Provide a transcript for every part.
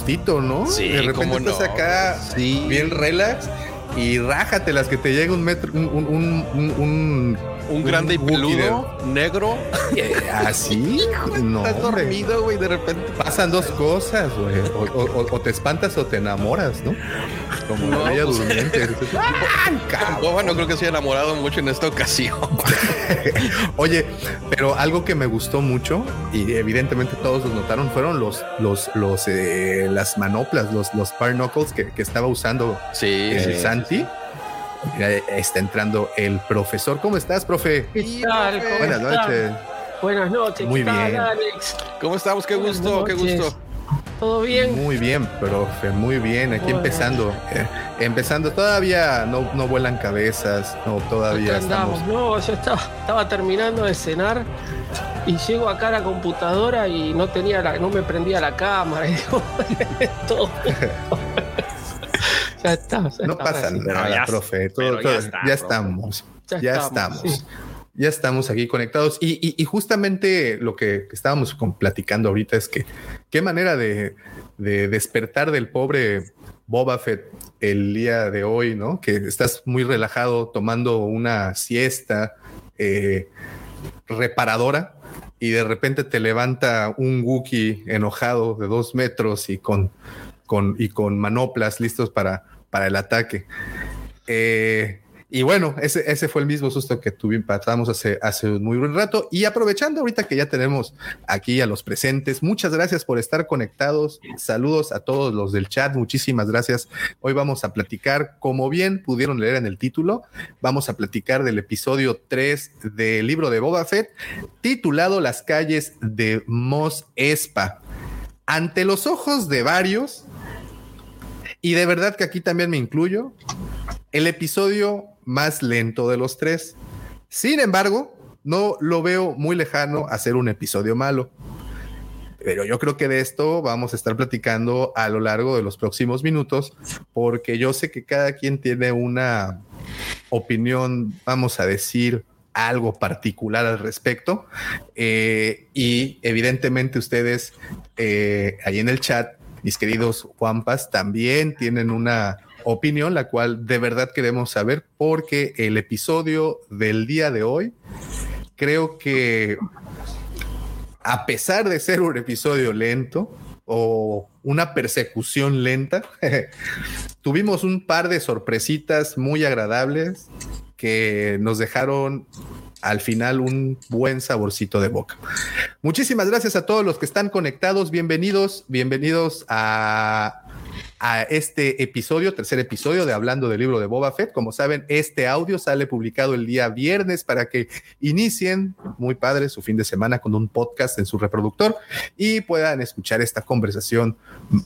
sustito, ¿no? Sí, de repente estás no. acá Sí. bien relax y rájate las que te llega un metro, un, un, un, un, grande y peludo, negro. Eh, ¿Así? No, Estás dormido, güey, de repente. Pasan dos cosas, güey. O, o- o- o te espantas o te enamoras, ¿no? Como No, la bella pues- durmiente. ¡Ay, cabrón! Boba no creo que se haya enamorado mucho en esta ocasión. Oye, pero algo que me gustó mucho y evidentemente todos lo notaron fueron los, los, los, eh, las manoplas, los, los bar knuckles que, que estaba usando Sí, el sí. Santi. Mira, está entrando el profesor. ¿Cómo estás, profe? ¿Qué tal? ¿Cómo Buenas noches. Buenas noches. Muy ¿qué tal, bien. Alex? ¿Cómo estamos? Qué Buenas gusto, qué gusto. ¿Todo bien? Muy bien, profe, muy bien. Aquí Bueno. empezando, eh, empezando. Todavía no, no vuelan cabezas, no, todavía estamos. No, yo estaba, estaba terminando de cenar y llego acá a la computadora y no tenía la, no me prendía la cámara y digo, todo. ya está. ya No está, pasa nada, ya- profe. todo- ya todo- está, ya estamos. Ya Ya estamos, estamos. sí. Ya estamos aquí conectados. Y, justamente lo que estábamos platicando ahorita es que qué manera de, de despertar del pobre Boba Fett el día de hoy, ¿no? Que estás muy relajado tomando una siesta eh, reparadora y de repente te levanta un Wookiee enojado de dos metros y con, con, y con manoplas listos para, para el ataque. Eh, y bueno, ese, ese fue el mismo susto que tuvimos, pasamos hace, hace un muy buen rato. Y aprovechando ahorita que ya tenemos aquí a los presentes, muchas gracias por estar conectados. Saludos a todos los del chat, muchísimas gracias. Hoy vamos a platicar, como bien pudieron leer en el título, vamos a platicar del episodio 3 del libro de Boba Fett, titulado Las calles de Mos Espa. Ante los ojos de varios, y de verdad que aquí también me incluyo, el episodio más lento de los tres. Sin embargo, no lo veo muy lejano a ser un episodio malo. Pero yo creo que de esto vamos a estar platicando a lo largo de los próximos minutos, porque yo sé que cada quien tiene una opinión, vamos a decir, algo particular al respecto. Eh, y evidentemente ustedes eh, ahí en el chat, mis queridos Juanpas, también tienen una opinión, la cual de verdad queremos saber, porque el episodio del día de hoy, creo que a pesar de ser un episodio lento o una persecución lenta, tuvimos un par de sorpresitas muy agradables que nos dejaron al final un buen saborcito de boca. Muchísimas gracias a todos los que están conectados. Bienvenidos, bienvenidos a, a este episodio, tercer episodio de Hablando del libro de Boba Fett. Como saben, este audio sale publicado el día viernes para que inicien, muy padre, su fin de semana con un podcast en su reproductor y puedan escuchar esta conversación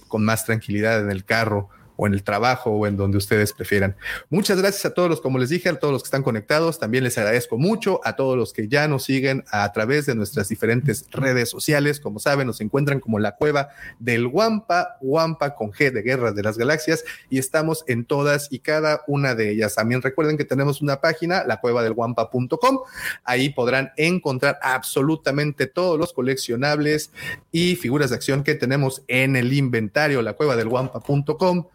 con más tranquilidad en el carro o en el trabajo o en donde ustedes prefieran. Muchas gracias a todos los, como les dije, a todos los que están conectados. También les agradezco mucho a todos los que ya nos siguen a través de nuestras diferentes redes sociales. Como saben, nos encuentran como la cueva del Wampa, Wampa con G de Guerra de las Galaxias y estamos en todas y cada una de ellas. También recuerden que tenemos una página, la cueva del Wampa.com. Ahí podrán encontrar absolutamente todos los coleccionables y figuras de acción que tenemos en el inventario, la cueva del Wampa.com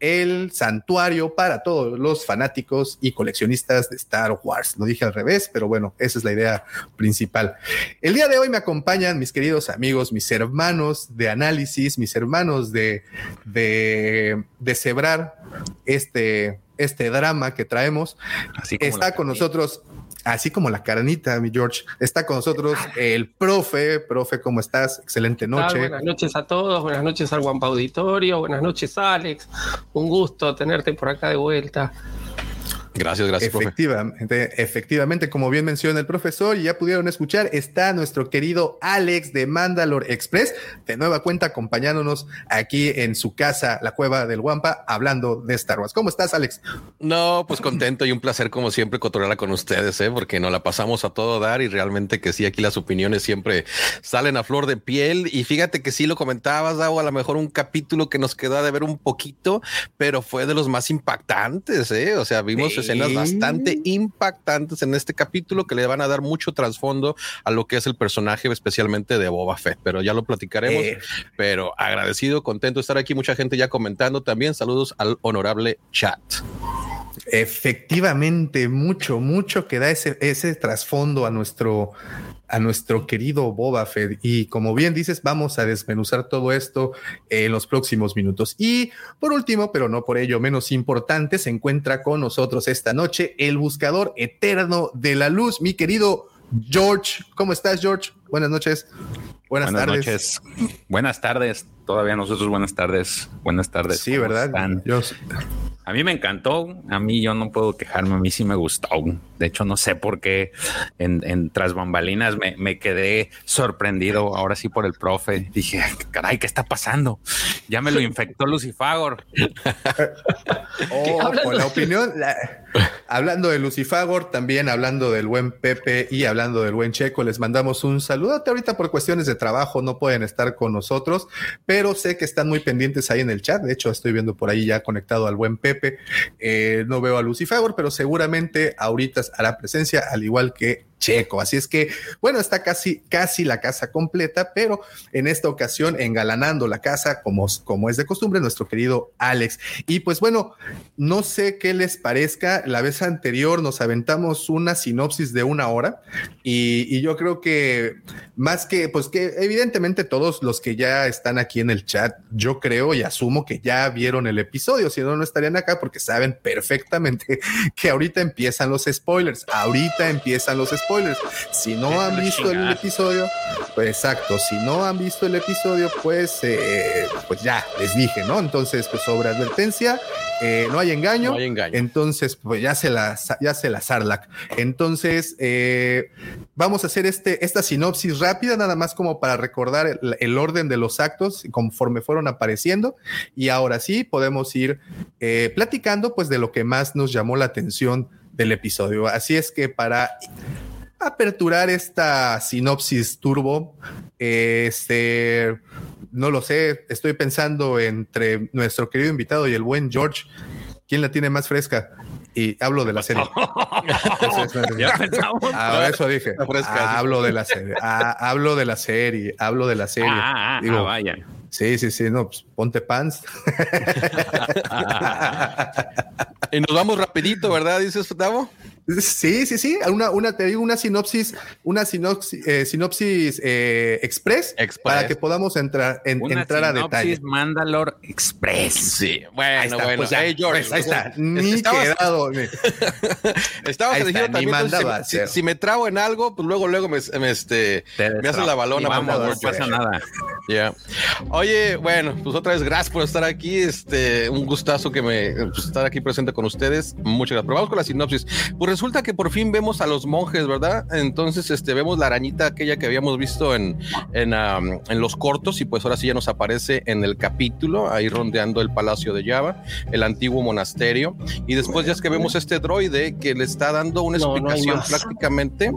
el santuario para todos los fanáticos y coleccionistas de Star Wars. Lo dije al revés, pero bueno, esa es la idea principal. El día de hoy me acompañan mis queridos amigos, mis hermanos de análisis, mis hermanos de, de, de cebrar este, este drama que traemos. Así como Está con nosotros, así como la carnita, mi George, está con nosotros el profe. Profe, ¿cómo estás? Excelente noche. Buenas noches a todos, buenas noches al Guampa Auditorio, buenas noches Alex, un gusto tenerte por acá de vuelta. Gracias, gracias. Efectivamente, efectivamente, como bien menciona el profesor, y ya pudieron escuchar, está nuestro querido Alex de Mandalore Express, de nueva cuenta acompañándonos aquí en su casa, la cueva del Wampa, hablando de Star Wars. ¿Cómo estás, Alex? No, pues contento y un placer como siempre cotorrearla con ustedes, ¿eh? porque nos la pasamos a todo dar y realmente que sí, aquí las opiniones siempre salen a flor de piel y fíjate que sí lo comentabas, Davo, a lo mejor un capítulo que nos quedó de ver un poquito, pero fue de los más impactantes, ¿eh? o sea, vimos escenas bastante impactantes en este capítulo que le van a dar mucho trasfondo a lo que es el personaje, especialmente de Boba Fett, pero ya lo platicaremos. Eh. Pero agradecido, contento de estar aquí, mucha gente ya comentando también. Saludos al honorable chat. Efectivamente, mucho, mucho que da ese, ese trasfondo a nuestro, a nuestro querido Boba Fett. Y como bien dices, vamos a desmenuzar todo esto en los próximos minutos. Y por último, pero no por ello menos importante, se encuentra con nosotros esta noche el buscador eterno de la luz, mi querido George. ¿Cómo estás, George? Buenas noches. Buenas, tardes. Noches. Buenas tardes. Todavía nosotros buenas tardes. Buenas tardes. Sí, ¿verdad? Yo, a mí me encantó, a mí yo no puedo quejarme, a mí sí me gustó. De hecho, no sé por qué en, tras bambalinas me, quedé sorprendido ahora sí por el profe. Dije, caray, ¿qué está pasando? Ya me lo infectó Lucifagor. oh, la opinión, hablando de Lucifagor, también hablando del buen Pepe y hablando del buen Checo, les mandamos un saludo. Ahorita por cuestiones de trabajo no pueden estar con nosotros, pero sé que están muy pendientes ahí en el chat. De hecho, estoy viendo por ahí ya conectado al buen Pepe eh, no veo a Lucifer, pero seguramente ahorita hará presencia, al igual que Checo. Así es que, bueno, está casi, casi la casa completa, pero en esta ocasión engalanando la casa como, como es de costumbre nuestro querido Alex. Y pues bueno, no sé qué les parezca. La vez anterior nos aventamos una sinopsis de una hora y, yo creo que más que, pues que evidentemente todos los que ya están aquí en el chat, yo creo y asumo que ya vieron el episodio, si no, no estarían acá porque saben perfectamente que ahorita empiezan los spoilers, ahorita empiezan los spoilers si no han visto el episodio, pues exacto, si no han visto el episodio, pues, eh, pues ya les dije, ¿no? Entonces, pues sobre advertencia, eh, no hay engaño. Entonces, pues ya se la, ya se la Sarlac. Entonces, eh, vamos a hacer este, esta sinopsis rápida, nada más como para recordar el, orden de los actos conforme fueron apareciendo. Y ahora sí, podemos ir platicando, pues, de lo que más nos llamó la atención del episodio. Así es que para aperturar esta sinopsis turbo. Este, no lo sé, estoy pensando entre nuestro querido invitado y el buen George, ¿quién la tiene más fresca? Y hablo de la serie. Ah, eso, dije. hablo de la serie. Ah, hablo de la serie. Hablo de la serie. Ah, Digo, vaya. Sí, sí, sí, no, pues ponte pants. y nos vamos rapidito, ¿verdad? Dices, Tavo. Sí, sí, sí. Una, una, te digo una sinopsis, una sinopsis, eh, sinopsis eh, express, para que podamos entrar, en, entrar a detalle. Mandalore Express. Sí, bueno, bueno. Pues ya, George, pues ahí está. Ni estabas, quedado. Estaba también. Si, si, me trago en algo, pues luego, luego me, me este, me hace la balona. no pasa nada. Ya. Oye, bueno, pues otra vez gracias por estar aquí. Este, un gustazo que me pues, estar aquí presente con ustedes. Muchas gracias. Pero vamos con la sinopsis. Pues resulta que por fin vemos a los monjes, ¿verdad? Entonces, este, vemos la arañita aquella que habíamos visto en, en, en los cortos y pues ahora sí ya nos aparece en el capítulo, ahí rondeando el palacio de Java, el antiguo monasterio. Y después ya es que vemos este droide que le está dando una explicación prácticamente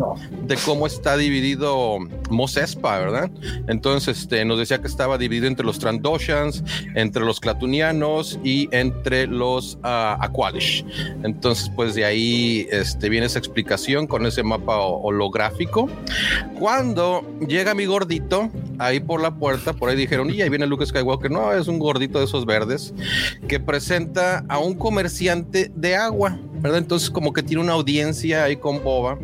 de cómo está dividido Mos Espa, ¿verdad? Entonces, este, nos decía que estaba dividido entre los Trandoshans, entre los Clatunianos y entre los uh, Aqualish. Entonces, pues de ahí este, viene esa explicación con ese mapa holográfico. Cuando llega mi gordito ahí por la puerta, por ahí dijeron, y ahí viene Luke Skywalker. No, es un gordito de esos verdes que presenta a un comerciante de agua. ¿Verdad? Entonces como que tiene una audiencia ahí con Boba.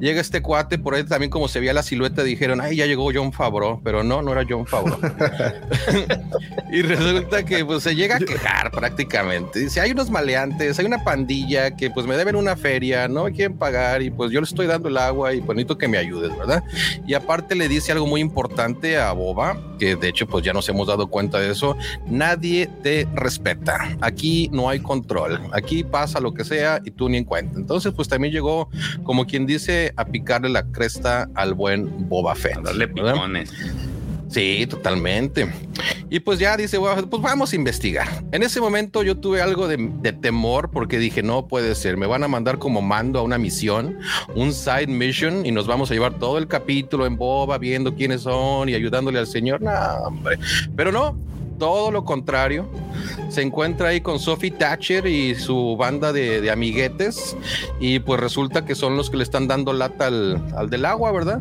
Llega este cuate, por ahí también como se veía la silueta, dijeron, ay, ya llegó John Favreau, pero no, no era John Favreau. y resulta que pues se llega a quejar prácticamente. Dice, hay unos maleantes, hay una pandilla que pues me deben una feria, no me quieren pagar y pues yo le estoy dando el agua y bonito pues, que me ayudes, ¿verdad? Y aparte le dice algo muy importante a Boba, que de hecho pues ya nos hemos dado cuenta de eso, nadie te respeta. Aquí no hay control. Aquí pasa lo que sea y tú ni en cuenta. Entonces pues también llegó como quien dice a picarle la cresta al buen Boba Fett. A darle picones. Sí, totalmente. Y pues ya dice, bueno, pues vamos a investigar. En ese momento yo tuve algo de, de, temor porque dije, no puede ser, me van a mandar como mando a una misión, un side mission y nos vamos a llevar todo el capítulo en boba viendo quiénes son y ayudándole al señor. No, hombre. Pero no, todo lo contrario. Se encuentra ahí con Sophie Thatcher y su banda de, de, amiguetes y pues resulta que son los que le están dando lata al, al del agua, ¿verdad?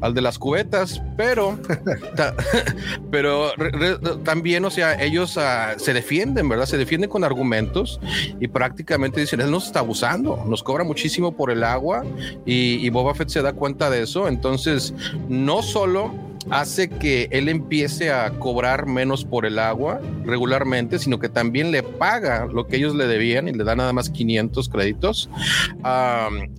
Al de las cubetas, pero, ta, pero re, re, también, o sea, ellos uh, se defienden, ¿verdad? Se defienden con argumentos y prácticamente dicen, él nos está abusando, nos cobra muchísimo por el agua y, y Boba Fett se da cuenta de eso, entonces no solo hace que él empiece a cobrar menos por el agua regularmente, sino que también le paga lo que ellos le debían y le da nada más 500 créditos.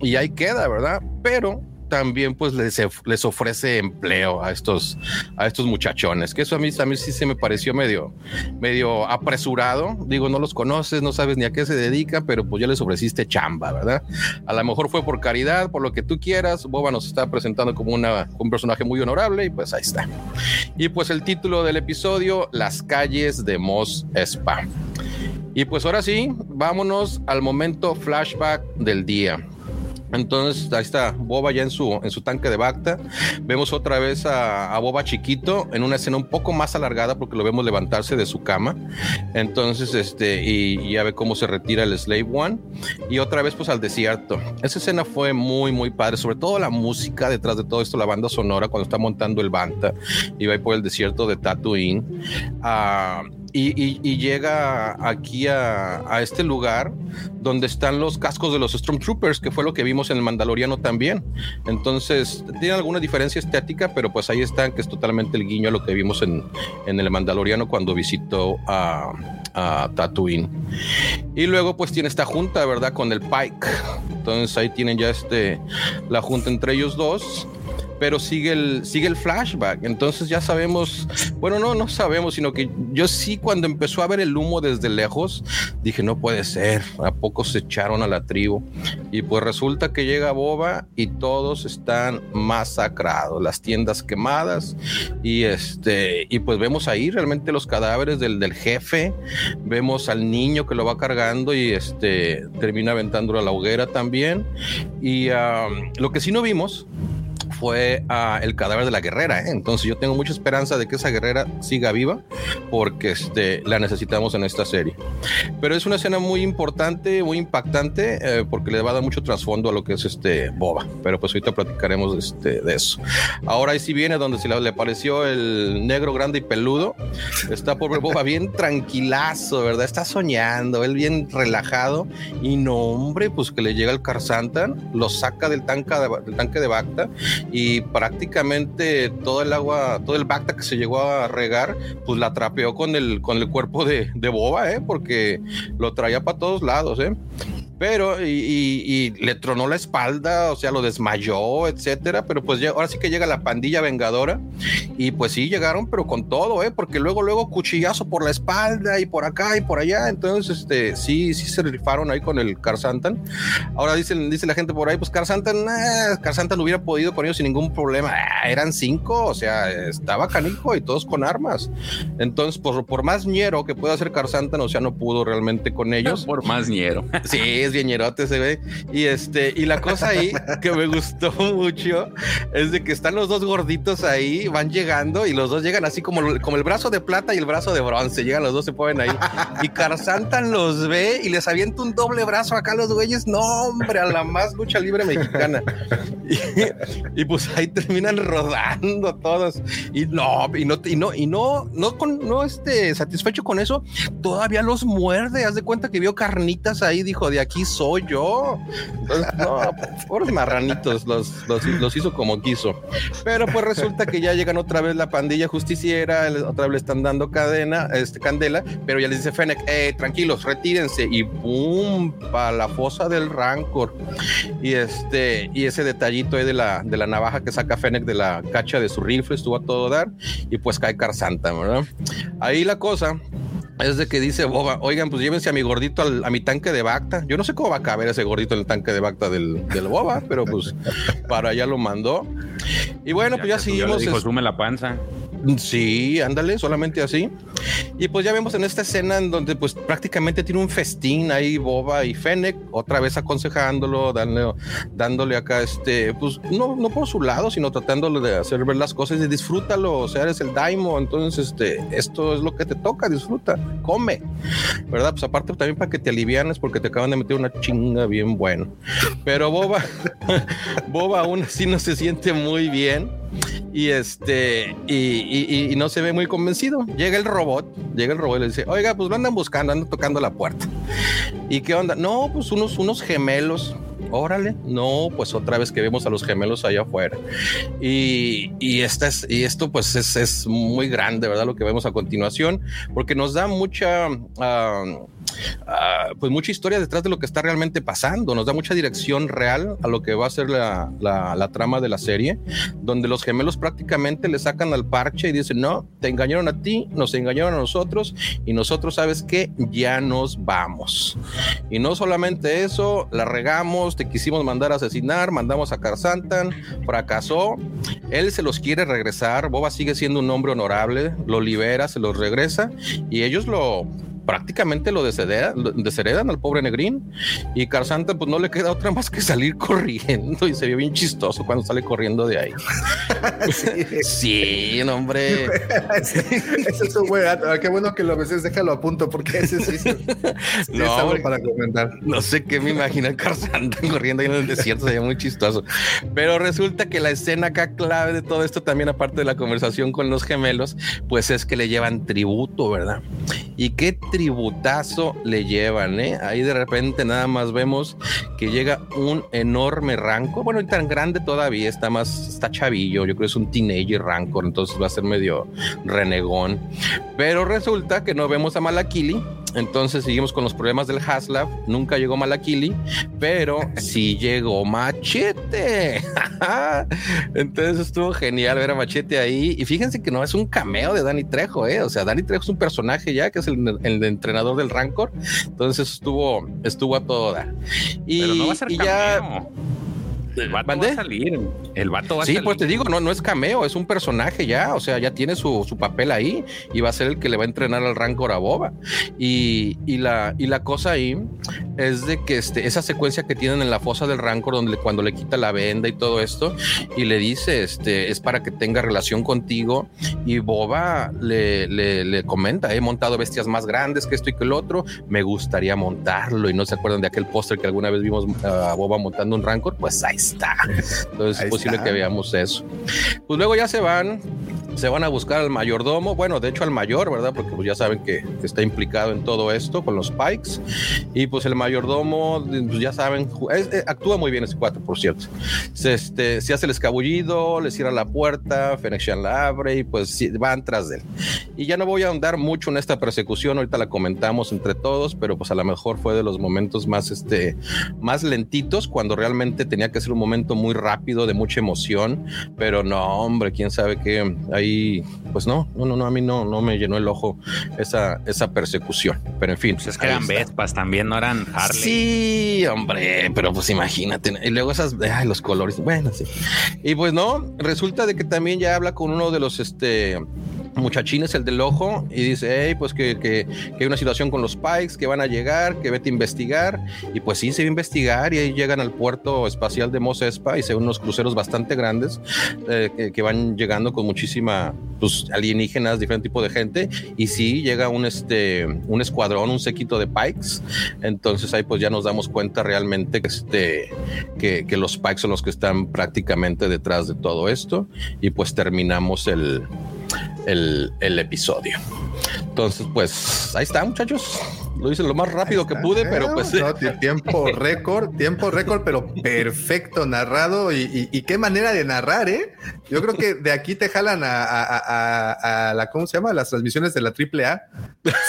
Y ahí queda, ¿verdad? Pero también pues les, ofrece empleo a estos, a estos muchachones, que eso a mí también sí se me pareció medio, medio apresurado. Digo, no los conoces, no sabes ni a qué se dedica, pero pues ya les ofreciste chamba, ¿verdad? A lo mejor fue por caridad, por lo que tú quieras. Boba nos está presentando como una, un personaje muy honorable y pues ahí está. Y pues el título del episodio, Las calles de Mos Spa. Y pues ahora sí, vámonos al momento flashback del día. Entonces, ahí está Boba ya en su, en su tanque de Bacta. Vemos otra vez a, Boba chiquito en una escena un poco más alargada porque lo vemos levantarse de su cama. Entonces, este, y, y ya ve cómo se retira el Slave One. Y otra vez, pues al desierto. Esa escena fue muy, muy padre. Sobre todo la música detrás de todo esto, la banda sonora cuando está montando el Banta y va por el desierto de Tatooine. Uh, y, y, y, llega aquí a, este lugar donde están los cascos de los Stormtroopers, que fue lo que vimos en el Mandaloriano también. Entonces, tiene alguna diferencia estética, pero pues ahí están, que es totalmente el guiño a lo que vimos en, en el Mandaloriano cuando visitó a, a Tatooine. Y luego pues tiene esta junta, ¿verdad? Con el Pike. Entonces ahí tienen ya este, la junta entre ellos dos pero sigue el, sigue el flashback. Entonces ya sabemos, bueno, no, no sabemos, sino que yo sí cuando empezó a ver el humo desde lejos, dije, no puede ser, ¿a poco se echaron a la tribu? Y pues resulta que llega Boba y todos están masacrados, las tiendas quemadas y este, y pues vemos ahí realmente los cadáveres del, del jefe, vemos al niño que lo va cargando y este, termina aventándolo a la hoguera también. Y lo que sí no vimos fue uh, el cadáver de la guerrera. ¿eh? Entonces yo tengo mucha esperanza de que esa guerrera siga viva porque este, la necesitamos en esta serie. Pero es una escena muy importante, muy impactante eh, porque le va a dar mucho trasfondo a lo que es este Boba. Pero pues ahorita platicaremos este, de eso. Ahora ahí sí viene donde se le, le pareció el negro grande y peludo. Está pobre Boba bien tranquilazo, ¿verdad? Está soñando, él bien relajado y no hombre, pues que le llega el Carsantan, lo saca del tanque de, del tanque de Bacta y prácticamente todo el agua, todo el Bacta que se llegó a regar, pues la trapeó con el, con el cuerpo de, de Boba, ¿eh? porque lo traía para todos lados. ¿eh? Pero y, y, y, le tronó la espalda, o sea, lo desmayó, etcétera. Pero pues ya, ahora sí que llega la pandilla vengadora y pues sí llegaron, pero con todo, ¿eh? Porque luego, luego cuchillazo por la espalda y por acá y por allá. Entonces, este, sí, sí se rifaron ahí con el Carsantan. Ahora dicen, dice la gente por ahí, pues Carsantan, eh, Carsantan hubiera podido con ellos sin ningún problema. Eh, eran cinco, o sea, estaba canijo y todos con armas. Entonces, por, por más ñero que pueda hacer Carsantan, o sea, no pudo realmente con ellos. Por más ñero. Sí, es bien ñerote se ve. Y este, y la cosa ahí que me gustó mucho es de que están los dos gorditos ahí, van llegando y los dos llegan así como, como el brazo de plata y el brazo de bronce. Llegan los dos, se ponen ahí. Y Carsantan los ve y les avienta un doble brazo acá a los güeyes. No, hombre, a la más lucha libre mexicana. Y, y pues ahí terminan rodando todos. Y no, y no, y no, y no, no, con, no este, satisfecho con eso, todavía los muerde. Haz de cuenta que vio carnitas ahí, dijo, de aquí aquí soy yo. Entonces, no, pobres marranitos, los, los, los, hizo como quiso. Pero pues resulta que ya llegan otra vez la pandilla justiciera, otra vez le están dando cadena, este, candela, pero ya les dice Fennec, eh, tranquilos, retírense y ¡pum! para la fosa del Rancor. Y este, y ese detallito de la, de la navaja que saca Fennec de la cacha de su rifle estuvo a todo dar y pues cae Carsanta, ¿verdad? Ahí la cosa es de que dice Boba, oigan, pues llévense a mi gordito a mi tanque de Bacta. Yo no sé cómo va a caber ese gordito en el tanque de Bacta del, del Boba, pero pues para allá lo mandó. Y bueno, pues ya seguimos. Dijo, sume la panza. Sí, ándale, solamente así. Y pues ya vemos en esta escena en donde pues prácticamente tiene un festín ahí Boba y Fennec, otra vez aconsejándolo, dándole, dándole acá este, pues no, no por su lado, sino tratándole de hacer ver las cosas y disfrútalo, o sea, eres el Daimo, entonces este, esto es lo que te toca, disfruta, come, ¿verdad? Pues aparte también para que te alivianes porque te acaban de meter una chinga bien buena. Pero Boba, Boba aún así no se siente muy bien y este y, no se ve muy convencido. Llega el robot, llega el robot y le dice, oiga, pues lo andan buscando, andan tocando la puerta. ¿Y qué onda? No, pues unos, unos gemelos. Órale, no, pues otra vez que vemos a los gemelos allá afuera. Y, y, esta es, y esto pues es, es, muy grande, ¿verdad? Lo que vemos a continuación, porque nos da mucha... Uh, Ah, pues mucha historia detrás de lo que está realmente pasando, nos da mucha dirección real a lo que va a ser la, la, trama de la serie, donde los gemelos prácticamente le sacan al parche y dicen, no, te engañaron a ti, nos engañaron a nosotros y nosotros, ¿sabes que Ya nos vamos. Y no solamente eso, la regamos, te quisimos mandar a asesinar, mandamos a Carsantan, fracasó, él se los quiere regresar, Boba sigue siendo un hombre honorable, lo libera, se los regresa y ellos lo prácticamente lo desheredan, al pobre Negrín y Carsanta pues no le queda otra más que salir corriendo y se ve bien chistoso cuando sale corriendo de ahí. sí, hombre. ese es un buen gato. Qué bueno que lo ves, déjalo a punto porque ese sí, no, es algo para comentar. No sé qué me imagina Carsanta corriendo ahí en el desierto, se ve muy chistoso. Pero resulta que la escena acá clave de todo esto también aparte de la conversación con los gemelos, pues es que le llevan tributo, ¿verdad? Y qué tributazo le llevan, ¿eh? Ahí de repente nada más vemos que llega un enorme Rancor. Bueno, tan grande todavía, está más, está chavillo. Yo creo que es un teenager Rancor, entonces va a ser medio renegón. Pero resulta que no vemos a Malakili entonces seguimos con los problemas del Haslab. Nunca llegó Malakili, pero sí llegó Machete. Entonces estuvo genial ver a Machete ahí. Y fíjense que no es un cameo de Danny Trejo, ¿eh? O sea, Danny Trejo es un personaje ya que es el, entrenador del Rancor. Entonces estuvo, estuvo a toda. Y, pero no va a ser cameo. El vato va a salir. El vato va sí, a salir. pues te digo, no, no es cameo, es un personaje ya. O sea, ya tiene su, su papel ahí y va a ser el que le va a entrenar al Rancor a Boba. Y, y, la, y la cosa ahí es de que este, esa secuencia que tienen en la fosa del Rancor, donde cuando le quita la venda y todo esto, y le dice, este, es para que tenga relación contigo. Y Boba le, le, le comenta, he montado bestias más grandes que esto y que el otro, me gustaría montarlo. Y no se acuerdan de aquel póster que alguna vez vimos a Boba montando un Rancor, pues ahí está. Entonces es posible que veamos eso. Pues luego ya se van, se van a buscar al mayordomo, bueno, de hecho al mayor, ¿verdad? Porque pues ya saben que está implicado en todo esto con los Pikes. Y pues el mayordomo, pues ya saben, eh, actúa muy bien ese cuatro, por cierto. Se, este, se hace el escabullido, le cierra la puerta, Fennexian la abre y pues van tras de él. Y ya no voy a ahondar mucho en esta persecución, ahorita la comentamos entre todos, pero pues a lo mejor fue de los momentos más, este, más lentitos cuando realmente tenía que ser un momento muy rápido, de mucha emoción, pero no, hombre, quién sabe qué ahí, pues no, no, no, no, a mí no, no me llenó el ojo esa, esa persecución, pero en fin. Pues es que eran Vespas también, no eran Harley. Sí, hombre, pero pues imagínate, y luego esas, ay, los colores, bueno, sí. Y pues no, resulta de que también ya habla con uno de los, este, muchachines, el del ojo, y dice, hey, pues que, que, hay una situación con los Pikes que van a llegar, que vete a investigar. Y pues sí, se va a investigar y ahí llegan al puerto espacial de Mos Espa y se ven unos cruceros bastante grandes eh, que, van llegando con muchísima pues, alienígenas, diferente tipo de gente. Y sí, llega un, este, un escuadrón, un sequito de Pikes. Entonces ahí pues ya nos damos cuenta realmente que, este, que, que los Pikes son los que están prácticamente detrás de todo esto. Y pues terminamos el el, episodio. Entonces, pues ahí está, muchachos. Lo hice lo más rápido que pude, pero pues. No, tiempo récord, tiempo récord, pero perfecto narrado. Y, y, qué manera de narrar, ¿eh? Yo creo que de aquí te jalan a, a, a, la, ¿cómo se llama? Las transmisiones de la AAA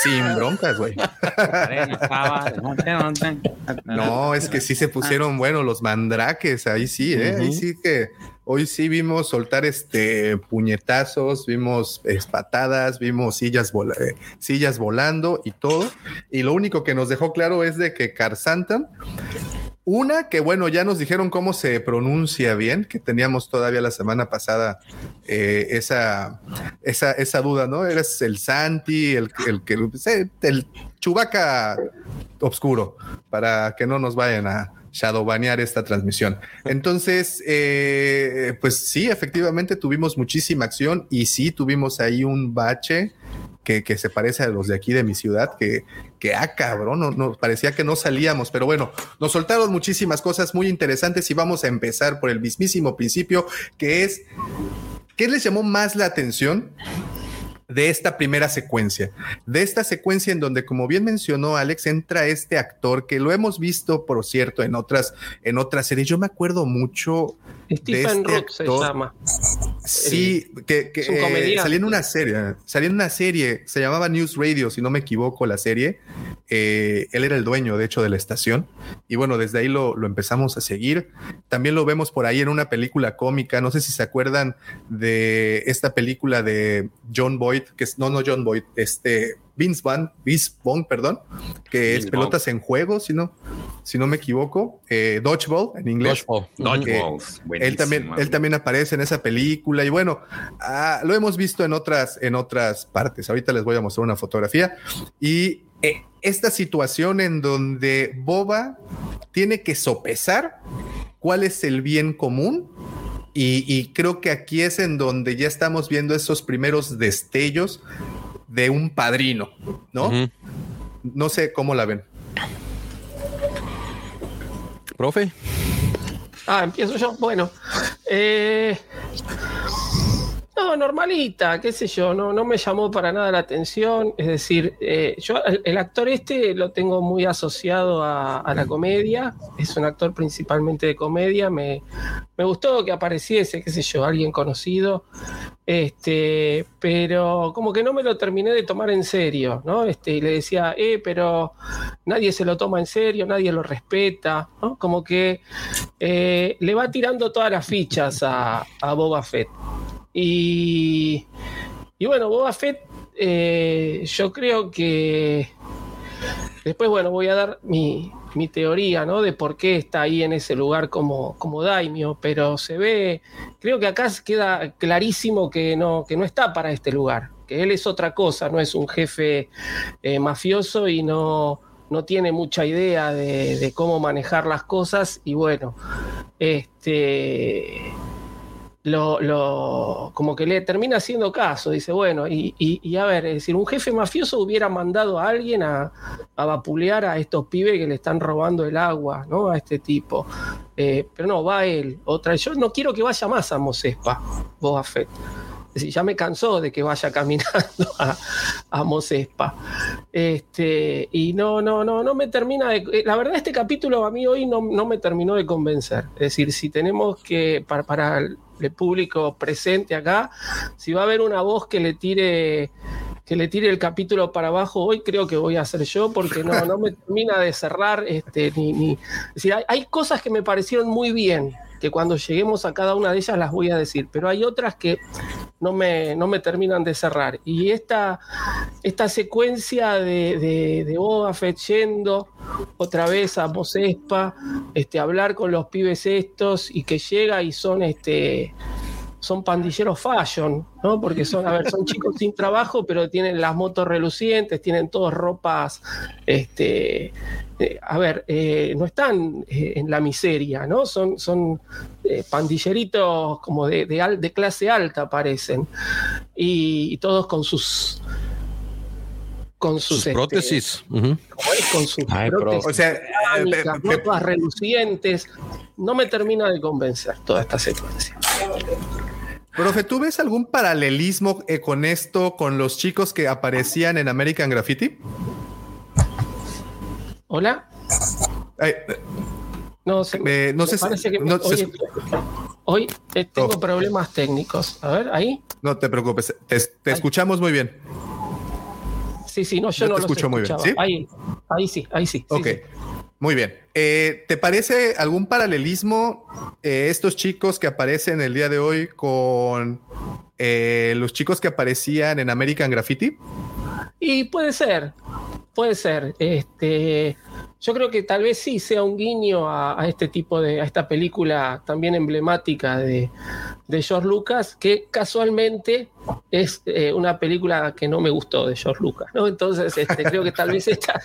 sin broncas, güey. no, es que sí se pusieron, bueno, los mandraques, ahí sí, ¿eh? Ahí sí que Hoy sí vimos soltar este puñetazos, vimos patadas, vimos sillas, eh, sillas volando y todo. Y lo único que nos dejó claro es de que Santan, una que bueno, ya nos dijeron cómo se pronuncia bien, que teníamos todavía la semana pasada eh, esa, esa, esa, duda, ¿no? Eres el Santi, el, el, el, el Chubaca oscuro, para que no nos vayan a, shadowbanear esta transmisión. Entonces, eh, pues sí, efectivamente tuvimos muchísima acción y sí tuvimos ahí un bache que, se parece a los de aquí de mi ciudad, que, que ah, cabrón, no, no, parecía que no salíamos, pero bueno, nos soltaron muchísimas cosas muy interesantes y vamos a empezar por el mismísimo principio, que es, ¿qué les llamó más la atención? De esta primera secuencia, de esta secuencia en donde, como bien mencionó Alex, entra este actor que lo hemos visto, por cierto, en otras, en otras series. Yo me acuerdo mucho. Stephen este se llama. Sí, que, que eh, salía en una serie, salía en una serie, se llamaba News Radio, si no me equivoco, la serie. Eh, él era el dueño, de hecho, de la estación. Y bueno, desde ahí lo, lo empezamos a seguir. También lo vemos por ahí en una película cómica. No sé si se acuerdan de esta película de John Boyd que es, no, no John Boyd, este Vince Vaughn, Vince perdón, que es pelotas en juego, si no, si no me equivoco, eh, Dodgeball en inglés. Dodgeball. él también, él también aparece en esa película. Y bueno, ah, lo hemos visto en otras, en otras partes. Ahorita les voy a mostrar una fotografía. Y eh, esta situación en donde Boba tiene que sopesar cuál es el bien común. Y, creo que aquí es en donde ya estamos viendo esos primeros destellos de un padrino, ¿no? No sé cómo la ven. Profe. Ah, empiezo yo. Bueno, eh, no, normalita, qué sé yo, no, no me llamó para nada la atención. Es decir, eh, yo el, actor este lo tengo muy asociado a, la comedia, es un actor principalmente de comedia, me, gustó que apareciese, qué sé yo, alguien conocido, este, pero como que no me lo terminé de tomar en serio, ¿no? Este, y le decía, eh, pero nadie se lo toma en serio, nadie lo respeta, ¿no? Como que eh, le va tirando todas las fichas a, a Boba Fett. Y, y bueno, Boba Fett, eh, yo creo que después, bueno, voy a dar mi, mi, teoría, ¿no? De por qué está ahí en ese lugar como, como daimio, pero se ve, creo que acá queda clarísimo que no, que no está para este lugar, que él es otra cosa, no es un jefe eh, mafioso y no, no tiene mucha idea de, de, cómo manejar las cosas y bueno, este lo, como que le termina haciendo caso, dice, bueno, y, a ver, es decir, un jefe mafioso hubiera mandado a alguien a, a, vapulear a estos pibes que le están robando el agua, ¿no? A este tipo. Eh, pero no, va él. Otra, yo no quiero que vaya más a Mosespa, Boba Fett. Es decir, ya me cansó de que vaya caminando a, a Mosespa. Este, y no, no, no, no me termina de. Eh, la verdad, este capítulo a mí hoy no, no me terminó de convencer. Es decir, si tenemos que, para, para público presente acá, si va a haber una voz que le tire que le tire el capítulo para abajo hoy, creo que voy a hacer yo, porque no, no me termina de cerrar, este, ni, ni... Decir, hay, hay, cosas que me parecieron muy bien, que cuando lleguemos a cada una de ellas las voy a decir, pero hay otras que no me, no me terminan de cerrar. Y esta, esta secuencia de, de, de Boba Fett otra vez a Mosespa, este, hablar con los pibes estos y que llega y son este son pandilleros fashion, ¿no? Porque son, a ver, son chicos sin trabajo, pero tienen las motos relucientes, tienen todas ropas, este, eh, a ver, eh, no están eh, en la miseria, ¿no? Son, son pandilleritos como de, de, clase alta, parecen. Y, todos con sus con sus, este, prótesis. Con sus prótesis o sea, ropas relucientes. No me termina de convencer toda esta secuencia. Profe, ¿tú ves algún paralelismo con esto con los chicos que aparecían en American Graffiti? ¿Hola? no, sé si hoy, eh, tengo oh. problemas técnicos. A ver, ahí. No te preocupes, te, escuchamos muy bien. Sí, sí, no, yo, no te escucho muy bien. Ahí, ahí sí, ahí sí. Ok. Muy bien. Eh, ¿Te parece algún paralelismo eh, estos chicos que aparecen el día de hoy con eh, los chicos que aparecían en American Graffiti? Y puede ser, puede ser. Este, yo creo que tal vez sí sea un guiño a, este tipo de, a esta película también emblemática de, George Lucas, que casualmente es eh, una película que no me gustó de George Lucas, ¿no? Entonces, este, creo que tal vez está,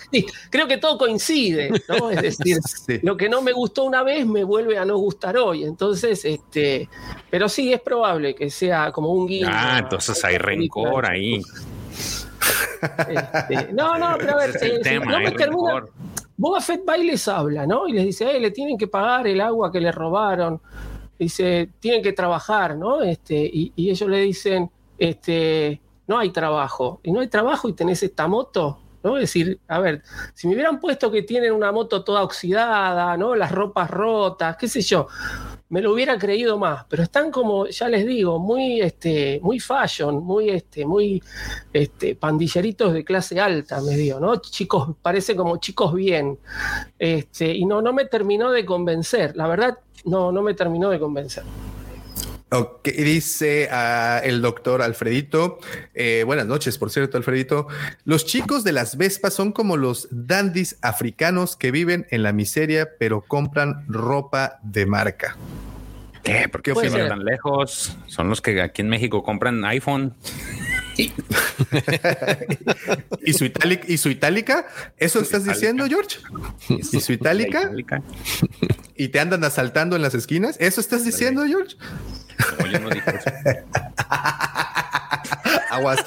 creo que todo coincide, ¿no? Es decir, lo que no me gustó una vez me vuelve a no gustar hoy. Entonces, este, pero sí es probable que sea como un guiño. Ah, entonces hay rencor ahí. Este, no, no, pero a ver, eh, no me termina, Boba Fett va y les habla, ¿no? Y les dice, le tienen que pagar el agua que le robaron. Dice, tienen que trabajar, ¿no? Este, y, ellos le dicen, este, no hay trabajo. Y no hay trabajo y tenés esta moto, Es decir, a ver, si me hubieran puesto que tienen una moto toda oxidada, ¿no? Las ropas rotas, qué sé yo me lo hubiera creído más, pero están como, ya les digo, muy, este, muy fashion, muy, este, muy, este, pandilleritos de clase alta, me digo, ¿no? Chicos, parece como chicos bien, este, y no, no me terminó de convencer, la verdad, no, no me terminó de convencer. Ok, dice uh, el doctor Alfredito. Eh, buenas noches, por cierto, Alfredito. Los chicos de las Vespas son como los dandis africanos que viven en la miseria, pero compran ropa de marca. ¿Qué? ¿Por qué opinan tan lejos? Son los que aquí en México compran iPhone. ¿Y, su itálica, ¿Y su itálica? ¿Eso estás diciendo, George? ¿Y su itálica? ¿Y te andan asaltando en las esquinas? ¿Eso estás diciendo, George? Aguas.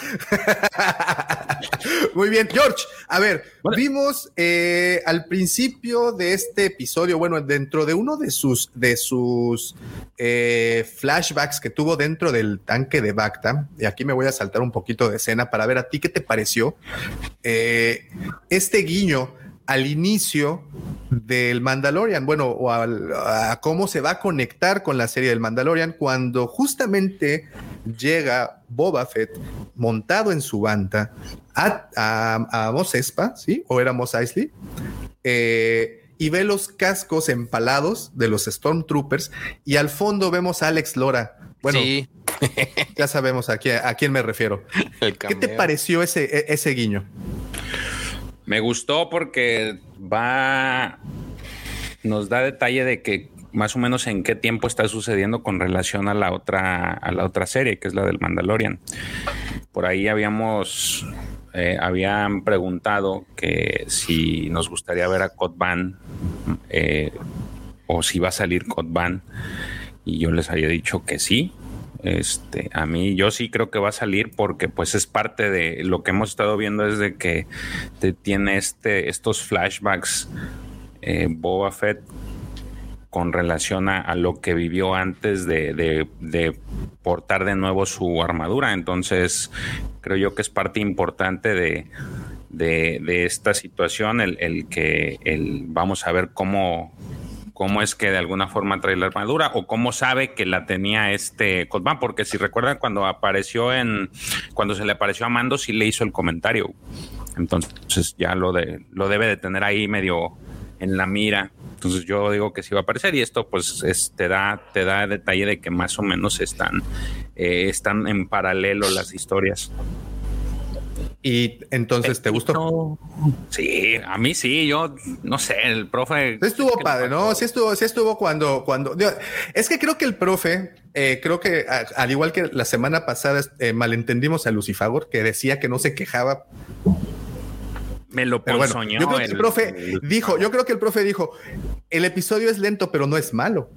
Muy bien, George. A ver, vimos eh, al principio de este episodio, bueno, dentro de uno de sus, de sus eh, flashbacks que tuvo dentro del tanque de Bacta, y aquí me voy a saltar un poquito de escena para ver a ti qué te pareció eh, este guiño al inicio del Mandalorian, bueno, o a, cómo se va a conectar con la serie del Mandalorian cuando justamente llega Boba Fett montado en su banda a, a, Mos Espa, ¿sí? O era Mos Eisley, eh, y ve los cascos empalados de los Stormtroopers y al fondo vemos a Alex Lora. Bueno, ya sabemos a quién, a quién me refiero. ¿Qué te pareció ese, e, ese guiño? Me gustó porque va, nos da detalle de que más o menos en qué tiempo está sucediendo con relación a la otra, a la otra serie, que es la del Mandalorian. Por ahí habíamos, eh, habían preguntado que si nos gustaría ver a Cod eh, o si va a salir Cod y yo les había dicho que sí, este, a mí yo sí creo que va a salir porque pues es parte de lo que hemos estado viendo es de que tiene este, estos flashbacks eh, Boba Fett con relación a, lo que vivió antes de, portar de nuevo su armadura. Entonces, creo yo que es parte importante de, de, esta situación, el, el que el, vamos a ver cómo, cómo es que de alguna forma trae la armadura o cómo sabe que la tenía este Codman, porque si recuerdan cuando apareció en, cuando se le apareció a Mando, sí le hizo el comentario. Entonces ya lo, de, lo debe de tener ahí medio en la mira. Entonces yo digo que sí va a aparecer y esto pues te, da, te da detalle de que más o menos están, eh, están en paralelo las historias. Y entonces, ¿te gustó? Sí, a mí sí, yo no sé, el profe. Estuvo padre, ¿no? Sí estuvo, sí estuvo cuando, cuando. Es que creo que el profe, eh, creo que al igual que la semana pasada, eh, malentendimos a Lucifagor, que decía que no se quejaba. Me lo pero bueno, Yo creo que el profe dijo, yo creo que el profe dijo, el episodio es lento, pero no es malo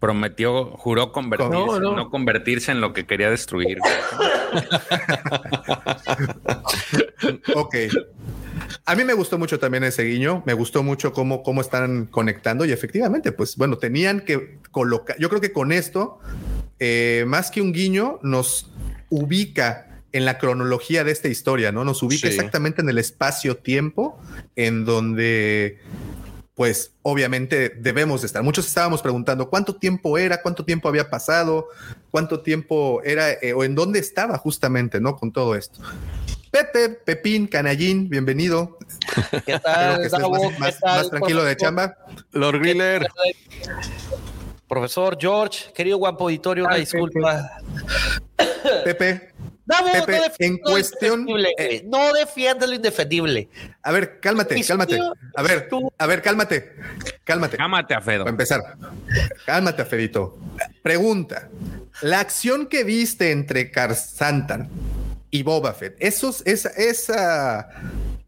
prometió, juró convertirse, no, convertirse en lo que quería destruir. ok. A mí me gustó mucho también ese guiño, me gustó mucho cómo, cómo están conectando y efectivamente, pues bueno, tenían que colocar, yo creo que con esto, eh, más que un guiño, nos ubica en la cronología de esta historia, ¿no? Nos ubica exactamente en el espacio-tiempo en donde pues obviamente debemos de estar. Muchos estábamos preguntando cuánto tiempo era, cuánto tiempo había pasado, cuánto tiempo era eh, o en dónde estaba justamente, ¿no? Con todo esto. Pepe, Pepín, Canallín, bienvenido. ¿Qué tal? más, tranquilo de chamba. Lord Griller. Profesor George, querido guapo auditorio, una disculpa. Pepe, Pepe, en cuestión. Eh, no defiende lo indefendible. A ver, cálmate, cálmate. A ver, a ver, cálmate. Cálmate. Cálmate, Afedo. Para empezar. Cálmate, Afedito. Pregunta. La acción que viste entre Santan y Boba Fett, esos, esa, esa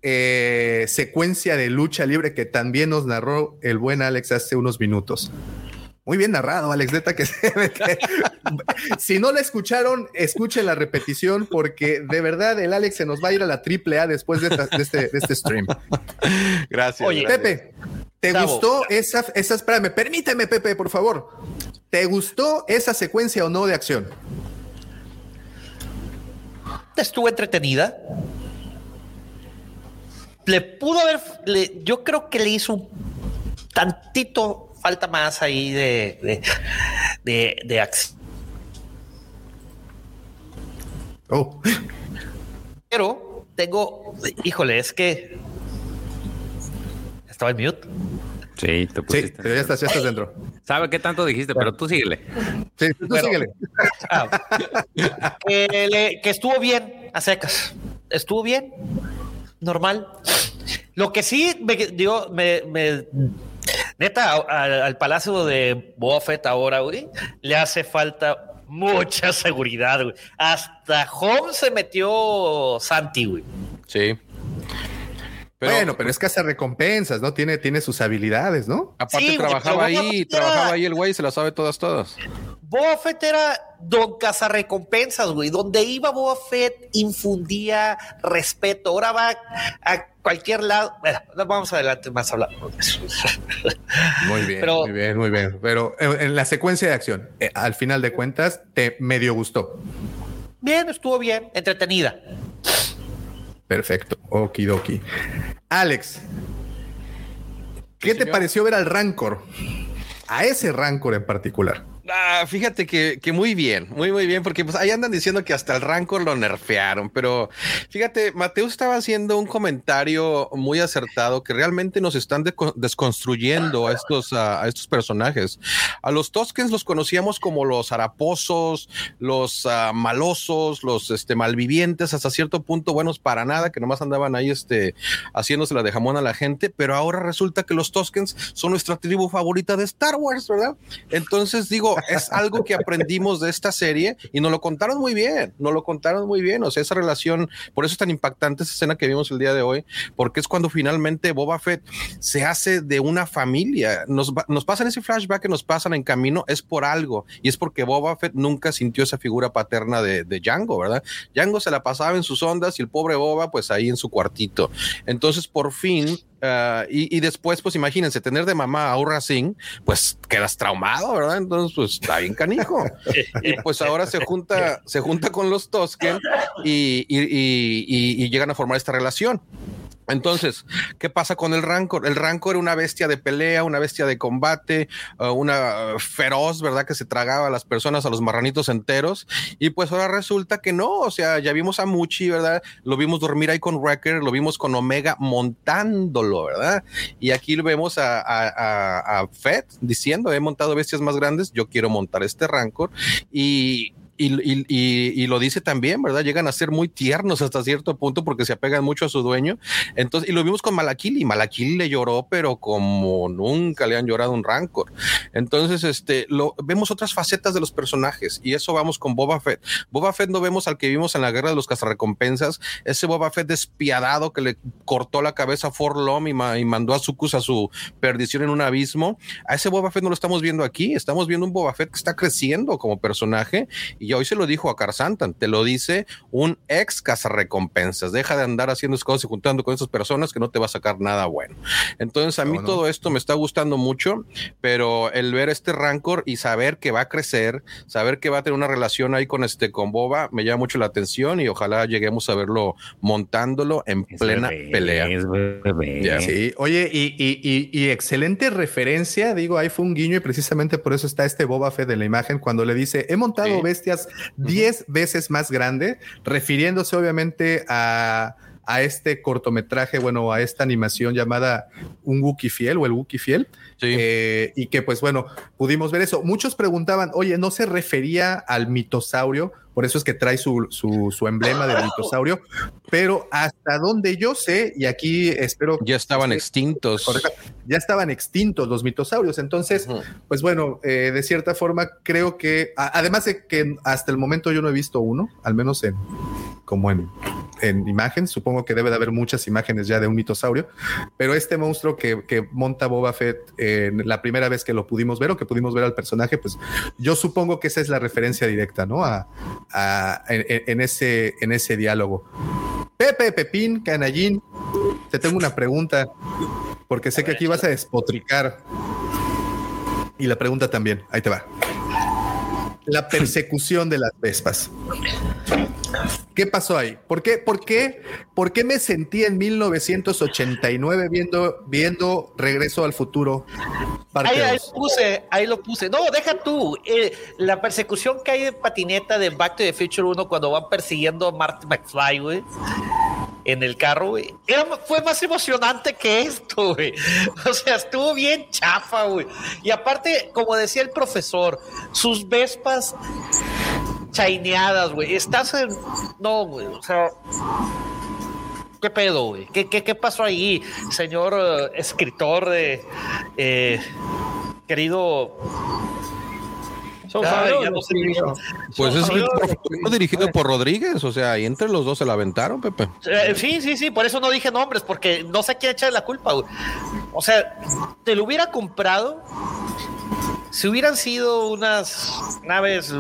eh, secuencia de lucha libre que también nos narró el buen Alex hace unos minutos. Muy bien narrado, Alex Neta, que, si no la escucharon, escuchen la repetición porque de verdad el Alex se nos va a ir a la triple A después de, este, este, stream. Gracias. Oye, Pepe, ¿te gustó esa, esa, espérame, permíteme, Pepe, por favor. ¿Te gustó esa secuencia o no de acción? Estuvo entretenida. Le pudo haber, yo creo que le hizo un tantito falta más ahí de, de, de, acción. Oh. Pero tengo, híjole, es que estaba en mute. Sí, te pusiste. Sí, pero ya estás, ya estás dentro. ¿Sabe qué tanto dijiste? Pero tú síguele. Sí, tú síguele. Ah, que, que, estuvo bien a secas. Estuvo bien, normal. Lo que sí me, dio, me, me Neta, al, palacio de Buffett ahora, güey, le hace falta mucha seguridad, güey. Hasta Home se metió Santi, güey. Sí. bueno, pero es que hace recompensas, ¿no? Tiene, tiene sus habilidades, ¿no? Aparte trabajaba ahí, trabajaba ahí el güey, se la sabe todas, todas. Buffett era don recompensas, güey. Donde iba Buffett infundía respeto. Ahora va a cualquier lado. Bueno, vamos adelante más hablando Muy bien, muy bien, muy bien. Pero en, la secuencia de acción, eh, al final de cuentas, te medio gustó. Bien, estuvo bien, entretenida. Perfecto, okidoki. Alex, ¿qué te pareció ver al Rancor? A ese Rancor en particular. Ah, fíjate que, muy bien, muy, muy bien, porque pues ahí andan diciendo que hasta el Rancor lo nerfearon, pero fíjate, Mateo estaba haciendo un comentario muy acertado que realmente nos están desconstruyendo a estos, a estos personajes. A los Toskens los conocíamos como los haraposos, los uh, malosos, los este, malvivientes, hasta cierto punto buenos para nada, que nomás andaban ahí este, haciéndose la de jamón a la gente, pero ahora resulta que los Toskens son nuestra tribu favorita de Star Wars, ¿verdad? Entonces digo, es algo que aprendimos de esta serie y nos lo contaron muy bien, nos lo contaron muy bien. O sea, esa relación, por eso es tan impactante esa escena que vimos el día de hoy, porque es cuando finalmente Boba Fett se hace de una familia. Nos, nos pasan ese flashback que nos pasan en camino, es por algo y es porque Boba Fett nunca sintió esa figura paterna de, de Django, ¿verdad? Django se la pasaba en sus ondas y el pobre Boba, pues ahí en su cuartito. Entonces, por fin, Ah, y, después, pues imagínense, tener de mamá a Aura Singh, pues quedas traumado, ¿verdad? Entonces, pues está bien canijo. y pues ahora se junta, se junta con los Tosken y, y llegan a formar esta relación. Entonces, ¿qué pasa con el Rancor? El Rancor era una bestia de pelea, una bestia de combate, uh, una feroz, ¿verdad? Que se tragaba a las personas, a los marranitos enteros. Y pues ahora resulta que no, o sea, ya vimos a Muchi, ¿verdad? Lo vimos dormir ahí con Wrecker, lo vimos con Omega montándolo, ¿verdad? Y aquí vemos a, a, Fett diciendo, he montado bestias más grandes, yo quiero montar este Rancor. Y y, lo dice también, ¿verdad? Llegan a ser muy tiernos hasta cierto punto porque se apegan mucho a su dueño. Entonces, y lo vimos con Malakili. Malakili le lloró, pero como nunca le han llorado un rancor. Entonces, este, lo, vemos otras facetas de los personajes y eso vamos con Boba Fett. Boba Fett no vemos al que vimos en la guerra de los cazarrecompensas, ese Boba Fett despiadado que le cortó la cabeza a Forlom y, y mandó a Sucus a su perdición en un abismo. A ese Boba Fett no lo estamos viendo aquí, estamos viendo un Boba Fett que está creciendo como personaje y y hoy se lo dijo a Carsantan, te lo dice un ex cazarrecompensas. Deja de andar haciendo cosas y juntando con esas personas que no te va a sacar nada bueno. Entonces, a mí todo esto me está gustando mucho, pero el ver este Rancor y saber que va a crecer, saber que va a tener una relación ahí con este con Boba, me llama mucho la atención y ojalá lleguemos a verlo montándolo en plena pelea. Sí, oye, y, excelente referencia, digo, ahí fue un guiño y precisamente por eso está este Boba Fett de la imagen cuando le dice, he montado bestias 10 veces más grande, refiriéndose obviamente a a este cortometraje, bueno, a esta animación llamada Un Wookiee Fiel o el Wookiee Fiel. Eh, y que pues bueno, pudimos ver eso. Muchos preguntaban, oye, ¿no se refería al mitosaurio? Por eso es que trae su, su, emblema del mitosaurio, pero hasta donde yo sé, y aquí espero... Ya estaban extintos. ya estaban extintos los mitosaurios. Entonces, pues bueno, eh, de cierta forma creo que, además de que hasta el momento yo no he visto uno, al menos en como en, en imagen, supongo que debe de haber muchas imágenes ya de un mitosaurio, pero este monstruo que, que monta Boba Fett la primera vez que lo pudimos ver o que pudimos ver al personaje, pues yo supongo que esa es la referencia directa, ¿no? A, en, ese, en ese diálogo. Pepe, Pepín, Canallín, te tengo una pregunta, porque sé que aquí vas a despotricar. Y la pregunta también, ahí te va. La persecución de las Vespas. ¿Qué pasó ahí? ¿Por qué, por qué, por qué me sentí en 1989 viendo, viendo Regreso al Futuro? Ahí, lo puse, ahí lo puse. No, deja tú. Eh, la persecución que hay de patineta de Back to the Future 1 cuando van persiguiendo a Marty McFly, güey en el carro, güey. fue más emocionante que esto, güey. O sea, estuvo bien chafa, güey. Y aparte, como decía el profesor, sus Vespas chaineadas, güey. Estás en. No, güey. O sea. ¿Qué pedo, güey? ¿Qué, qué, pasó ahí, señor eh, escritor de. Eh, querido. Pues es dirigido por Rodríguez, o sea, y entre los dos se la aventaron, Pepe. Eh, sí, sí, sí, por eso no dije nombres, porque no sé quién echarle la culpa, güey. O sea, te lo hubiera comprado si hubieran sido unas naves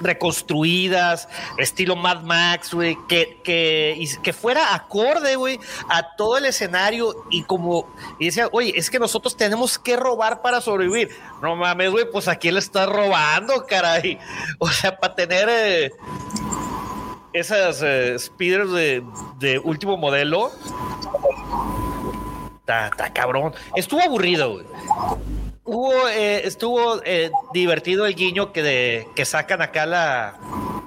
reconstruidas, estilo Mad Max, güey, que, que, fuera acorde, güey, a todo el escenario y como, y decía, oye, es que nosotros tenemos que robar para sobrevivir. No mames, güey, pues a quién le está robando, caray. O sea, para tener eh, esas eh, speeders de, de último modelo. Está cabrón. Estuvo aburrido, güey hubo, eh, estuvo eh, divertido el guiño que, de, que sacan acá la,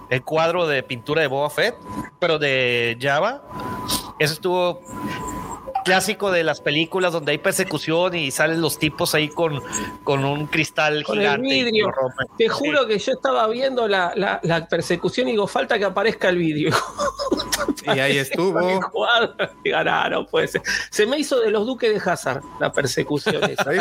el cuadro de pintura de Boba Fett, pero de Java. Eso estuvo clásico de las películas donde hay persecución y salen los tipos ahí con, con un cristal con El vidrio. Te juro que yo estaba viendo la, la, persecución y digo, falta que aparezca el vidrio. y ahí estuvo. no, puede ser. Se me hizo de los duques de Hazard la persecución esa.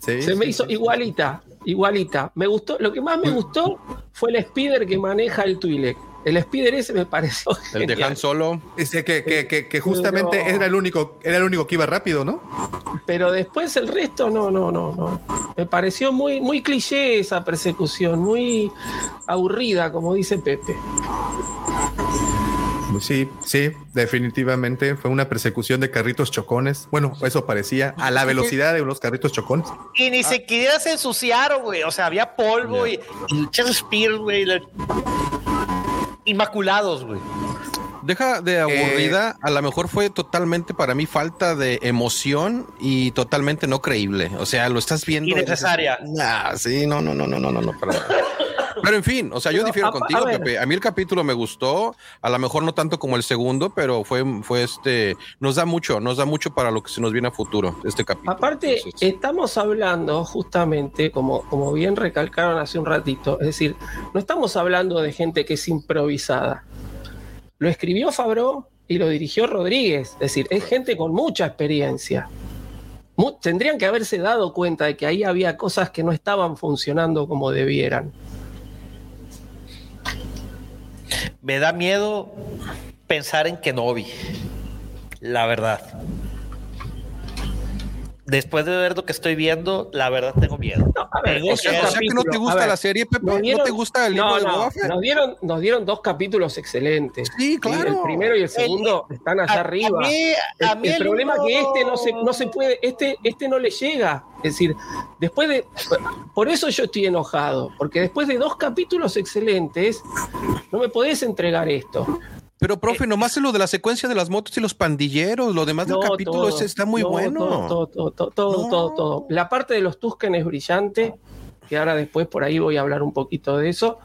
Se me hizo igualita, igualita. Me gustó, lo que más me gustó fue el speeder que maneja el Twi'lek. El Spider ese me pareció. El de Han Solo. Dice que, que, que, justamente era el único, era el único que iba rápido, ¿no? Pero después el resto, no, no, no, no. Me pareció muy, muy cliché esa persecución, muy aburrida, como dice Pepe. Sí, sí, definitivamente fue una persecución de carritos chocones. Bueno, eso parecía a la velocidad de unos carritos chocones. Y ni siquiera se ensuciaron, güey. O sea, había polvo y, y Spears, güey inmaculados, güey. Deja de aburrida, a lo mejor fue totalmente para mí falta de emoción y totalmente no creíble. O sea, lo estás viendo. Innecesaria. sí, no, no, no, no, no, no, no. Pero en fin, o sea, yo difiero contigo, Pepe. A mí el capítulo me gustó, a lo mejor no tanto como el segundo, pero fue, fue este, nos da mucho, nos da mucho para lo que se nos viene a futuro, este capítulo. Aparte, estamos hablando justamente, como, como bien recalcaron hace un ratito, es decir, no estamos hablando de gente que es improvisada. Lo escribió Fabro y lo dirigió Rodríguez, es decir, es gente con mucha experiencia tendrían que haberse dado cuenta de que ahí había cosas que no estaban funcionando como debieran. Me da miedo pensar en Kenobi, la verdad. Después de ver lo que estoy viendo, la verdad tengo miedo. No, a ver, Tengo O sea, miedo. o sea que no te gusta ver, la serie, Pepe. ¿No dieron- te gusta el libro No, de no, Boba Fett? nos dieron, nos dieron dos capítulos excelentes. Sí, claro. El primero y el segundo están allá A- arriba. A mí, a El, mí el el problema es que este no se, no se puede, este, este no le llega. Es decir, después de. Por eso yo estoy enojado, porque después de dos capítulos excelentes, no me podés entregar esto. Pero, profe, nomás es lo de la secuencia de las motos y los pandilleros. Lo demás del capítulo todo, está muy no, bueno. Todo, todo, todo, todo, No. todo, todo. La parte de los Tusken es brillante, que ahora después por ahí voy a hablar un poquito de eso,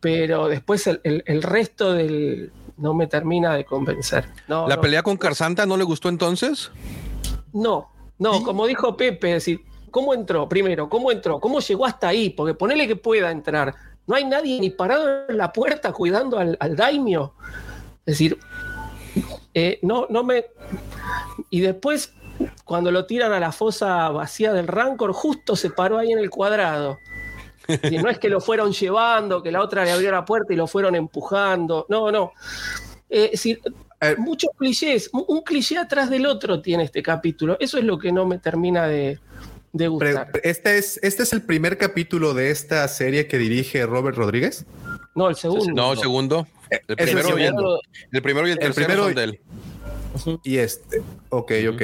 pero después el, el- el resto del no me termina de convencer. No, ¿La pelea con Carzanta no le gustó entonces? No, no, como dijo Pepe, es decir, ¿cómo entró? Primero, ¿cómo entró? ¿Cómo llegó hasta ahí? Porque ponele que pueda entrar. No hay nadie ni parado en la puerta cuidando al, al daimio. Es decir, eh, no, no me. Y después, cuando lo tiran a la fosa vacía del Rancor, justo se paró ahí en el cuadrado. Decir, no es que lo fueron llevando, que la otra le abrió la puerta y lo fueron empujando. No, no. Eh, es decir, Eh, muchos clichés, un, cliché atrás del otro tiene este capítulo. Eso es lo que no me termina de, de gustar. este, es, este es el primer capítulo de esta serie que dirige Robert Rodríguez. No, el segundo. No, el segundo. El Es el primero, y el, segundo. el primero y el El tercero primero son y- de él. Y este, ok, ok.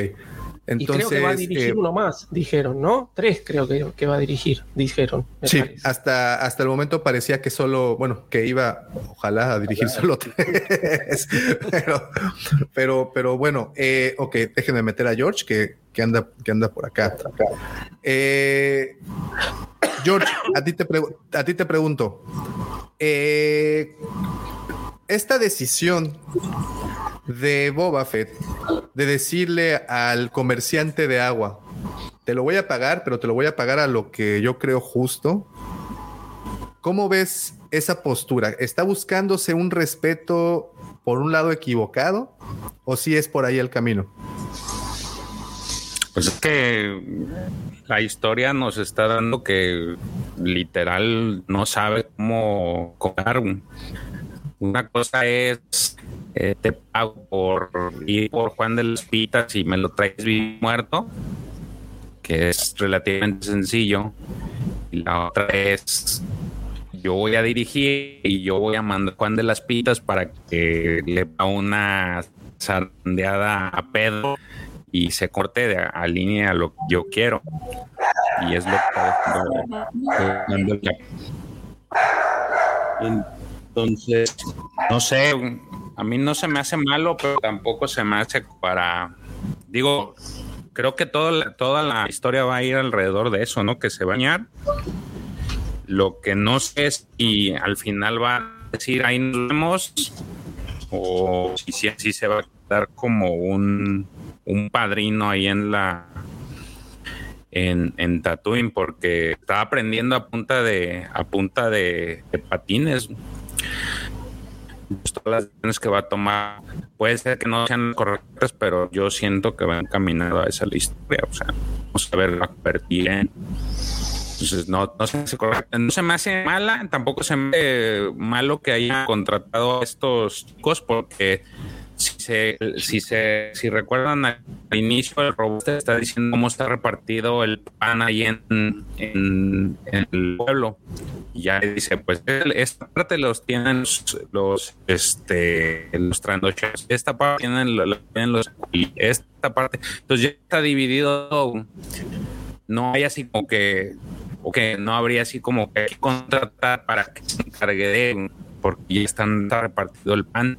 y creo que va a Entonces, dirigir eh, uno más, dijeron, ¿no? Tres creo que, que va a dirigir, dijeron. sí, parece. hasta, hasta el momento parecía que solo, bueno, que iba, ojalá, a dirigir solo tres. pero, pero, pero bueno, eh, ok, déjenme meter a George, que, que anda, anda por acá. Eh, George, a ti te, a ti te pregunto, eh, esta decisión de Boba Fett de decirle al comerciante de agua, te lo voy a pagar, pero te lo voy a pagar a lo que yo creo justo. ¿Cómo ves esa postura? ¿Está buscándose un respeto por un lado equivocado o si es por ahí el camino? Pues es que la historia nos está dando que literal no sabe cómo cobrar. Una cosa es eh, te pago por ir por Juan de las Pitas y me lo traes bien muerto, que es relativamente sencillo. Y la otra es yo voy a dirigir y yo voy a mandar a Juan de las Pitas para que le da una zarandeada a Pedro y se corte de a línea a lo que yo quiero. Y es lo que entonces, no sé, a mí no se me hace malo, pero tampoco se me hace para, digo, creo que toda toda la historia va a ir alrededor de eso, ¿no? Que se va a bañar. Lo que no sé es si al final va a decir ahí nos vemos o si, si, si se va a dar como un, un padrino ahí en la en, en Tatooine porque estaba aprendiendo a punta de a punta de, de patines. Pues todas las decisiones que va a tomar. Puede ser que no sean correctas pero yo siento que va encaminado a esa historia o sea vamos a ver la bien entonces no, no, se hace no se me hace mala, tampoco se me hace malo que haya contratado a estos chicos porque si se, si se, si recuerdan al inicio el robot está diciendo cómo está repartido el pan ahí en, en, el pueblo. Y ya dice, pues esta parte los tienen los, los este los esta parte tienen los, los y esta parte, entonces ya está dividido. No hay así como que o que no habría así como que contratar para que se encargue de porque ya están está repartido el pan.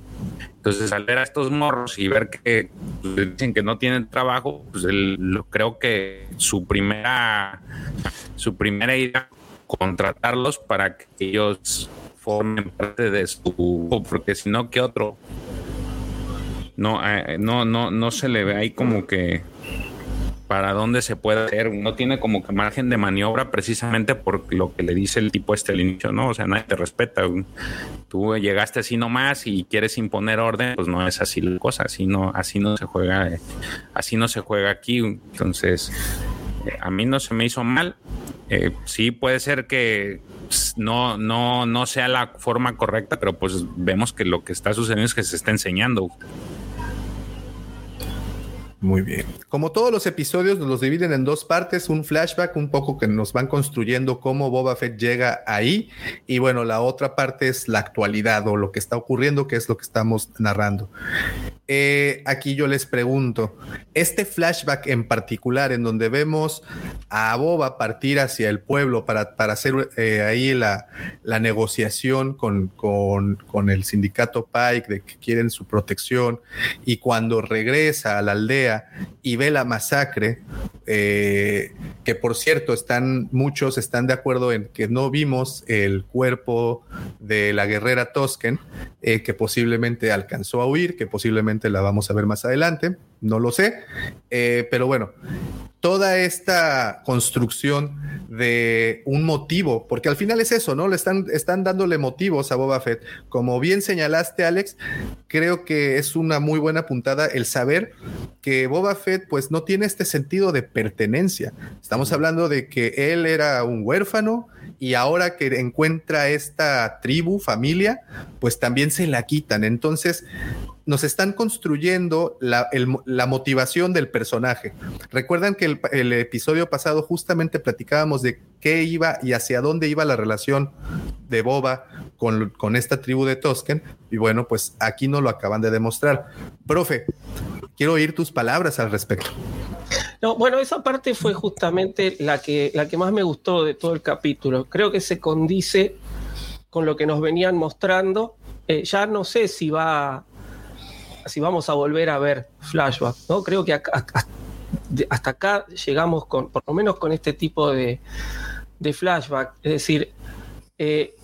Entonces, al ver a estos morros y ver que pues, dicen que no tienen trabajo, pues el, creo que su primera su primera idea contratarlos para que ellos formen parte de su porque si no qué otro no eh, no no no se le ve ahí como que para dónde se puede hacer. No tiene como que margen de maniobra precisamente por lo que le dice el tipo este al inicio, ¿no? O sea, nadie te respeta. Tú llegaste así nomás y quieres imponer orden, pues no es así la cosa, así no, así no se juega, así no se juega aquí. Entonces, eh, a mí no se me hizo mal. Eh, sí puede ser que no, no, no sea la forma correcta, pero pues vemos que lo que está sucediendo es que se está enseñando. Muy bien. Como todos los episodios, nos los dividen en dos partes, un flashback, un poco que nos van construyendo cómo Boba Fett llega ahí, y bueno, la otra parte es la actualidad o lo que está ocurriendo, que es lo que estamos narrando. Eh, aquí yo les pregunto, este flashback en particular, en donde vemos a Boba partir hacia el pueblo para, para hacer eh, ahí la, la negociación con, con, con el sindicato Pike de que quieren su protección, y cuando regresa a la aldea y ve la masacre, eh, que por cierto, están muchos están de acuerdo en que no vimos el cuerpo de la guerrera Tosken, eh, que posiblemente alcanzó a huir, que posiblemente la vamos a ver más adelante, no lo sé, eh, pero bueno, toda esta construcción de un motivo, porque al final es eso, ¿no? Le están, están dándole motivos a Boba Fett. Como bien señalaste, Alex, creo que es una muy buena puntada el saber que Boba Fett pues no tiene este sentido de pertenencia. Estamos hablando de que él era un huérfano y ahora que encuentra esta tribu, familia, pues también se la quitan. Entonces, nos están construyendo la, motivación del personaje. Recuerdan que el, episodio pasado justamente platicábamos de qué iba y hacia dónde iba la relación de Boba con, esta tribu de Tosken. Y bueno, pues aquí nos lo acaban de demostrar. Profe, quiero oír tus palabras al respecto. No, bueno, esa parte fue justamente la que, la que más me gustó de todo el capítulo. Creo que se condice con lo que nos venían mostrando. Eh, ya no sé si va si vamos a volver a ver flashback, ¿no? Creo que hasta acá llegamos con, por lo menos con este tipo de, flashback. Es decir, eh,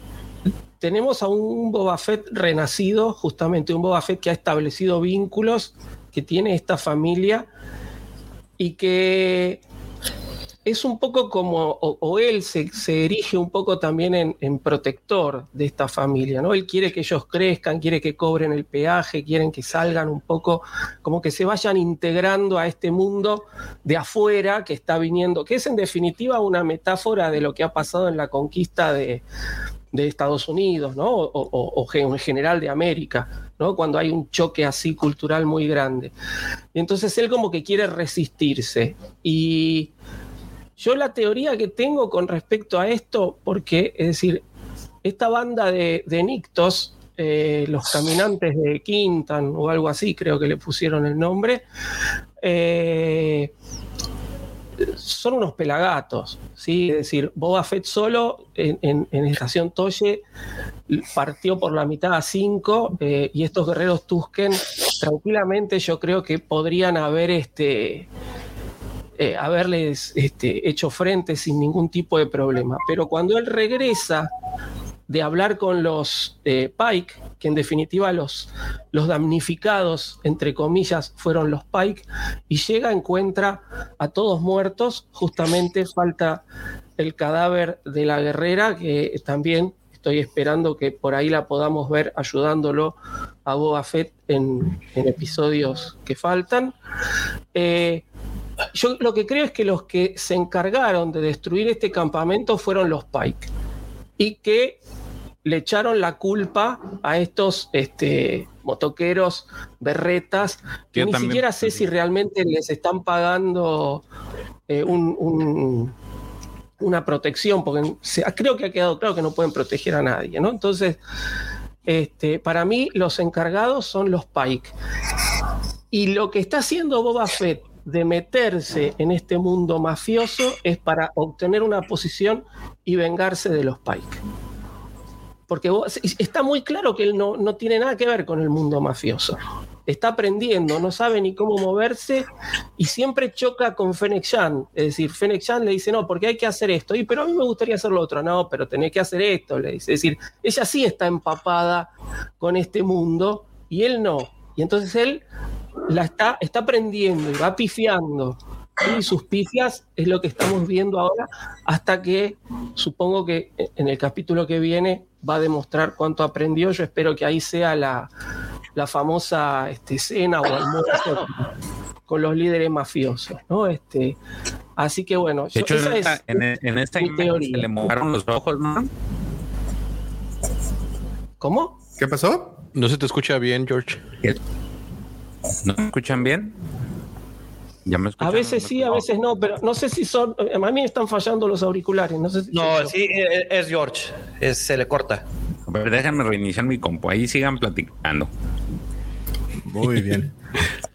tenemos a un Boba Fett renacido, justamente un Boba Fett que ha establecido vínculos, que tiene esta familia y que es un poco como, o, él se, erige un poco también en, protector de esta familia, ¿no? Él quiere que ellos crezcan, quiere que cobren el peaje, quieren que salgan un poco, como que se vayan integrando a este mundo de afuera que está viniendo, que es en definitiva una metáfora de lo que ha pasado en la conquista de, Estados Unidos, ¿no? O, en general de América, ¿no? Cuando hay un choque así cultural muy grande. Y entonces él como que quiere resistirse. Y yo la teoría que tengo con respecto a esto, porque, es decir, esta banda de, Nictos, eh, los caminantes de Quintan o algo así, creo que le pusieron el nombre, eh, son unos pelagatos, ¿sí? Es decir, Boba Fett solo en, Estación Toye partió por la mitad a cinco eh, y estos guerreros Tusken tranquilamente yo creo que podrían haber este, eh, haberles este, hecho frente sin ningún tipo de problema. Pero cuando él regresa de hablar con los eh, Pike, que en definitiva los, los damnificados, entre comillas, fueron los Pike, y llega, encuentra a todos muertos, justamente falta el cadáver de la guerrera, que también estoy esperando que por ahí la podamos ver ayudándolo a Boba Fett en, episodios que faltan. Eh, yo lo que creo es que los que se encargaron de destruir este campamento fueron los Pike y que le echaron la culpa a estos este, motoqueros, berretas, que ni siquiera sé si realmente les están pagando eh, una protección, porque creo que ha quedado claro que no pueden proteger a nadie, ¿no? Entonces, este, para mí los encargados son los Pike. Y lo que está haciendo Boba Fett de meterse en este mundo mafioso es para obtener una posición y vengarse de los Pike. Porque está muy claro que él no, no, tiene nada que ver con el mundo mafioso. Está aprendiendo, no sabe ni cómo moverse y siempre choca con Fennec Chan. Es decir, Fennec Chan le dice, no, porque hay que hacer esto. Y pero a mí me gustaría hacer lo otro. No, pero tenés que hacer esto, le dice. Es decir, ella sí está empapada con este mundo y él no. Y entonces él la está, está aprendiendo y va pifiando. Y sus pifias es lo que estamos viendo ahora, hasta que supongo que en el capítulo que viene va a demostrar cuánto aprendió. Yo espero que ahí sea la, famosa este, escena o almuerzo con los líderes mafiosos, ¿no? Este, así que bueno, de hecho, en, esta, se le mojaron los ojos, ¿no? ¿Cómo? ¿Qué pasó? No se te escucha bien, George. ¿No me escuchan bien? ¿Ya me A veces sí, a veces no, pero no sé si son. A mí me están fallando los auriculares. No sé si No, sí, eh, es George. Es- se le corta. A ver, déjenme reiniciar mi compu. Ahí sigan platicando. Muy bien.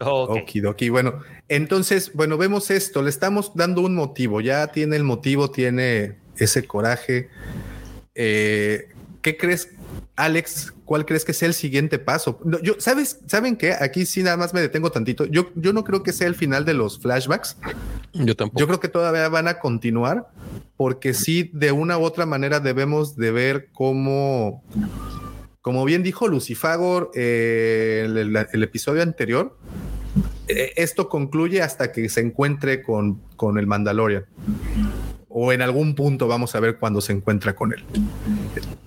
Ok. Okidoki. Bueno, entonces, bueno, vemos esto. Le estamos dando un motivo. Ya tiene el motivo, tiene ese coraje. Eh, ¿Qué crees, Alex? ¿Cuál crees que sea el siguiente paso? No, yo, ¿sabes? ¿Saben qué? Aquí sí nada más me detengo tantito. Yo, yo no creo que sea el final de los flashbacks. Yo tampoco. Yo creo que todavía van a continuar porque sí, de una u otra manera debemos de ver cómo, como bien dijo Lucifagor eh, el, el- el episodio anterior, eh, esto concluye hasta que se encuentre con, con el Mandalorian. O en algún punto vamos a ver cuando se encuentra con él.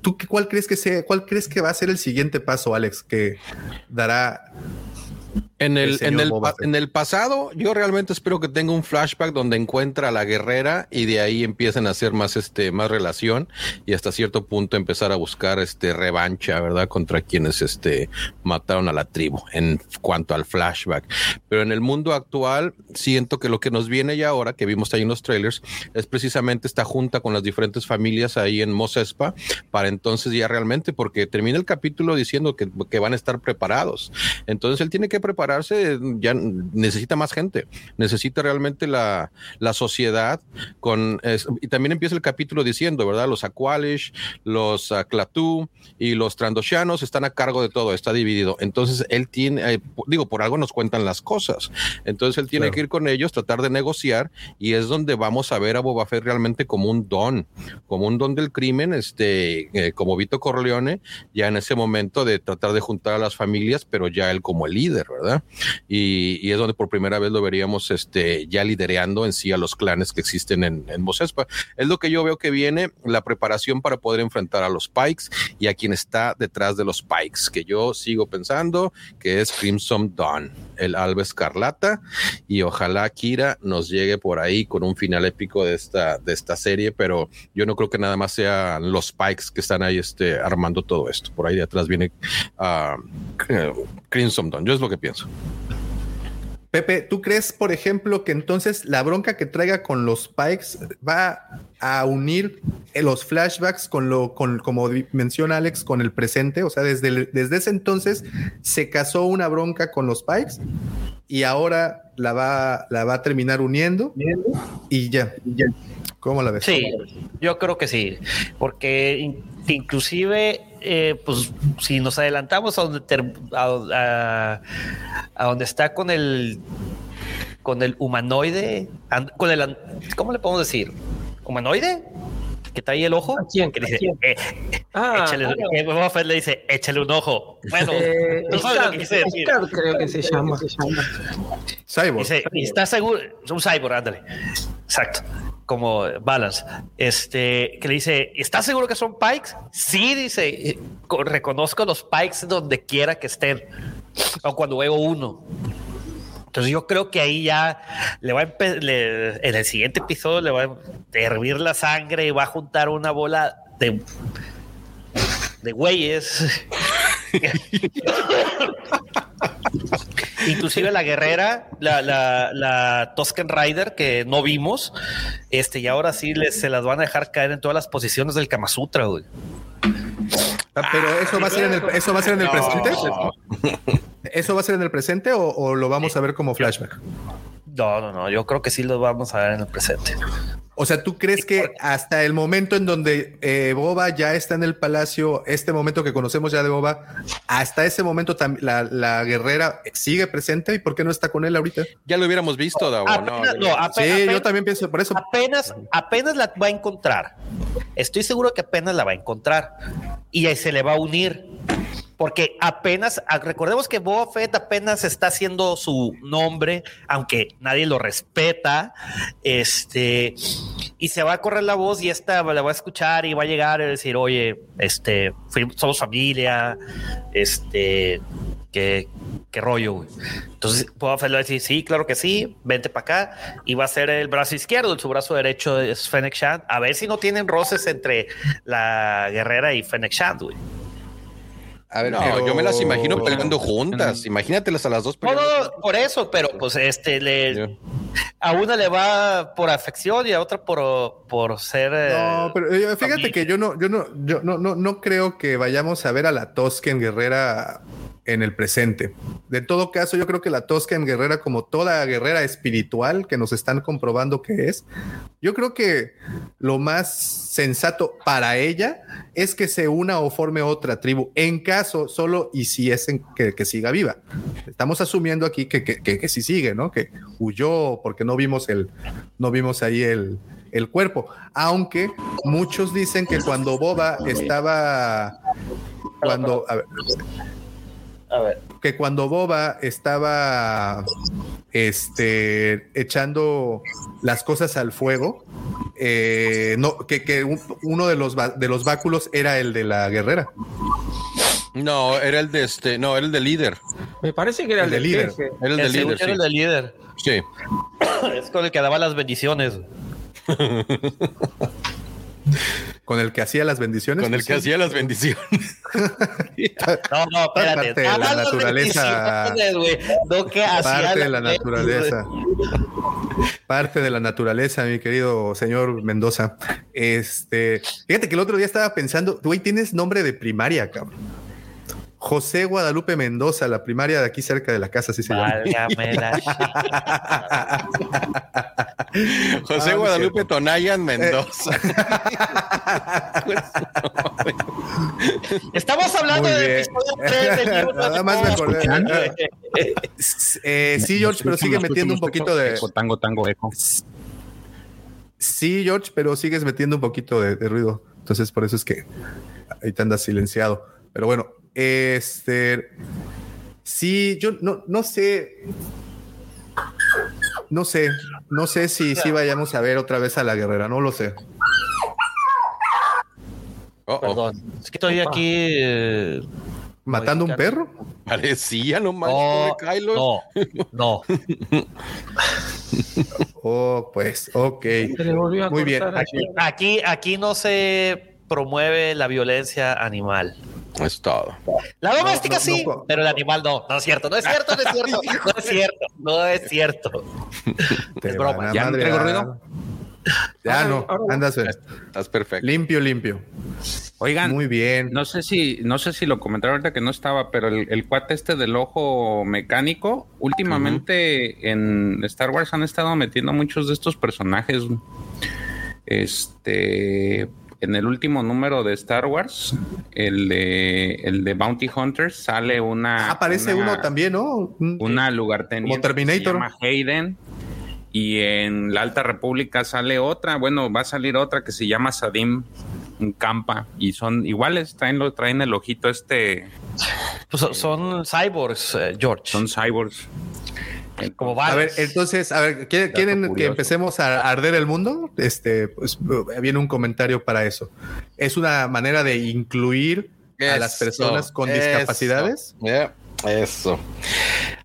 ¿Tú qué- cuál crees que sea, cuál crees que va a ser el siguiente paso, Alex, que dará En el en, el, en el pasado, yo realmente espero que tenga un flashback donde encuentra a la guerrera y de ahí empiecen a hacer más, este, más relación y hasta cierto punto empezar a buscar este revancha, ¿verdad? Contra quienes este, mataron a la tribu en cuanto al flashback. Pero en el mundo actual, siento que lo que nos viene ya ahora, que vimos ahí en los trailers, es precisamente esta junta con las diferentes familias ahí en Mos Espa, para entonces ya realmente, porque termina el capítulo diciendo que, que van a estar preparados. Entonces él tiene que ya necesita más gente, necesita realmente la, la sociedad con, es- y también empieza el capítulo diciendo, ¿verdad? Los Aqualish, los uh, Clatú y los Trandoshanos están a cargo de todo, está dividido. Entonces él tiene, eh, digo, por algo nos cuentan las cosas. Entonces él tiene Claro. que ir con ellos, tratar de negociar y es donde vamos a ver a Boba Fett realmente como un don, como un don del crimen, este, eh, como Vito Corleone, ya en ese momento de tratar de juntar a las familias, pero ya él como el líder, ¿verdad? Y, es donde por primera vez lo veríamos este, ya lidereando en sí a los clanes que existen en, en Mos Espa. Es lo que yo veo que viene, la preparación para poder enfrentar a los Pikes y a quien está detrás de los Pikes, que yo sigo pensando que es Crimson Dawn, el Alba Escarlata, y ojalá Kira nos llegue por ahí con un final épico de esta, de esta serie, pero yo no creo que nada más sean los Pikes que están ahí este, armando todo esto. Por ahí de atrás viene ah, Crimson Dawn, yo es lo que pienso. Pepe, ¿tú crees, por ejemplo, que entonces la bronca que traiga con los Pikes va a unir eh, los flashbacks con lo, con, como menciona Alex, con el presente? O sea, desde, desde ese entonces se casó una bronca con los Pikes y ahora la va, la va a terminar uniendo y ya. ¿Cómo la ves? Sí, yo creo que sí, porque in- inclusive, eh, pues, si nos adelantamos a donde, a, a- donde está con el con el humanoide, con el, ¿cómo le podemos decir? ¿Humanoide? ¿Que está ahí el ojo? ¿A quién? Que ¿A dice, quién? eh, Ah, échale, Boba Fett le dice, échale un ojo. Bueno, eh, tú sabes lo que quise decir. Creo que se llama. Cyborg. Dice, ¿y ¿estás seguro? Es un cyborg, ándale. Exacto. Como balance. Este, que le dice, ¿estás seguro que son pikes? Sí, dice, eh, co- reconozco los pikes donde quiera que estén. O cuando veo uno. Entonces yo creo que ahí ya le va a le- en el siguiente episodio le va a hervir la sangre y va a juntar una bola de de güeyes. Inclusive la guerrera, la, la, la Tusken Rider que no vimos, este, y ahora sí les, se las van a dejar caer en todas las posiciones del Kama Sutra, güey. Ah, pero eso va a ser en el, eso va a ser en el presente. ¿Eso va a ser en el presente o, o lo vamos a ver como flashback? No, no, no, yo creo que sí los vamos a ver en el presente. O sea, ¿tú crees que hasta el momento en donde eh, Boba ya está en el palacio, este momento que conocemos ya de Boba, hasta ese momento la, la guerrera sigue presente y por qué no está con él ahorita? Ya lo hubiéramos visto, Davo, ¿no? Apenas- no, Sí, apenas- yo también pienso por eso. apenas, apenas la va a encontrar. Estoy seguro que apenas la va a encontrar y ahí se le va a unir. Porque apenas, ah, recordemos que Boba Fett apenas está haciendo su nombre, aunque nadie lo respeta, este, y se va a correr la voz y esta la va a escuchar y va a llegar y decir, oye, este, somos familia, este, qué, qué rollo, güey. Entonces, Boba Fett le va a decir, sí, claro que sí, vente para acá, y va a ser el brazo izquierdo, su brazo derecho es Fennec Shand, a ver si no tienen roces entre la guerrera y Fennec Shand, güey. A ver, No, pero- yo me las imagino peleando juntas. Imagínatelas a las dos No, peleando. no, por eso, pero pues este le. A una le va por afección y a otra por, por ser. No, pero eh, fíjate que yo no, yo no, yo no, no, no creo que vayamos a ver a la Tosken Guerrera en el presente. De todo caso, yo creo que la Toscan guerrera, como toda guerrera espiritual que nos están comprobando que es, yo creo que lo más sensato para ella es que se una o forme otra tribu, en caso solo y si es en que, que, siga viva. Estamos asumiendo aquí que, que, que, sí sigue, ¿no? Que huyó porque no vimos el, no vimos ahí el, el cuerpo. Aunque muchos dicen que cuando Boba estaba, cuando, que cuando Boba estaba este, echando las cosas al fuego, eh, no, que, uno de los, de los báculos era el de la guerrera. No, era el de este, no, era el de líder. Me parece que era el, de líder. Era el, de líder. Era el de líder. Sí. Es con el que daba las bendiciones. Con el que hacía las bendiciones. Con el que hacía las bendiciones. no, no, espérate. Parte de la naturaleza. parte de la naturaleza. Parte de la naturaleza, mi querido señor Mendoza. Este, fíjate que el otro día estaba pensando, güey, tienes nombre de primaria, cabrón. José Guadalupe Mendoza, la primaria de aquí cerca de la casa, así se llama. José ah, Guadalupe Tonayan Mendoza. Estamos hablando del episodio 3 del libro. Nada más me acordé. Eh, sí, George, pero sigue metiendo un poquito de. Tango, tango, eco. Sí, George, pero sigues metiendo un poquito de, de ruido. Entonces, por eso es que ahí te andas silenciado. Pero bueno, este. Sí, yo no, no sé. No sé, no sé si, si vayamos a ver otra vez a la guerrera, no lo sé. Perdón, es que estoy aquí. Eh, ¿Matando un perro? Parecía no no, No, no. oh, pues, ok. Muy bien. aquí, aquí no se promueve la violencia animal. Es todo. La doméstica sí, pero el animal no. No es cierto, no es cierto, no es cierto, no es cierto, no es cierto. es broma. ¿Ya no traigo ruido? Ya no, andas. Estás perfecto. Limpio, limpio. Oigan, muy bien. No sé si, no sé si lo comentaron ahorita que no estaba, pero el, cuate este del ojo mecánico, últimamente en Star Wars han estado metiendo muchos de estos personajes. Este, en el último número de Star Wars, el de, el de Bounty Hunters, sale una. Aparece uno también, ¿no? Una lugarteniente. Como Terminator. se llama Hayden. Y en la Alta República sale otra. Bueno, va a salir otra que se llama Sadim Campa. Y son iguales, traen, lo, traen el ojito este. Pues son cyborgs, eh, George. Son cyborgs. Como a ver, entonces, a ver, ¿quieren que empecemos a arder el mundo? Este, pues viene un comentario para eso. Es una manera de incluir a las personas con discapacidades. Eso.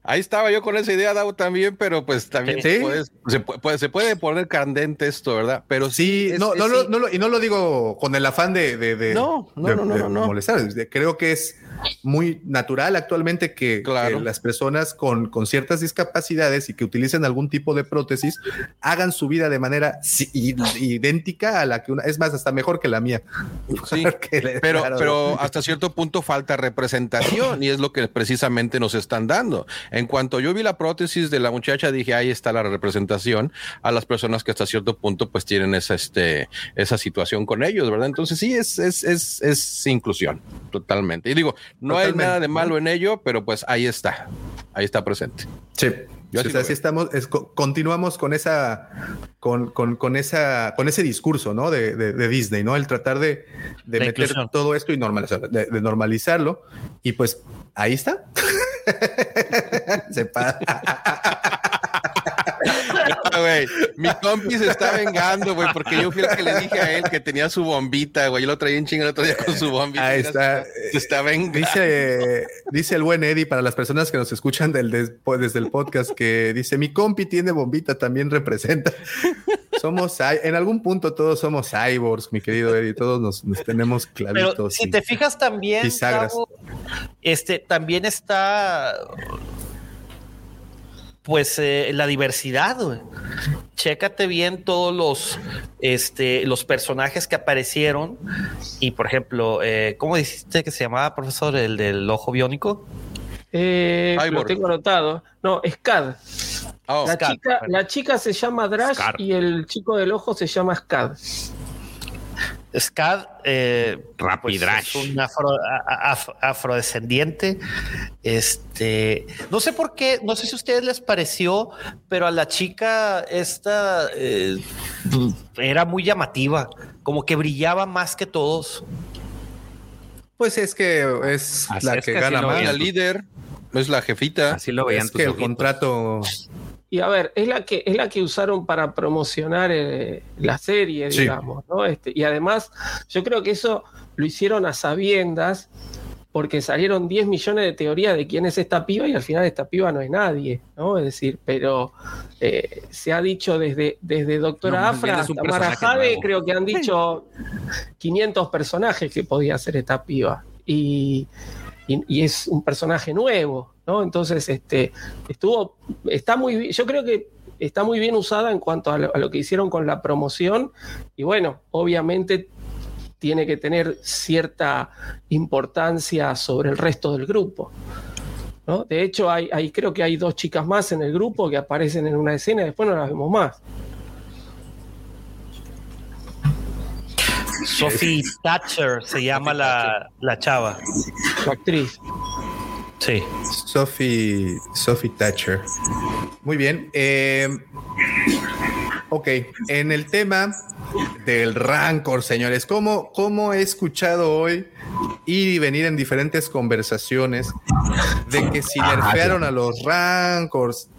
Ahí estaba yo con esa idea, Dau, también, pero pues también se, puede, se, puede, poner candente esto, ¿verdad? Pero sí, no, no, no, y no lo digo con el afán de, de, no, no, molestar. Creo que es muy natural actualmente que, las personas con, con, ciertas discapacidades y que utilicen algún tipo de prótesis hagan su vida de manera idéntica a la que una, es más, hasta mejor que la mía. Sí, pero, pero hasta cierto punto falta representación y es lo que precisamente nos están dando. En cuanto yo vi la prótesis de la muchacha, dije, ahí está la representación a las personas que hasta cierto punto pues tienen esa, este, esa situación con ellos, ¿verdad? Entonces sí, es, es, es, es inclusión, totalmente. Y digo, no hay nada de malo en ello, pero pues ahí está, ahí está presente. Sí. Yo así, estamos, continuamos con esa, con, con, con, esa, con ese discurso, ¿no? De, de, Disney, ¿no? El tratar de, de meter todo esto y normalizarlo, de, normalizarlo. Y pues ahí está. Se mi compi se está vengando, güey, porque yo fui el que le dije a él que tenía su bombita, güey. Yo lo traía en chinga el otro día con su bombita. Ahí está. Se, está vengando. Dice, dice el buen Eddie para las personas que nos escuchan del, desde el podcast que dice: Mi compi tiene bombita, también representa. Somos, en algún punto todos somos cyborgs, mi querido Eddie, todos nos, tenemos clavitos. Pero si te fijas también, este, también está pues eh, la diversidad. Chécate bien todos los, este, los personajes que aparecieron. Y por ejemplo, eh, ¿cómo dijiste que se llamaba, profesor, el del ojo biónico? Eh, lo tengo anotado. No, Scad. Oh, la, Scad, chica, bueno. la chica se llama Drash Scar. y el chico del ojo se llama Scad. Scad, eh, pues, es un afro- af- afrodescendiente. Este, no sé por qué, no sé si a ustedes les pareció, pero a la chica esta eh, era muy llamativa, como que brillaba más que todos. Pues es que es Así la es que, gana más. la líder, es la jefita. Así lo veían Es tus que el contrato Y a ver, es la que, es la que usaron para promocionar eh, la serie, Sí. digamos, ¿no? Este, y además, yo creo que eso lo hicieron a sabiendas, porque salieron 10 millones de teorías de quién es esta piba, y al final esta piba no es nadie, ¿no? Es decir, pero eh, se ha dicho desde, desde Doctora No, Afra hasta Mara Jade, nuevo. creo que han dicho 500 personajes que podía ser esta piba. Y, y- es un personaje nuevo, ¿no? Entonces, este, estuvo, está muy bien, yo creo que está muy bien usada en cuanto a lo, a lo que hicieron con la promoción, y bueno, obviamente tiene que tener cierta importancia sobre el resto del grupo. ¿no? De hecho, hay, hay- creo que hay dos chicas más en el grupo que aparecen en una escena y después no las vemos más. Sophie Thatcher se llama la, la chava. La actriz. Sí. Sophie, Sophie Thatcher. Muy bien. eh, ok, en el tema del Rancor, señores, ¿cómo, ¿cómo he escuchado hoy ir y venir en diferentes conversaciones de que si nerfearon a los Rancors,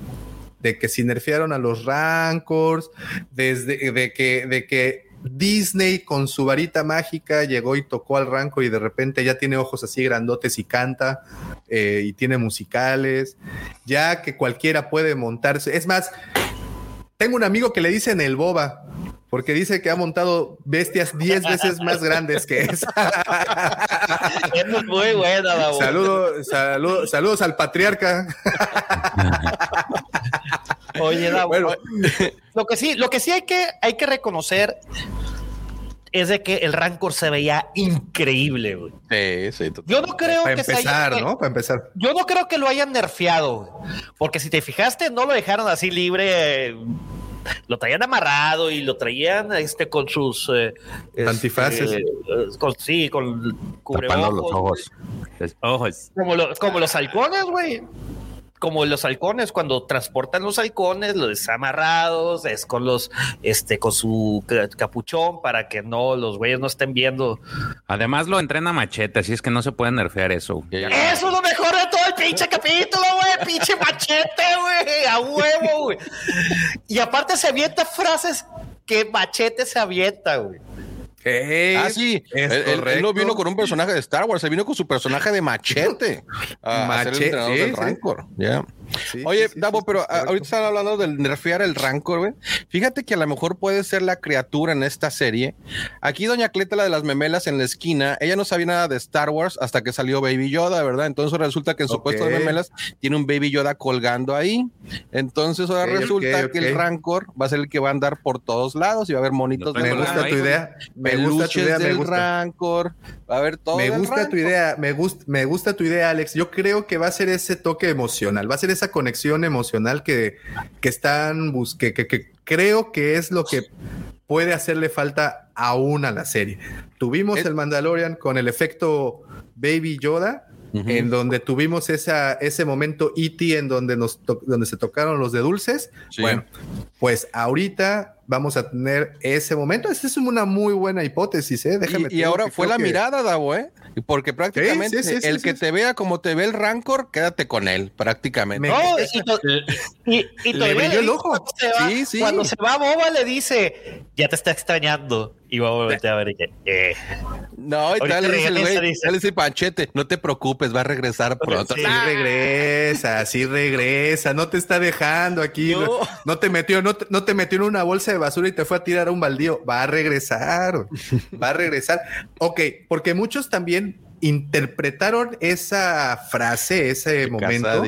de que si nerfearon a los Rancors, desde de que, de que Disney con su varita mágica llegó y tocó al Rancor y de repente ya tiene ojos así grandotes y canta eh, y tiene musicales, ya que cualquiera puede montarse. Es más, tengo un amigo que le dicen el boba, porque dice que ha montado bestias 10 veces más grandes que esa. Es muy buena. Saludo- saludo- saludos al patriarca. Oye, Davo, Bueno. lo que sí, lo que sí hay que, hay que reconocer es de que el Rancor se veía increíble, güey. Sí, sí. Yo no creo Para que se empezar, haya- ¿no? Para empezar. Yo no creo que lo hayan nerfeado, güey. porque si te fijaste, no lo dejaron así libre. eh, Lo traían amarrado y lo traían este con sus eh, este, Antifaces. eh, con- sí, con Tapando cubrebocos, los ojos. Los ojos. Como, lo- como los halcones, güey. Como los halcones, cuando transportan los halcones, los desamarrados, es con los, este, con su ca- capuchón para que no, los güeyes no estén viendo. Además lo entrena machete, así es que no se puede nerfear eso. Eso es lo mejor de todo el pinche capítulo, güey. Pinche machete, güey. A huevo, güey. Y aparte se avienta frases que machete se avienta, güey. Ah, sí. es él, no vino con un personaje de Star Wars, él vino con su personaje de machete. a- a ser el Machete, entrenador sí, del. Rancor. Ya. Sí, Oye, sí, Davo, sí, pero a- ahorita están hablando del nerfear el Rancor, güey. Fíjate que a lo mejor puede ser la criatura en esta serie. Aquí Doña Cleta, la de las memelas en la esquina, ella no sabía nada de Star Wars hasta que salió Baby Yoda, ¿verdad? Entonces resulta que en su puesto de memelas tiene un Baby Yoda colgando ahí. Entonces ahora resulta que el. Rancor va a ser el que va a andar por todos lados y va a haber monitos Me Me de gusta Rancor, tu idea. Me gusta tu peluches idea. Me del gusta. Rancor, va a haber todo Me gusta tu idea, me gusta, me gusta tu idea, Alex. Yo creo que va a ser ese toque emocional, va a ser esa conexión emocional que, que están bus- que, creo que es lo que puede hacerle falta aún a la serie. Tuvimos el Mandalorian con el efecto Baby Yoda, en donde tuvimos esa, ese momento E.T. en donde, nos donde se tocaron los de dulces. Sí. Bueno, pues ahorita vamos a tener ese momento. Esa es una muy buena hipótesis, ¿eh? Déjame Y, y ahora fue la que- mirada, Davo, ¿eh? Porque prácticamente sí, sí, el sí, que sí. te vea como te ve el Rancor, quédate con él, prácticamente. Me- No, y, to- y, y Le todavía le el ojo. Cuando se, va, Sí, sí. cuando se va Boba le dice, ya te está extrañando. Y va a voltear a ver y que, eh. No, y tal dice güey, tal dice Panchete, no te preocupes, va a regresar pronto. Sí Ah, regresa, sí regresa, no te está dejando aquí, No. te metió, no te, no te metió en una bolsa de basura y te fue a tirar a un baldío, va a regresar, va a regresar. Ok, porque muchos también interpretaron esa frase, ese momento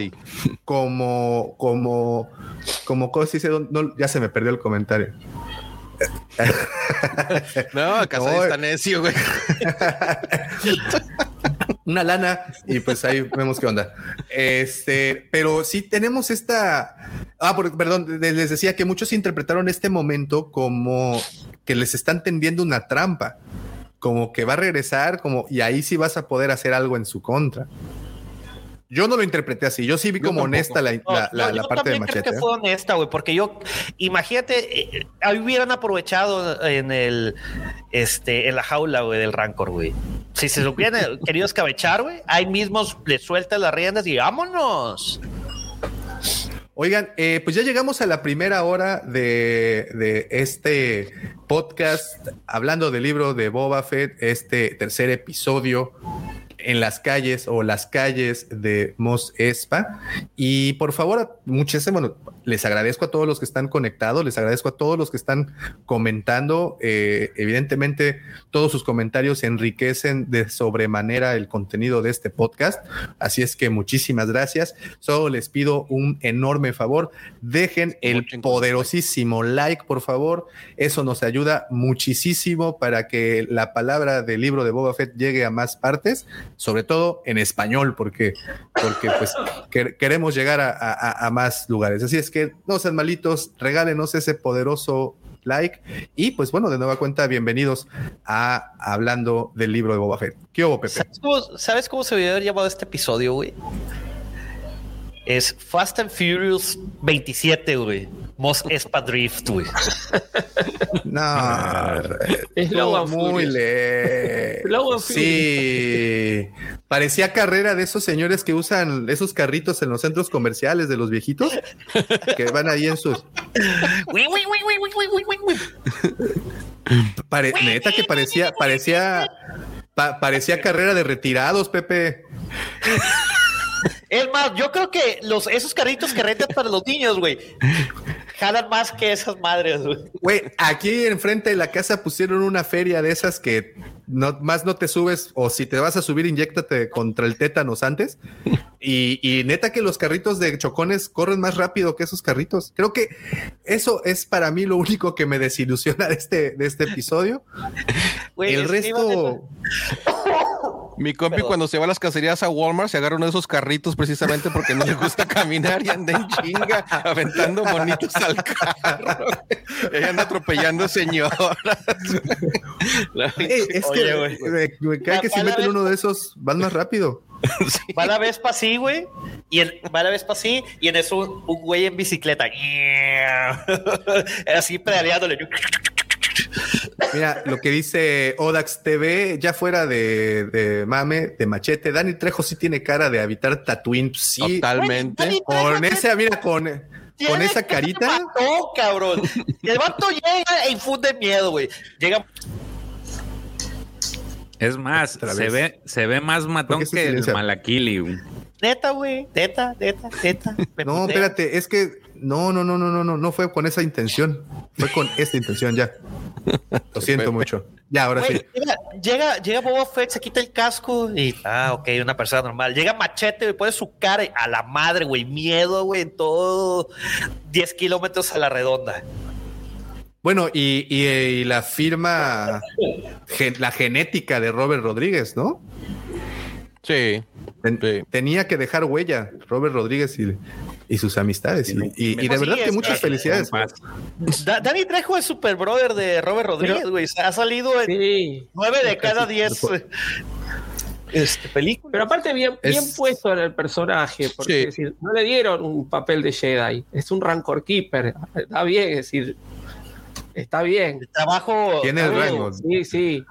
como, como, como, ¿cómo se dice? No, ya se me perdió el comentario. no, Casadi está necio, güey. Una lana y pues ahí vemos qué onda. Este, pero sí tenemos esta. Ah, perdón, les decía que muchos interpretaron este momento como que les están tendiendo una trampa, como que va a regresar, como y ahí sí vas a poder hacer algo en su contra. Yo no lo interpreté así. Yo sí vi como honesta la, parte de Machete. Creo que fue honesta, güey, porque yo, imagínate, eh, ahí hubieran aprovechado en el, este, en la jaula, güey, del Rancor, güey. Si se lo hubieran querido escabechar, güey, ahí mismo le sueltas las riendas y vámonos. Oigan, eh, pues ya llegamos a la primera hora de, de, este podcast hablando del libro de Boba Fett, este tercer episodio en las calles o las calles de Mos Espa. Y por favor, muchísimo, bueno, les agradezco a todos los que están conectados, les agradezco a todos los que están comentando. Eh, evidentemente, todos sus comentarios enriquecen de sobremanera el contenido de este podcast. Así es que muchísimas gracias. Solo les pido un enorme favor. Dejen el poderosísimo like, por favor. Eso nos ayuda muchísimo para que la palabra del libro de Boba Fett llegue a más partes sobre todo en español, porque, porque pues queremos llegar a, más lugares. Así es que no sean malitos, regálenos ese poderoso like y pues bueno, de nueva cuenta, bienvenidos a Hablando del libro de Boba Fett. ¿Qué hubo, Pepe? ¿Sabes cómo, se hubiera llamado este episodio, güey? Es Fast and Furious 27, güey. Mos Espa Drift, güey. No, es muy le. Sí, parecía carrera de esos señores que usan esos carritos en los centros comerciales de los viejitos que van ahí en sus. neta que parecía, parecía, parecía carrera de retirados, Pepe. Es más, yo creo que los, esos carritos que rentan para los niños, güey, jalan más que esas madres, güey. Aquí enfrente de la casa pusieron una feria de esas que no, más no te subes, o si te vas a subir, inyectate contra el tétanos antes. Y, neta que los carritos de chocones corren más rápido que esos carritos. Creo que eso es para mí lo único que me desilusiona de este, de este episodio. el resto. Mi compi cuando se va a las cacerías a Walmart se agarra uno de esos carritos precisamente porque no le gusta caminar y anda en chinga aventando bonitos al carro. Ella anda atropellando señoras. es que me, cae que si meten uno de esos van más rápido. Va la Vespa así, güey. Y en, va la Vespa así, y en eso un, güey en bicicleta. así pedaleándole. Mira, lo que dice Odax TV, ya fuera de, mame, de machete, Dani Trejo sí tiene cara de habitar Tatooine. Sí, totalmente. Con esa, mira, con, con esa carita. No, cabrón. El vato llega e infunde miedo, güey. Llega. Es más, se ve, se ve más matón que el Malakili. Neta, güey. Neta, neta, neta. No, espérate, es que no, no, no, no, no, no, no fue con esa intención. Fue con esta intención ya. Lo siento mucho. Ya, ahora sí. Llega, llega, Boba Fett, se quita el casco y, ah, ok, una persona normal. Llega Machete, y pone su cara a la madre, güey. Miedo, güey, en todo 10 kilómetros a la redonda. Bueno, y, y, la firma, la genética de Robert Rodríguez, ¿no? Sí. Tenía que dejar huella Robert Rodríguez y, y sus amistades. Y, de verdad que muchas felicidades. Dani Trejo es super brother de Robert Rodríguez, güey. Ha salido en nueve de cada diez este, películas. Pero aparte, bien, bien puesto en el personaje, porque no le dieron un papel de Jedi, es un Rancor Keeper. Está bien, es decir, está bien. El trabajo. Tiene el rango. Sí, sí.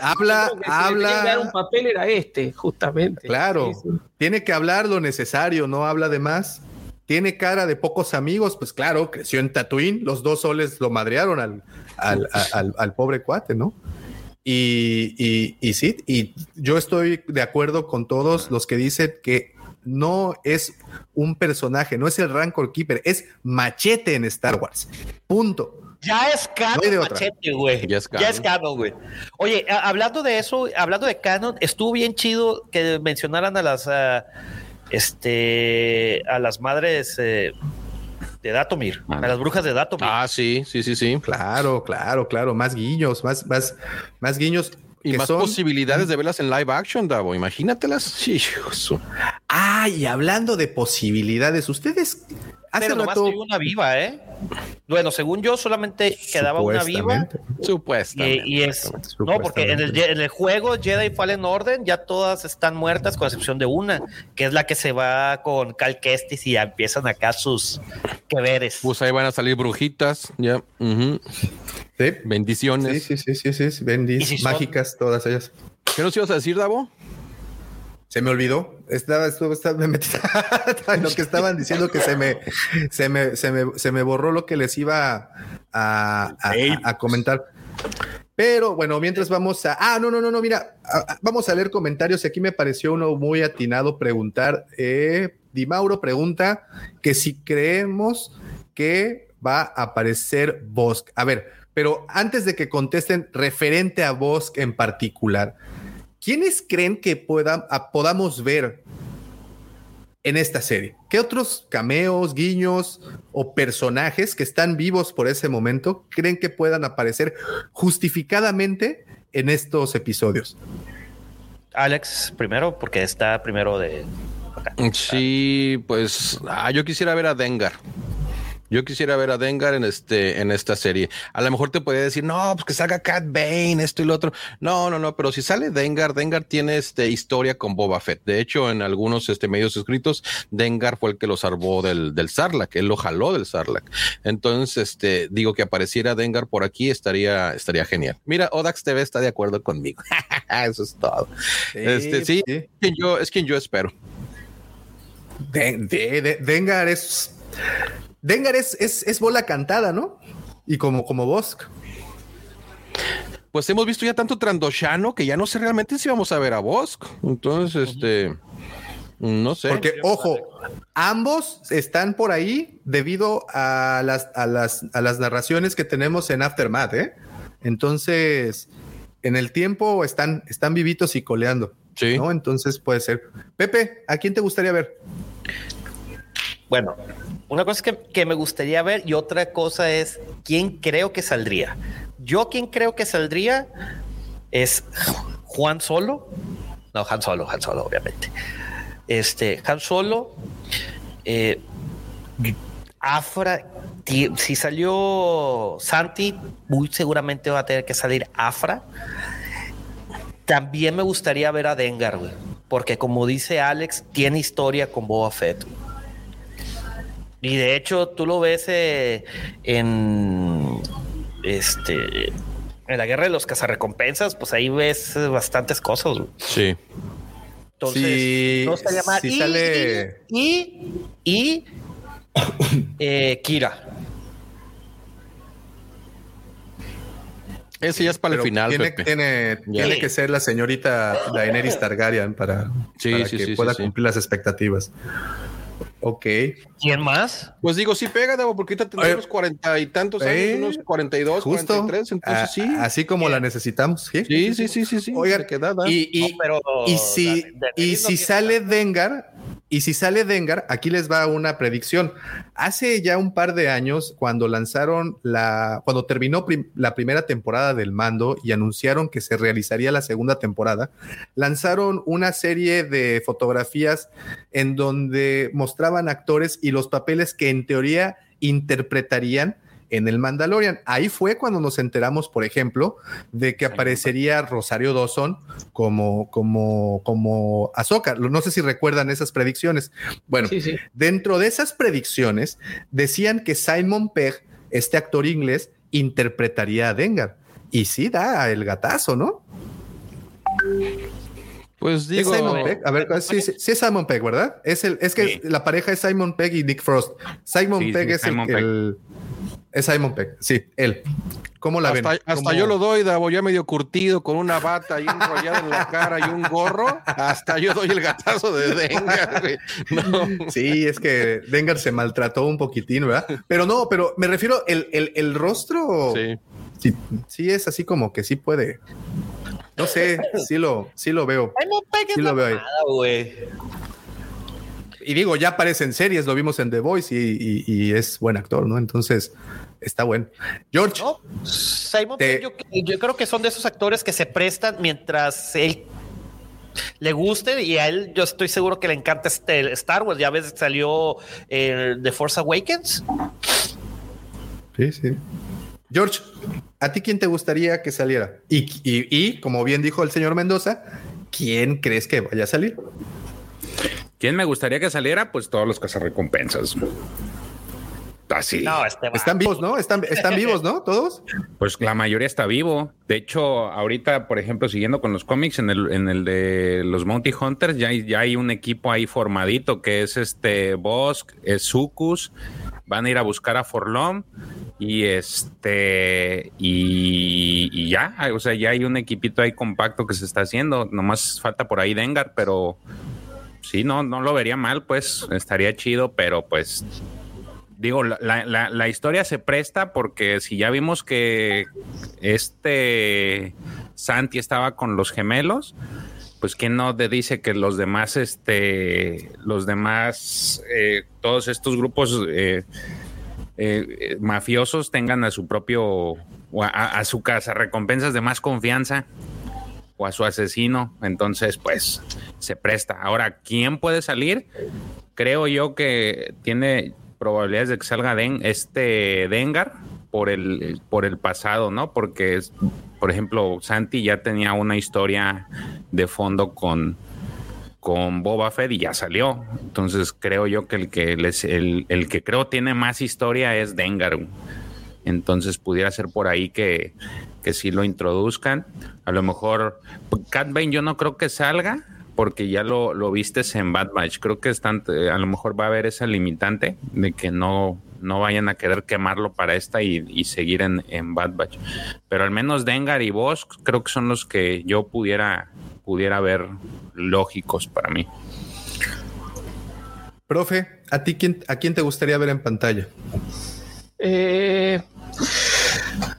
habla, habla. dar un papel era este, justamente. Claro. Tiene que hablar lo necesario, no habla de más. Tiene cara de pocos amigos, pues claro, creció en Tatooine, los dos soles lo madrearon al, al, pobre cuate, ¿no? Y, y, y sí, y yo estoy de acuerdo con todos los que dicen que no es un personaje, no es el Rancor Keeper, es machete en Star Wars. Punto. Ya es canon, No machete, güey. Ya es Ya es canon. canon, güey. Oye, hablando de eso, hablando de canon, estuvo bien chido que mencionaran a las ah, este a las madres eh, de Datomir, a las brujas de Datomir. Ah, sí, sí, sí, sí. Claro, claro, claro. Más guiños, más, más, más guiños. Y más son- posibilidades de verlas en live action, Davo. Imagínatelas. Sí, Ah, y hablando de posibilidades, ustedes hace Pero nomás rato. hay una viva, ¿eh? Bueno, según yo, solamente quedaba una viva. Supuestamente. Supuestamente. Y, y es exactamente. no, porque en el, Supuestamente. en el juego Jedi Fallen Order ya todas están muertas con excepción de una, que es la que se va con Cal Kestis y ya empiezan acá sus que veres. Pues ahí van a salir brujitas, ya. Sí, Bendiciones. sí, sí, sí, sí, sí, bendis, ¿Y si son- mágicas, todas ellas. ¿Qué nos ibas a decir, Davo? Se me olvidó. Estaba, estuvo, estaba, me metí en lo que estaban diciendo que se me, se me, se me, se me borró lo que les iba a, a- a- a comentar. Pero bueno, mientras vamos a. Ah, no, no, no, no, mira, vamos a leer comentarios. y Aquí me pareció uno muy atinado preguntar. Eh, Di Mauro pregunta que si creemos que va a aparecer Bosk. A ver, pero antes de que contesten referente a Bosk en particular, ¿quiénes creen que puedan, a- podamos ver en esta serie? ¿Qué otros cameos, guiños o personajes que están vivos por ese momento creen que puedan aparecer justificadamente en estos episodios? Alex primero, porque está primero de acá. Sí, pues ah, yo quisiera ver a Dengar. Yo quisiera ver a Dengar en este en esta serie. A lo mejor te podría decir, no, pues que salga Cat Bane, esto y lo otro. No, no, no, pero si sale Dengar, Dengar tiene este historia con Boba Fett. De hecho, en algunos este, medios escritos, Dengar fue el que lo salvó del, del Sarlacc, él lo jaló del Sarlacc. Entonces, este, digo que apareciera Dengar por aquí, estaría, estaría genial. Mira, Odax TV está de acuerdo conmigo. Eso es todo. Este, sí. Es quien yo, es quien yo espero. De- de- de- Dengar es. Dengar es, es, es bola cantada, ¿no? Y como, como Bosk. pues hemos visto ya tanto Trandoshano que ya no sé realmente si vamos a ver a Bosk. Entonces, este, no sé. Porque, ojo, ambos están por ahí debido a las, a las, a las narraciones que tenemos en Aftermath, ¿eh? Entonces, en el tiempo están, están vivitos y coleando. Sí. ¿no? Entonces puede ser. Pepe, ¿a quién te gustaría ver? Bueno, una cosa que, que me gustaría ver y otra cosa es quién creo que saldría. Yo quien creo que saldría es Juan Solo. No, Han Solo, Han Solo, obviamente. Este, Han Solo. eh, Afra, si salió Santi, muy seguramente va a tener que salir Afra. También me gustaría ver a Dengar, güey, porque como dice Alex, tiene historia con Boba Fett. Y de hecho, tú lo ves eh, en este en la guerra de los cazarrecompensas, pues ahí ves bastantes cosas. güey. Sí. Entonces, Si- no estaría mal. si y, sale- y, y, y, eh, Kira. Ese ya es para el final, Tiene, Pepe. tiene, tiene que ser la señorita Daenerys Targaryen para, Sí, para sí, que sí, pueda sí, sí. cumplir las expectativas. Ok. ¿Quién más? Pues digo, sí pega, Davo, porque ahorita tendrá Eh, unos cuarenta y tantos eh, años, unos 42, Justo. 43, entonces a- sí. Así como la necesitamos. Sí, Sí, sí, sí, sí, sí. Oigan, se queda, da. y, y- No, pero y si, y si sale Dengar, y si sale Dengar, aquí les va una predicción. Hace ya un par de años, cuando lanzaron la, cuando terminó la primera temporada del mando y anunciaron que se realizaría la segunda temporada, lanzaron una serie de fotografías en donde mostraban actores y los papeles que en teoría interpretarían en el Mandalorian. Ahí fue cuando nos enteramos, por ejemplo, de que aparecería Rosario Dawson como, como, como Ahsoka. No sé si recuerdan esas predicciones. Bueno, Sí, sí. dentro de esas predicciones decían que Simon Pegg, este actor inglés, interpretaría a Dengar. Y sí da el gatazo, ¿no? Pues ¿Es digo, Simon Pegg? A ver, sí, sí, sí es Simon Pegg, ¿verdad? Es el, es que Sí. la pareja es Simon Pegg y Nick Frost. Simon Sí, Pegg sí, es Simon el, Pegg. el- es Simon Pegg, sí, él. ¿Cómo la ven? Hasta, ¿Cómo- yo lo doy, Davo, ya medio curtido, con una bata y enrollada en la cara y un gorro. Hasta yo doy el gatazo de Dengar, güey. No. Sí, es que Dengar se maltrató un poquitín, ¿verdad? Pero no, pero me refiero, el, el, el rostro Sí. sí, sí es así como que sí puede. No sé, sí lo, sí lo veo. Ay, no Sí lo veo ahí. Y digo, ya aparece en series, lo vimos en The Voice y, y- y es buen actor, ¿no? Entonces, está bueno. George, No, Simon Te- yo, yo creo que son de esos actores que se prestan mientras él le guste y a él yo estoy seguro que le encanta este Star Wars. Ya ves, salió eh, The Force Awakens. Sí, sí. George, ¿a ti quién te gustaría que saliera? Y, y, y, como bien dijo el señor Mendoza, ¿quién crees que vaya a salir? ¿Quién me gustaría que saliera? Pues todos los cazarrecompensas. Así. No, este Están vivos, ¿no? Están, están vivos, ¿no? Todos. Pues la mayoría está vivo. De hecho, ahorita, por ejemplo, siguiendo con los cómics, en el, en el de los Bounty Hunters, ya hay, ya hay un equipo ahí formadito que es este Bosk, es Sucus, van a ir a buscar a Forlom y este y, y ya, o sea, ya hay un equipito ahí compacto que se está haciendo. Nomás falta por ahí Dengar, pero sí, no, no lo vería mal, pues estaría chido, pero pues digo, la, la- historia se presta porque si ya vimos que este Santi estaba con los gemelos, pues quién no te dice que los demás, este, los demás, eh, todos estos grupos eh, eh, mafiosos tengan a su propio, a su casa recompensas de más confianza o a su asesino, entonces pues se presta. Ahora, ¿quién puede salir? Creo yo que tiene probabilidades de que salga Den- este Dengar por el, por el pasado, ¿no? Porque, es, por ejemplo, Santi ya tenía una historia de fondo con, con Boba Fett y ya salió. Entonces creo yo que el que el, el que creo tiene más historia es Dengar. Entonces pudiera ser por ahí que, que sí lo introduzcan. A lo mejor Cat Bane yo no creo que salga porque ya lo, lo vistes en Bad Batch. Creo que están, eh, a lo mejor va a haber esa limitante de que no, no vayan a querer quemarlo para esta y, y seguir en, en Bad Batch. Pero al menos Dengar y Bosch creo que son los que yo pudiera, pudiera ver lógicos para mí. Profe, ¿a ti quién, a quién te gustaría ver en pantalla? Eh,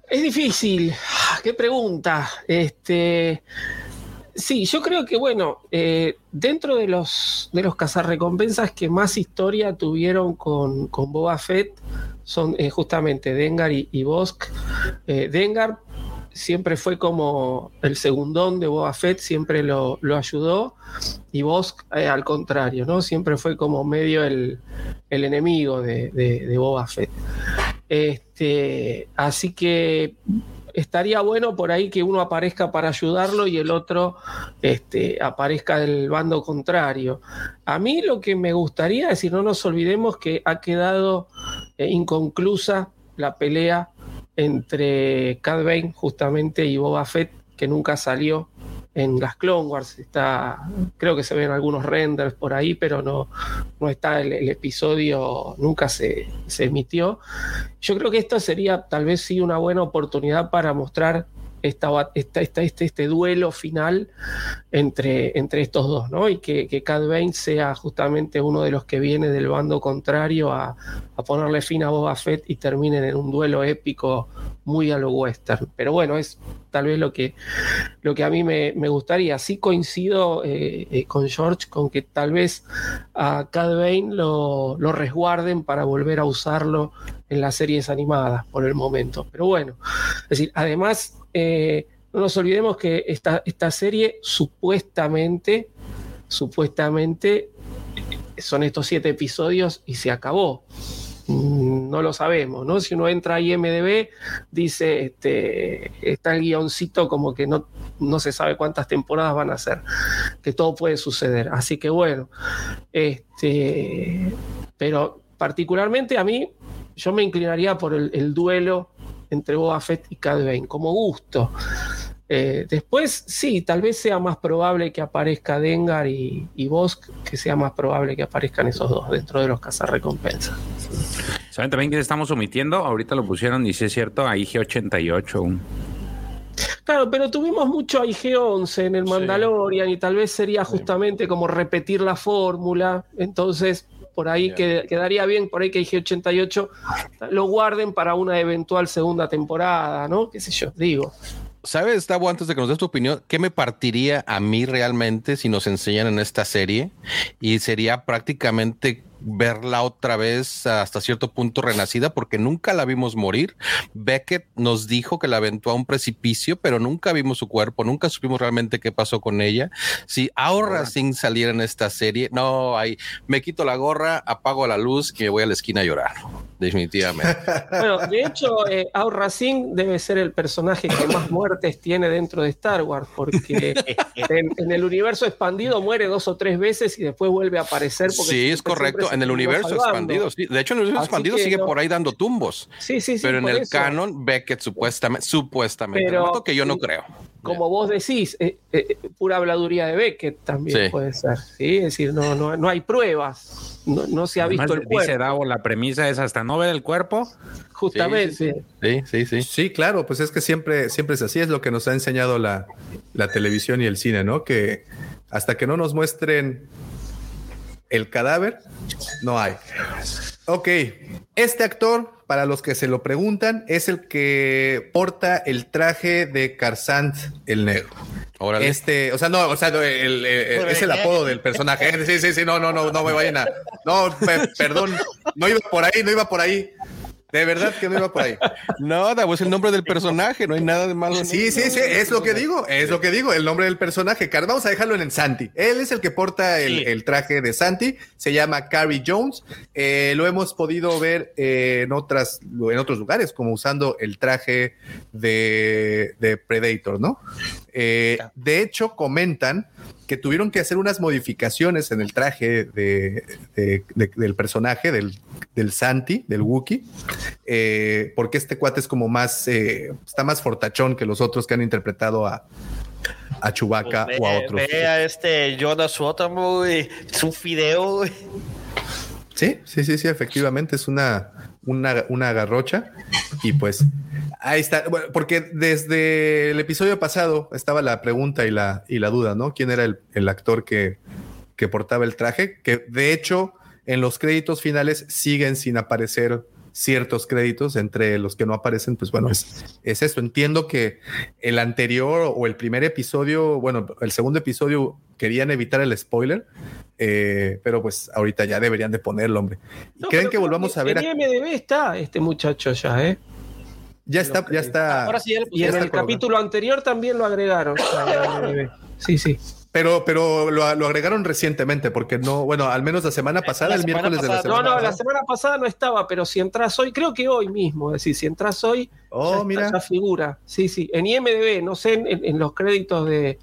es difícil. Qué pregunta. Este, sí, yo creo que bueno, eh, dentro de los de los cazarrecompensas que más historia tuvieron con, con Boba Fett son eh, justamente Dengar y, y Bosk. Eh, Dengar siempre fue como el segundón de Boba Fett, siempre lo, lo ayudó. Y Bosk, eh, al contrario, ¿no? Siempre fue como medio el, el enemigo de, Boba Fett. Este, así que estaría bueno por ahí que uno aparezca para ayudarlo y el otro este, aparezca del bando contrario. A mí lo que me gustaría es decir, no nos olvidemos que ha quedado eh, inconclusa la pelea entre Cad Bane justamente y Boba Fett, que nunca salió en las Clone Wars. Está, creo que se ven algunos renders por ahí, pero no, no está el, el episodio, nunca se, se emitió. Yo creo que esto sería tal vez sí una buena oportunidad para mostrar esta, esta- esta- este, este duelo final entre, entre estos dos, ¿no? Y que, que Cad Bane sea justamente uno de los que viene del bando contrario a, a ponerle fin a Boba Fett y terminen en un duelo épico muy a lo western. Pero bueno, es tal vez lo que, lo que a mí me, me gustaría. Sí coincido eh, eh, con George con que tal vez a Cad Bane lo, lo resguarden para volver a usarlo en las series animadas por el momento. Pero bueno, es decir, además, eh, no nos olvidemos que esta, esta serie supuestamente, supuestamente son estos siete episodios y se acabó. Mm, No lo sabemos, ¿no? Si uno entra a IMDB, dice, este, está el guioncito como que no, no se sabe cuántas temporadas van a ser, que todo puede suceder. Así que bueno, este, pero particularmente a mí, yo me inclinaría por el, el duelo entre Boba Fett y Cad Bane, como gusto. Eh, después, sí, tal vez sea más probable que aparezca Dengar y, y Bosk, que sea más probable que aparezcan esos dos dentro de los cazarrecompensas. ¿Saben también que estamos omitiendo? Ahorita lo pusieron y si es cierto, a IG-88. Claro, pero tuvimos mucho IG-11 en el Sí. Mandalorian y tal vez sería justamente como repetir la fórmula. Entonces, por ahí que- quedaría bien, por ahí que IG-88 lo guarden para una eventual segunda temporada, ¿no? ¿Qué sé yo? Digo. ¿Sabes, Tavo, antes de que nos des tu opinión, qué me partiría a mí realmente si nos enseñan en esta serie? Y sería prácticamente verla otra vez hasta cierto punto renacida porque nunca la vimos morir. Beckett nos dijo que la aventó a un precipicio, pero nunca vimos su cuerpo, nunca supimos realmente qué pasó con ella. Si ahora sin saliera en esta serie, no, ahí me quito la gorra, apago la luz y me voy a la esquina a llorar. Definitivamente. Bueno, de hecho, eh, Aura Singh debe ser el personaje que más muertes tiene dentro de Star Wars, porque en, en el universo expandido muere dos o tres veces y después vuelve a aparecer. Porque Sí, es correcto. En el universo salvando. expandido, sí. De hecho, en el universo Así expandido sigue no- por ahí dando tumbos. Sí, sí, sí. pero en el eso. canon, Beckett supuestamente, supuestamente, Pero- que yo no creo. Como vos decís, eh, eh, pura habladuría de Beckett también Sí. puede ser. ¿sí? Es decir, no, no, no hay pruebas. No, no se ha visto el dice cuerpo. Davo, la premisa es hasta no ver el cuerpo. Justamente. Sí, sí, sí, sí. Sí, claro, pues es que siempre, siempre es así, es lo que nos ha enseñado la, la televisión y el cine, ¿no? Que hasta que no nos muestren el cadáver, no hay. Ok, este actor, para los que se lo preguntan, es el que porta el traje de Carsant el Negro. Órale. Este, o sea, no, o sea, no, el- el- el- es el apodo del personaje. Sí, sí, sí, no, no, no, no me vayan a. No, pe- perdón, no iba por ahí, no iba por ahí. De verdad que no iba por ahí. No, Davo, es el nombre del personaje, no hay nada de malo. en Sí, eso. sí, sí, es lo que digo, es lo que digo, el nombre del personaje. Vamos a dejarlo en el Santi. Él es el que porta el, Sí. el traje de Santi, se llama Carrie Jones. Eh, lo hemos podido ver eh, en, otras, en otros lugares, como usando el traje de, de Predator, ¿no? Eh, de hecho, comentan que tuvieron que hacer unas modificaciones en el traje de, de- de- del personaje, del, del Santi, del Wookiee, eh, porque este cuate es como más, eh, está más fortachón que los otros que han interpretado a, a Chewbacca Pues o a otros. ve a este Jonas. Es un fideo. Sí, sí, sí, sí, efectivamente es una, una, una garrocha y pues ahí está, porque desde el episodio pasado estaba la pregunta y la, y la duda, ¿no? ¿Quién era el, el actor que, que portaba el traje? Que de hecho en los créditos finales siguen sin aparecer ciertos créditos, entre los que no aparecen, pues bueno, es, es eso. Entiendo que el anterior o el primer episodio, bueno, el segundo episodio querían evitar el spoiler, eh, pero pues ahorita ya deberían de ponerlo, hombre. ¿Y No, creen que volvamos a ver? En a- IMDB está este muchacho ya, ¿eh? ya está, ya está. Ahora sí, Y ya en el capítulo anterior también lo agregaron. a IMDb. Sí, sí. Pero, pero lo, lo agregaron recientemente, porque no, bueno, al menos la semana pasada, La el semana miércoles de la pasada. No, semana no, la pasada. semana pasada no estaba, pero si entras hoy, creo que hoy mismo, es decir, si entras hoy, ya Oh, está, ya figura. Sí, sí. En IMDB, no sé, en, en los créditos de,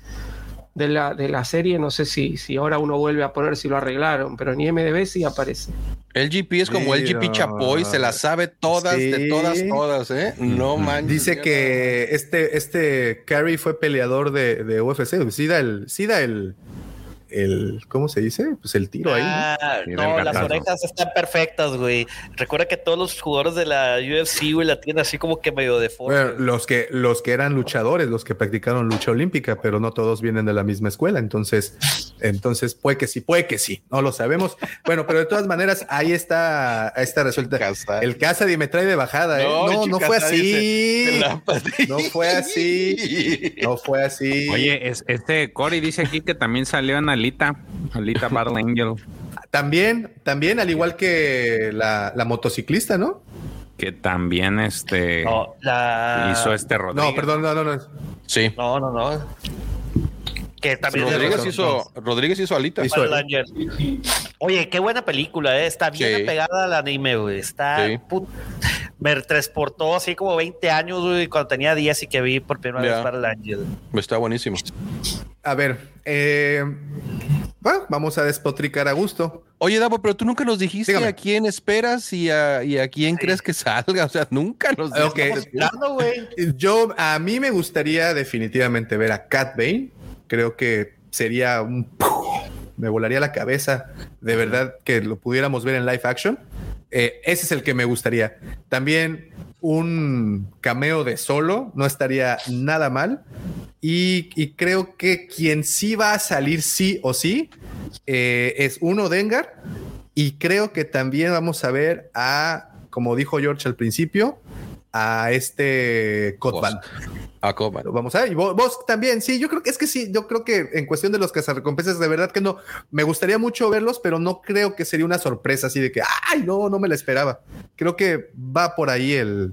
de, la, de la serie, no sé si, si ahora uno vuelve a poner si lo arreglaron, pero en IMDB sí aparece. El GP es como el GP. Chapoy, se la sabe todas, de todas, todas, ¿eh? No manches. Dice que este, este Carrie fue peleador de, de UFC. Sí da el, sí da el, el, ¿cómo se dice? Pues el tiro ahí. ¿no? Ah, Sí, no, del las orejas están perfectas, güey. Recuerda que todos los jugadores de la UFC, güey, la tienen así como que medio deforme. Bueno, los que, los que eran luchadores, los que practicaron lucha olímpica, pero no todos vienen de la misma escuela. Entonces, entonces puede que sí, puede que sí, no lo sabemos. Bueno, pero de todas maneras, ahí está, ahí está resuelta. Casa. El casa me trae de bajada, ¿eh? No, No, no, chica, fue así. No fue así. No fue así. Oye, es- este Cory dice aquí que también salió en Alita, Alita Battle Angel, También, también, al igual que la, la motociclista, ¿no? que también este no, la... hizo este Rodríguez. No, perdón, no, no, no. Sí. No, no, no. Que también Rodríguez hizo, Rodríguez hizo alita. Hizo-. Oye, qué buena película, ¿eh? Está bien Sí. apegada al anime, güey. Está. Sí. put- Me transportó así como 20 años, güey, cuando tenía 10 y que vi por primera Ya. vez Angel. Está buenísimo. A ver, eh, bueno, vamos a despotricar a gusto. Oye, Davo, pero tú nunca nos dijiste Dígame. a quién esperas y a, y a quién crees que salga. O sea, nunca nos Ok. dijiste. Claro, güey. Yo, a mí me gustaría definitivamente ver a Cat Bane. Creo que sería un. Me volaría la cabeza de verdad que lo pudiéramos ver en live action. Eh, ese es el que me gustaría. También un cameo de solo no estaría nada mal. Y, y creo que quien sí va a salir sí o sí eh, es uno Dengar. Y creo que también vamos a ver a, como dijo George al principio, a este Cotban. A Coban. Vamos a ver, y vos, vos también, sí, yo creo que es que sí, yo creo que en cuestión de los cazarrecompensas, de verdad que no, me gustaría mucho verlos, pero no creo que sería una sorpresa así de que, ay, no, no me la esperaba. Creo que va por ahí el,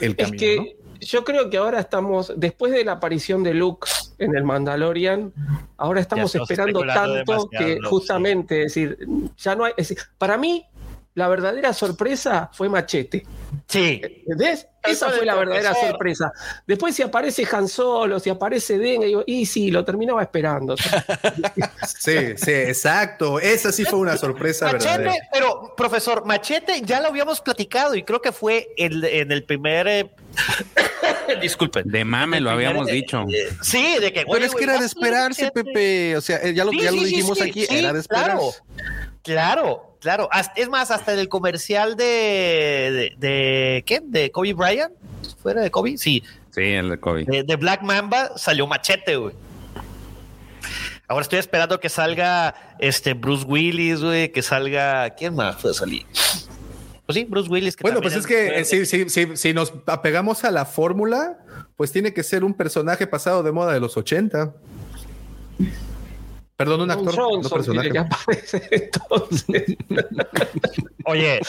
el Es camino. que ¿no? yo creo que ahora estamos, después de la aparición de Luke en el Mandalorian, ahora estamos esperando tanto que Luke, justamente, es decir, ya no hay, es decir, para mí la verdadera sorpresa fue Machete. Sí. ¿Entendés? Esa fue la verdadera profesor. sorpresa. Después si aparece Han Solo, si aparece Denga, digo, y sí, lo terminaba esperando. Sí, sí, exacto. Esa sí fue una sorpresa Machete, verdadera. pero profesor, Machete ya lo habíamos platicado y creo que fue el, en el primer. eh, Disculpen. De mame lo habíamos eh, dicho. eh, sí, de que. Pero es que era de esperarse. Pepe. O sea, eh, ya lo, Sí, ya lo sí, dijimos sí, aquí, sí, era de esperar. Claro, claro, claro. Hasta- Es más, hasta en el comercial de, de, de- ¿qué? De Kobe Bryant. ¿Fuera de Kobe? Sí. Sí, el de COVID. De, de Black Mamba salió Machete, güey. Ahora estoy esperando que salga este Bruce Willis, güey, que salga. ¿Quién más puede salir? Pues sí, Bruce Willis. Que Bueno, pues es que eh, si, si, si, si nos apegamos a la fórmula, pues tiene que ser un personaje pasado de moda de los 80. Perdón, un actor, no Johnson personaje. que aparecer entonces. Oye,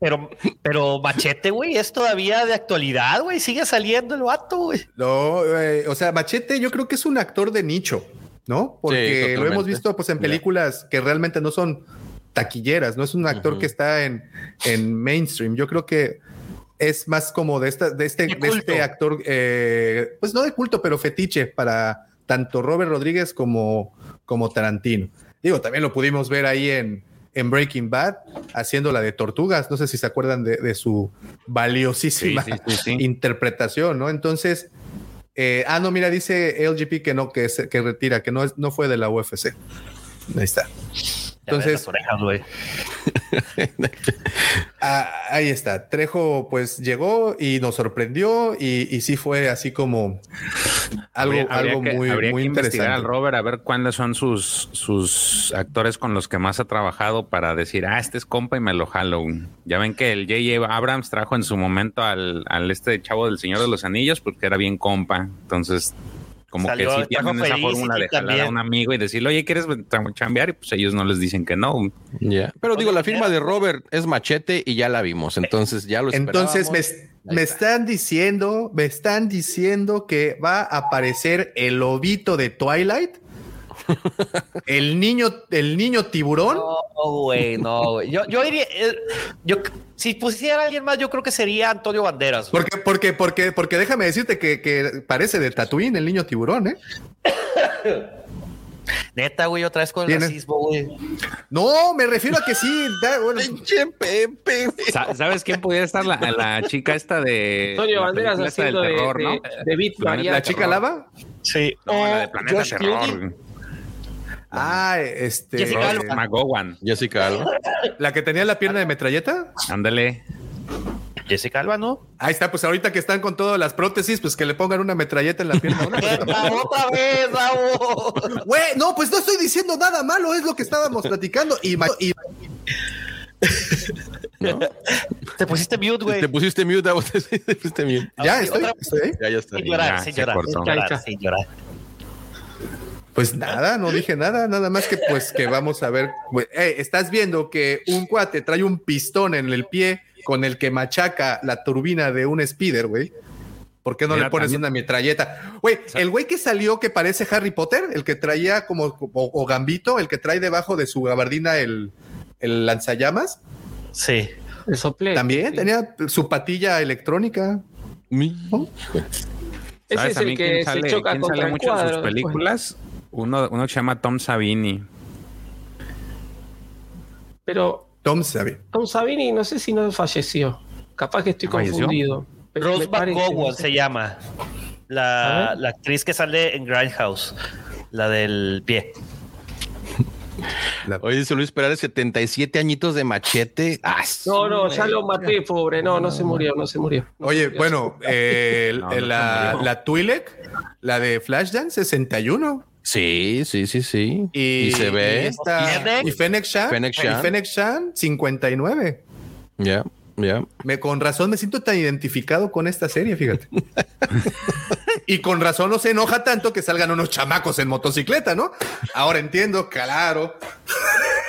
pero, pero Machete, güey, es todavía de actualidad, güey. Sigue saliendo el vato, güey. No, eh, o sea, Machete yo creo que es un actor de nicho, ¿no? Porque lo hemos visto pues en películas que realmente no son taquilleras, no es un actor que está en, en mainstream. Yo creo que es más como de esta, de este, De de este actor, eh, pues no de culto, pero fetiche para tanto Robert Rodríguez como, como Tarantino. Digo, también lo pudimos ver ahí en, en Breaking Bad haciendo la de Tortugas. No sé si se acuerdan de, de su Sí, valiosísima sí, sí, sí. interpretación, ¿no? Entonces, eh, ah, no, mira, dice LGP que no, que, se- que retira, que no, es, no fue de la UFC. Ahí está. Entonces, orejas, güey. ah, ahí está. Trejo, pues llegó y nos sorprendió y, y sí fue así como algo, Habría- habría algo que- muy, habría muy que investigar al interesante. Robert a ver cuáles son sus, sus actores con los que más ha trabajado para decir, ah, este es compa y me lo jalo. Ya ven que el J.J. Abrams trajo en su momento al, al este chavo del Señor de los Anillos, porque era bien compa. Entonces, como Salió- que sí tienen esa fórmula de jalar a un amigo y decirle, oye, ¿quieres chambear? Y pues ellos no les dicen que no. Ya. Pero digo, la firma de Robert es machete y ya la vimos. Entonces ya lo Entonces me, me está. están diciendo, me están diciendo que va a aparecer el lobito de Twilight, el niño, el niño tiburón. No, güey, no, güey. Yo, yo iría. eh, yo, si pusiera a alguien más, yo creo que sería Antonio Banderas. güey. Porque, porque, porque, porque déjame decirte que, que parece de Tatooine el niño tiburón, ¿eh? Neta, güey, otra vez con el racismo, güey. No, me refiero a que sí. da- bueno, ¿Sabes quién pudiera estar? La, la chica esta de... Antonio la Banderas del haciendo de, terror, ¿no? de, de Beat la chica lava. Sí. No, la de Planeta Josh Terror. Clooney. Ah, este. Jessica Rose Alba. McGowan. Jessica Alba. La que tenía la pierna de metralleta. Ándale. Jessica Alba, ¿no? Ahí está, pues ahorita que están con todas las prótesis, pues que le pongan una metralleta en la pierna. Otra vez. Güey, no, pues no estoy diciendo nada malo, es lo que estábamos platicando. Y, Te pusiste mute, güey. Te pusiste mute, te pusiste mute. ya estoy, estoy. Ya, ya está. Sin llorar, Ya, sin llorar, sin llorar, sin llorar. Pues nada, no dije nada, nada más que pues que vamos a ver. güey, eh, estás viendo que un cuate trae un pistón en el pie con el que machaca la turbina de un speeder, güey. ¿Por qué no Mira, le pones también- una metralleta? Güey, el güey que salió que parece Harry Potter, el que traía como o, o Gambito, el que trae debajo de su gabardina el, el lanzallamas, Sí. El soplete. también sí. tenía su patilla electrónica. Mi- Ese ¿Sabes es el quién que sale, se choca contra sale el mucho en cuadro. sus después. Uno, uno que se llama Tom Savini. pero Tom Savini. Tom Savini no sé si no falleció. Capaz que estoy ¿Falleció? confundido. pero Rose McGowan no sé. se llama. La, la actriz que sale en Grindhouse. La del pie. La- Oye, dice Luis Perales, 77 añitos de machete. Ah, No, no, ya lo maté, pobre. No, no se murió, no se murió. No se Oye, murió. bueno, eh, el- No, el- no la, la Twi'lek, la de Flashdance 61. Sí, sí, sí, sí. Y, Y se ve. Y, esta- Fennec. y Fennec Shan. Fennec Shan. Y Fennec Shan, 59. Ya, ya. Me, con razón me siento tan identificado con esta serie, fíjate. y con razón no se enoja tanto que salgan unos chamacos en motocicleta, ¿no? Ahora entiendo, claro.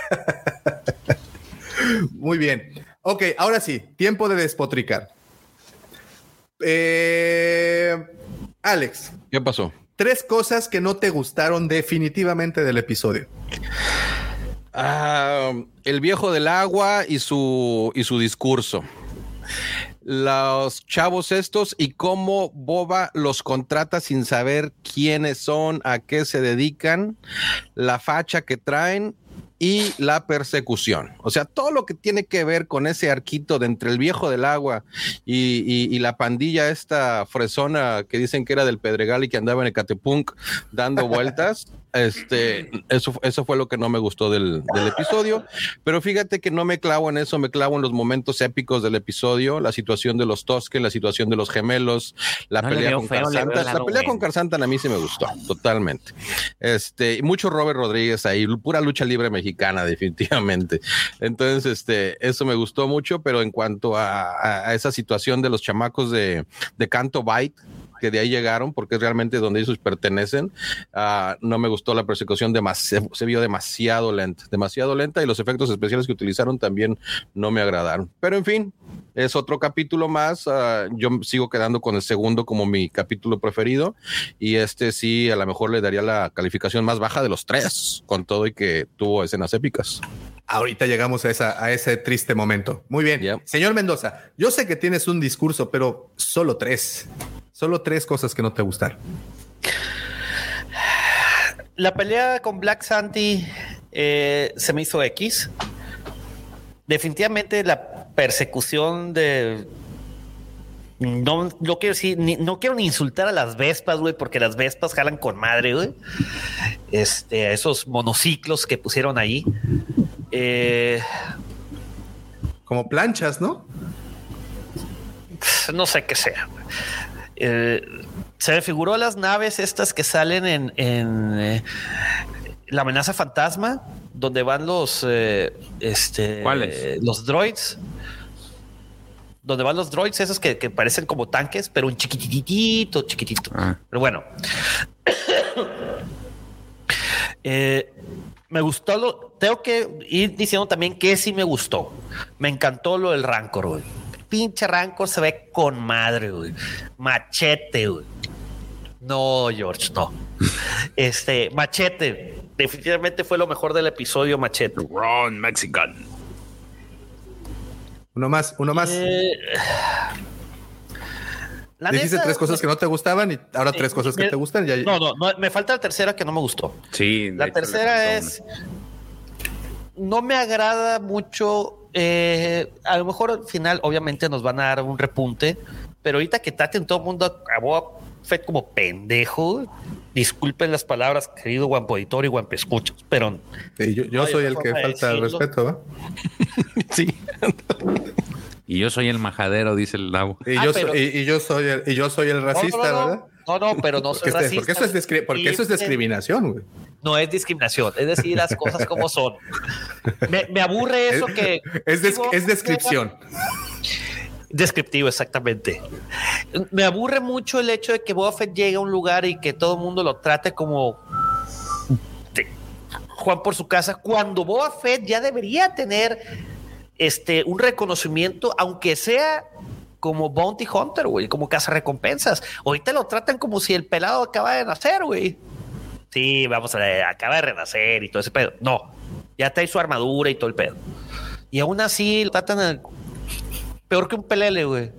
Muy bien. Ok, ahora sí, tiempo de despotricar. Eh, Alex, ¿Qué pasó? Tres cosas que no te gustaron definitivamente del episodio. Ah, el viejo del agua y su, y su discurso. Los chavos estos y cómo Boba los contrata sin saber quiénes son, a qué se dedican, la facha que traen y la persecución. O sea, todo lo que tiene que ver con ese arquito de entre el viejo del agua y, y- y la pandilla esta fresona que dicen que era del Pedregal y que andaba en Ecatepunk dando vueltas. Este, eso, eso fue lo que no me gustó del, del episodio. Pero fíjate que no me clavo en eso, me clavo en los momentos épicos del episodio, la situación de los Tosques, la situación de los gemelos, la No pelea con feo, el La pelea con bueno. Carsantan a mí sí me gustó, totalmente. Este, y mucho Robert Rodríguez ahí, pura lucha libre mexicana, definitivamente. Entonces, este, eso me gustó mucho, pero en cuanto a, a- a esa situación de los chamacos de, de Canto Bite, que de ahí llegaron, porque es realmente donde ellos pertenecen, ah, no me gustó la persecución, demasiado, se vio demasiado lenta, demasiado lenta, y los efectos especiales que utilizaron también no me agradaron. Pero en fin, es otro capítulo más. ah, yo sigo quedando con el segundo como mi capítulo preferido. Y este sí, a lo mejor le daría la calificación más baja de los tres, con todo y que tuvo escenas épicas. Ahorita llegamos a, esa, a ese triste momento. Muy bien. Ya. Señor Mendoza, yo sé que tienes un discurso, pero solo tres. Solo tres cosas que no te gustaron. La pelea con Black Santi eh, se me hizo X. Definitivamente la persecución de. No, no quiero decir, ni- no quiero ni insultar a las Vespas, güey, porque las Vespas jalan con madre, güey. Este, esos monociclos que pusieron ahí. Eh, Como planchas, ¿no? no sé qué sea. Eh, se me figuró las naves estas que salen en, en, eh, la amenaza fantasma, donde van los eh, este ¿Cuáles? los droids. Donde van los droids, esos que, que parecen como tanques, pero un chiquititito, chiquitito. Ah. Pero bueno. Eh, me gustó lo. Tengo que ir diciendo también que sí me gustó. Me encantó lo del Rancor, güey. Pinche Rancor se ve con madre, güey. Machete, güey. No, George, no. Este, Machete. Definitivamente fue lo mejor del episodio, Machete. Ron Mexican. Uno más, uno más. Eh, la Dijiste neta, tres cosas que no te gustaban y ahora tres cosas que me- te gustan. Ya, No, no, no, me falta la tercera que no me gustó. Sí. La tercera es. No me agrada mucho. Eh, a lo mejor al final, obviamente, nos van a dar un repunte, pero ahorita que traten todo el mundo a Boba Fett como pendejo. Disculpen las palabras, querido Guampo Editor y Guampo Escuchas, pero Sí, yo soy el que falta el respeto, ¿va? Sí. Y yo soy el majadero, dice el Davo. Y, Ah, yo pero- soy, y, y yo soy el, y yo soy el racista, no, no, no, ¿verdad? No, no, pero no soy Porque, este- racista. porque eso es, discri- porque eso es discriminación, güey. No es discriminación, es decir las cosas como son. Me, me aburre eso que. Es, des- digo, es descripción. Descriptivo, exactamente. Me aburre mucho el hecho de que Boba Fett llegue a un lugar y que todo el mundo lo trate como de- Juan por su casa, cuando Boba Fett ya debería tener este un reconocimiento, aunque sea como Bounty Hunter, güey, como caza recompensas. Ahorita lo tratan como si el pelado acaba de nacer, güey. Sí, vamos a acaba de renacer y todo ese pedo. No, ya trae su armadura y todo el pedo. Y aún así lo tratan a- peor que un pelele, güey.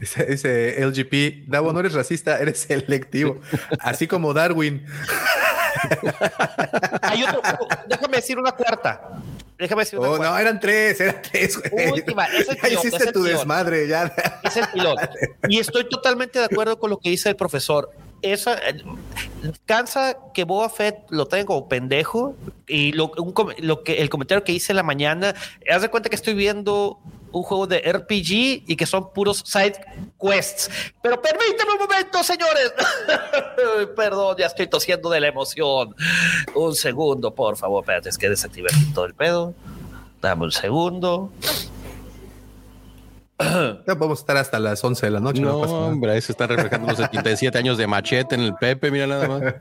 Dice, dice LGP, Davo, no eres racista, eres selectivo. Así como Darwin. Hay otro, déjame decir una cuarta. Déjame decir una Oh, no, eran tres, eran tres. güey. Última, es el ya pilón, es hiciste el tu desmadre, ya. Es el piloto. Y estoy totalmente de acuerdo con lo que dice el profesor. Esa, eh, cansa que Boba Fett lo tenga como pendejo y lo, un lo que el comentario que hice en la mañana, haz de cuenta que estoy viendo un juego de RPG y que son puros side quests. Pero permíteme un momento, señores. Perdón, ya estoy tosiendo de la emoción. Un segundo, por favor. Espérate, es que desactivé todo el pedo. Dame un segundo. Ya podemos estar hasta las 11 de la noche. No, No, pasa nada. hombre, ahí se están reflejando los 77 años de machete en el Pepe, mira nada más.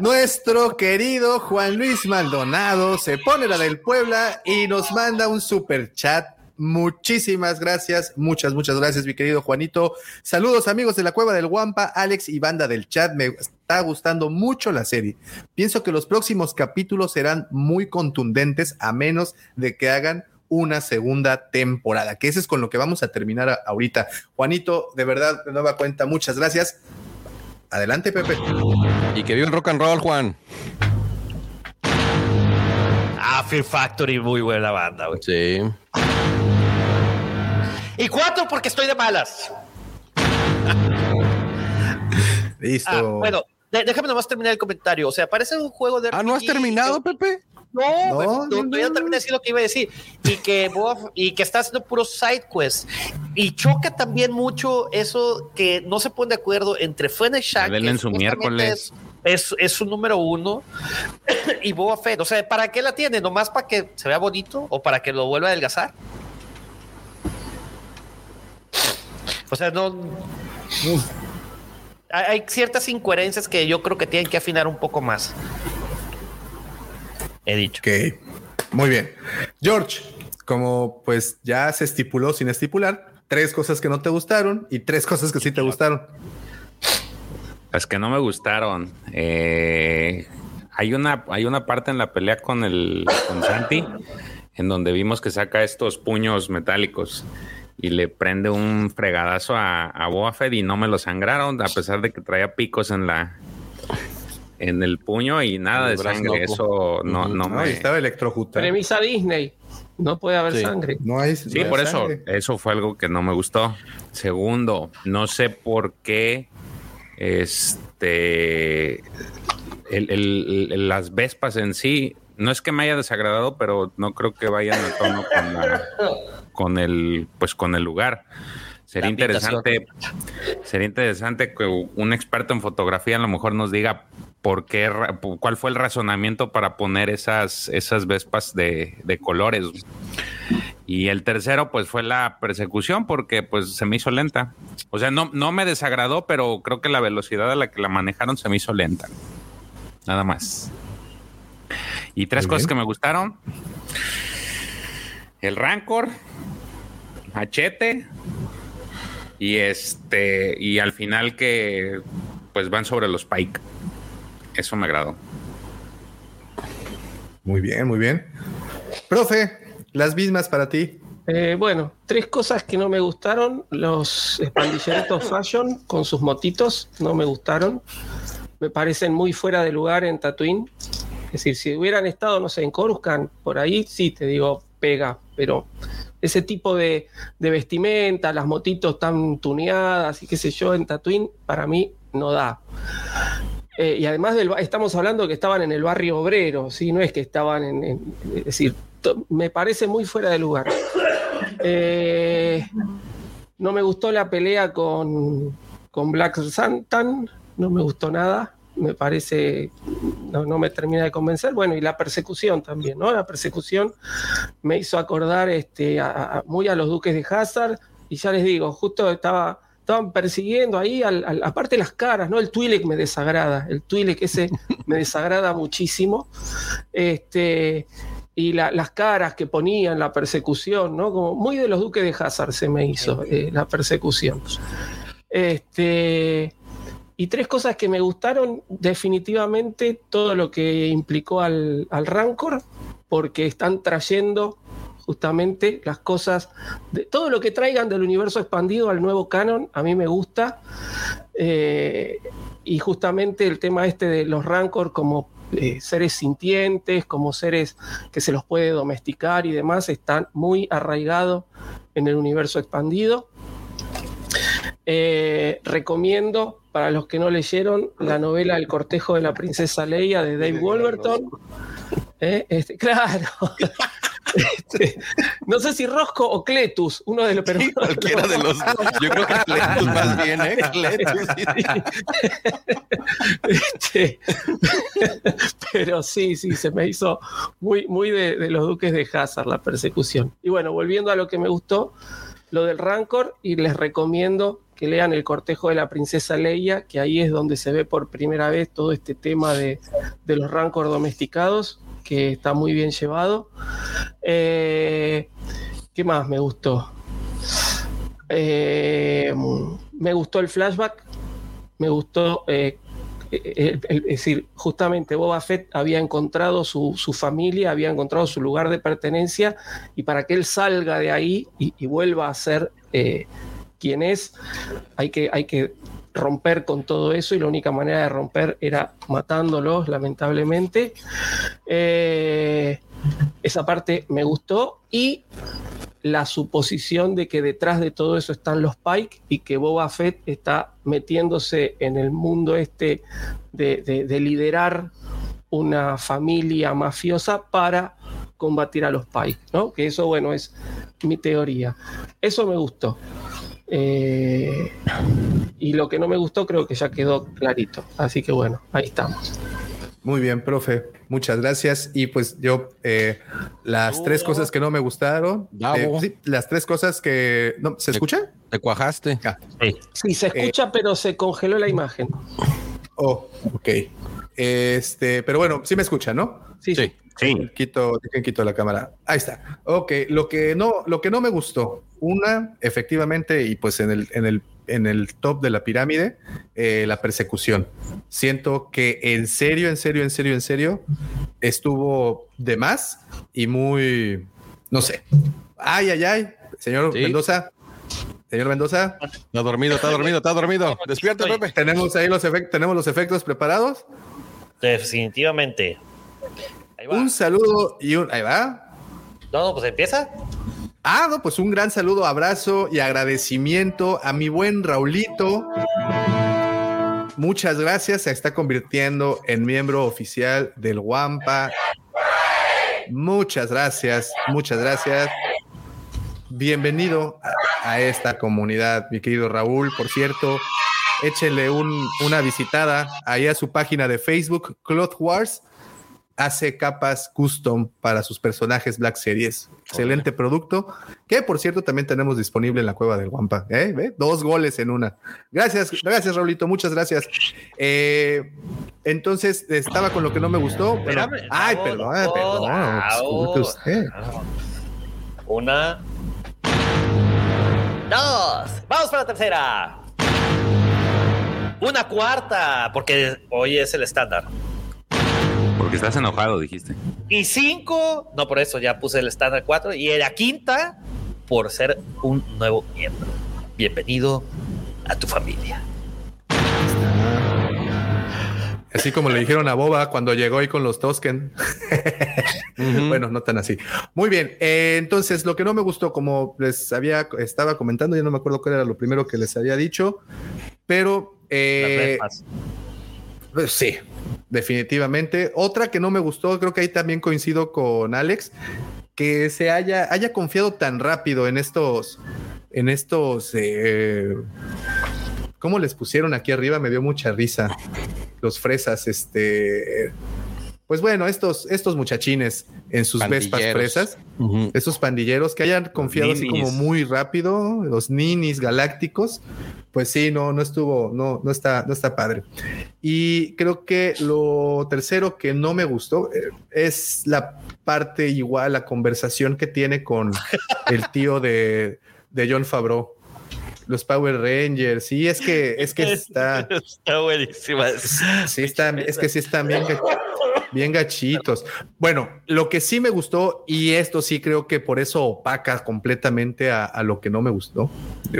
Nuestro querido Juan Luis Maldonado se pone la del Puebla y nos manda un super chat. Muchísimas gracias, muchas, muchas gracias, mi querido Juanito. Saludos, amigos de la Cueva del Guampa, Alex y banda del chat. Me está gustando mucho la serie. Pienso que los próximos capítulos serán muy contundentes, a menos de que hagan una segunda temporada, que ese es con lo que vamos a terminar a- ahorita. Juanito, de verdad, de nueva cuenta, muchas gracias. Adelante, Pepe. Y que viva el rock and roll, Juan. Ah, Fear Factory, muy buena banda, güey. Sí. Y cuatro porque estoy de malas. Listo. Ah, bueno, déjame nomás terminar el comentario. O sea, parece un juego de. Ah, ¿no has terminado, Pepe? No, No, no, no, no, no. terminé de decir lo que iba a decir. Y que, Boba- y que está haciendo puros side quests. Y choca también mucho eso que no se ponen de acuerdo entre Fennec que en su miércoles. Es, es, su número uno. y Boba Fett. O sea, ¿para qué la tiene? ¿Nomás para que se vea bonito o para que lo vuelva a adelgazar? O sea, no. Hay hay ciertas incoherencias que yo creo que tienen que afinar un poco más. He dicho. Ok, muy bien. George, como pues ya se estipuló sin estipular, tres cosas que no te gustaron y tres cosas que sí te gustaron. Las que no me gustaron. eh, hay una, hay una parte en la pelea con el con Santi en donde vimos que saca estos puños metálicos y le prende un fregadazo a, a Boba Fett y no me lo sangraron, a pesar de que traía picos en la en el puño y nada El de sangre. loco. Eso no, no No, me. y estaba electrocutado. Premisa Disney. No puede haber Sí. sangre. No hay. Sí, no hay por eso, sangre. eso fue algo que no me gustó. Segundo, no sé por qué este el- el- el- las Vespas en sí, no es que me haya desagradado, pero no creo que vayan a tono con, la- con el pues con el lugar. Sería La interesante, sería interesante que un experto en fotografía a lo mejor nos diga por qué, cuál fue el razonamiento para poner esas, esas Vespas de, de colores. Y el tercero, pues fue la persecución, porque pues se me hizo lenta. O sea, no, no me desagradó, pero creo que la velocidad a la que la manejaron se me hizo lenta. Nada más. Y tres Muy cosas bien. que me gustaron. El Rancor, Machete y este y al final que pues van sobre los Pike. Eso me agradó. Muy bien, muy bien. Profe, las mismas para ti. Eh, bueno, tres cosas que no me gustaron. Los pandilleritos fashion con sus motitos no me gustaron. Me parecen muy fuera de lugar en Tatooine. Es decir, si hubieran estado, no sé, en Coruscant, por ahí sí te digo, pega, pero ese tipo de, de vestimenta, las motitos tan tuneadas y qué sé yo, en Tatooine, para mí no da. Eh, y además estamos hablando que estaban en el barrio obrero, ¿sí? no es que estaban en, es decir, me parece muy fuera de lugar. Eh, no me gustó la pelea con, con Black Santan, no me gustó nada, me parece, no, no me termina de convencer. Bueno, y la persecución también, ¿no? La persecución me hizo acordar este, muy a los duques de Hazard, y ya les digo, justo estaba, estaban persiguiendo ahí, al, al- aparte las caras, ¿no? El Twi'lek me desagrada, el Twi'lek ese me desagrada muchísimo. Este, y la- las caras que ponían, la persecución, ¿no? Como muy de los duques de Hazard se me hizo eh, la persecución. Este, y tres cosas que me gustaron, definitivamente todo lo que implicó al, al Rancor, porque están trayendo justamente las cosas, de, todo lo que traigan del universo expandido al nuevo canon, a mí me gusta. Eh, y justamente el tema este de los Rancor como eh, seres sintientes, como seres que se los puede domesticar y demás, están muy arraigados en el universo expandido. Eh, recomiendo para los que no leyeron la novela El cortejo de la princesa Leia de Dave Wolverton. Eh, este, claro. Este, no sé si Rosco o Cletus, uno de los pero cualquiera de los. Yo creo que Cletus más bien, ¿eh? Cletus. Este, pero sí, sí, se me hizo muy, muy de, de, los duques de Hazard la persecución. Y bueno, volviendo a lo que me gustó, lo del Rancor, y les recomiendo que lean El cortejo de la princesa Leia, que ahí es donde se ve por primera vez todo este tema de, de los Rancor domesticados que está muy bien llevado. Eh, ¿Qué más me gustó? Eh, me gustó el flashback, me gustó, eh, decir, justamente Boba Fett había encontrado su, familia, había encontrado su lugar de pertenencia y para que él salga de ahí y, y vuelva a ser quien es, hay que, hay que romper con todo eso y la única manera de romper era matándolos, lamentablemente. Eh, esa parte me gustó y la suposición de que detrás de todo eso están los Pike y que Boba Fett está metiéndose en el mundo este de, liderar una familia mafiosa para combatir a los Pike, ¿no? Que eso, bueno, es mi teoría. Eso me gustó. Eh, y lo que no me gustó creo que ya quedó clarito. Así que bueno, ahí estamos. Muy bien, profe. Muchas gracias. Y pues yo, eh, las tres cosas que no me gustaron, eh, las tres cosas que... ¿no, ¿Se escucha? Te cuajaste. Ah. Sí. se escucha, pero se congeló la imagen. Oh, ok. Este, pero bueno, sí me escucha, ¿no? Sí, sí. Sí. Quito, quito la cámara. Ahí está. Ok, lo que no, lo que no me gustó, una, efectivamente, y pues en el, en el, en el top de la pirámide, eh, la persecución. Siento que en serio, en serio, en serio, en serio, estuvo de más y muy, no sé. Ay, ay, ay, señor Mendoza. Señor Mendoza. Está dormido, está dormido, está dormido. Despierta, Pepe. Tenemos ahí los efectos, tenemos los efectos preparados. Definitivamente. Un saludo y un. Ahí va. No, pues empieza. Ah, no, pues un gran saludo, abrazo y agradecimiento a mi buen Raulito. Muchas gracias, se está convirtiendo en miembro oficial del Wampa. Muchas gracias, muchas gracias. Bienvenido a, esta comunidad, mi querido Raúl. Por cierto, échenle una visitada ahí a su página de Facebook, Cloth Wars hace capas custom para sus personajes Black Series. Excelente producto, que por cierto también tenemos disponible en la cueva del Guampa. ¿eh? Dos goles en una. Gracias, gracias, Raulito, muchas gracias. Eh, entonces, estaba con lo que no me gustó. Pero... Ay, perdón, perdón. usted. Una. Dos. Vamos para la tercera. Una cuarta, porque hoy es el estándar. Porque estás enojado, dijiste. Y cinco, no por eso, ya puse el estándar cuatro. Y la quinta, por ser un nuevo miembro. Bienvenido a tu familia. Así como le dijeron a Boba cuando llegó ahí con los Tosken. Bueno, no tan así. Muy bien. Eh, entonces, lo que no me gustó, como les había, estaba comentando, ya no me acuerdo cuál era lo primero que les había dicho, pero eh, pues sí, definitivamente. Otra que no me gustó, creo que ahí también coincido con Alex, que se haya, haya confiado tan rápido en estos, en estos, eh, ¿cómo les pusieron aquí arriba? Me dio mucha risa. Los fresas, este, pues bueno, estos, estos muchachines en sus vespas fresas, estos pandilleros que hayan confiado así como muy rápido, los ninis galácticos, pues sí, no, no estuvo, no, no está, no está padre. Y creo que lo tercero que no me gustó eh, es la parte igual, la conversación que tiene con el tío de, de John Favreau los Power Rangers. Sí, es que, es que está. Está buenísima. Sí, está, es que sí están bien. Bien gachitos. Bueno, lo que sí me gustó, y esto sí creo que por eso opaca completamente a, lo que no me gustó,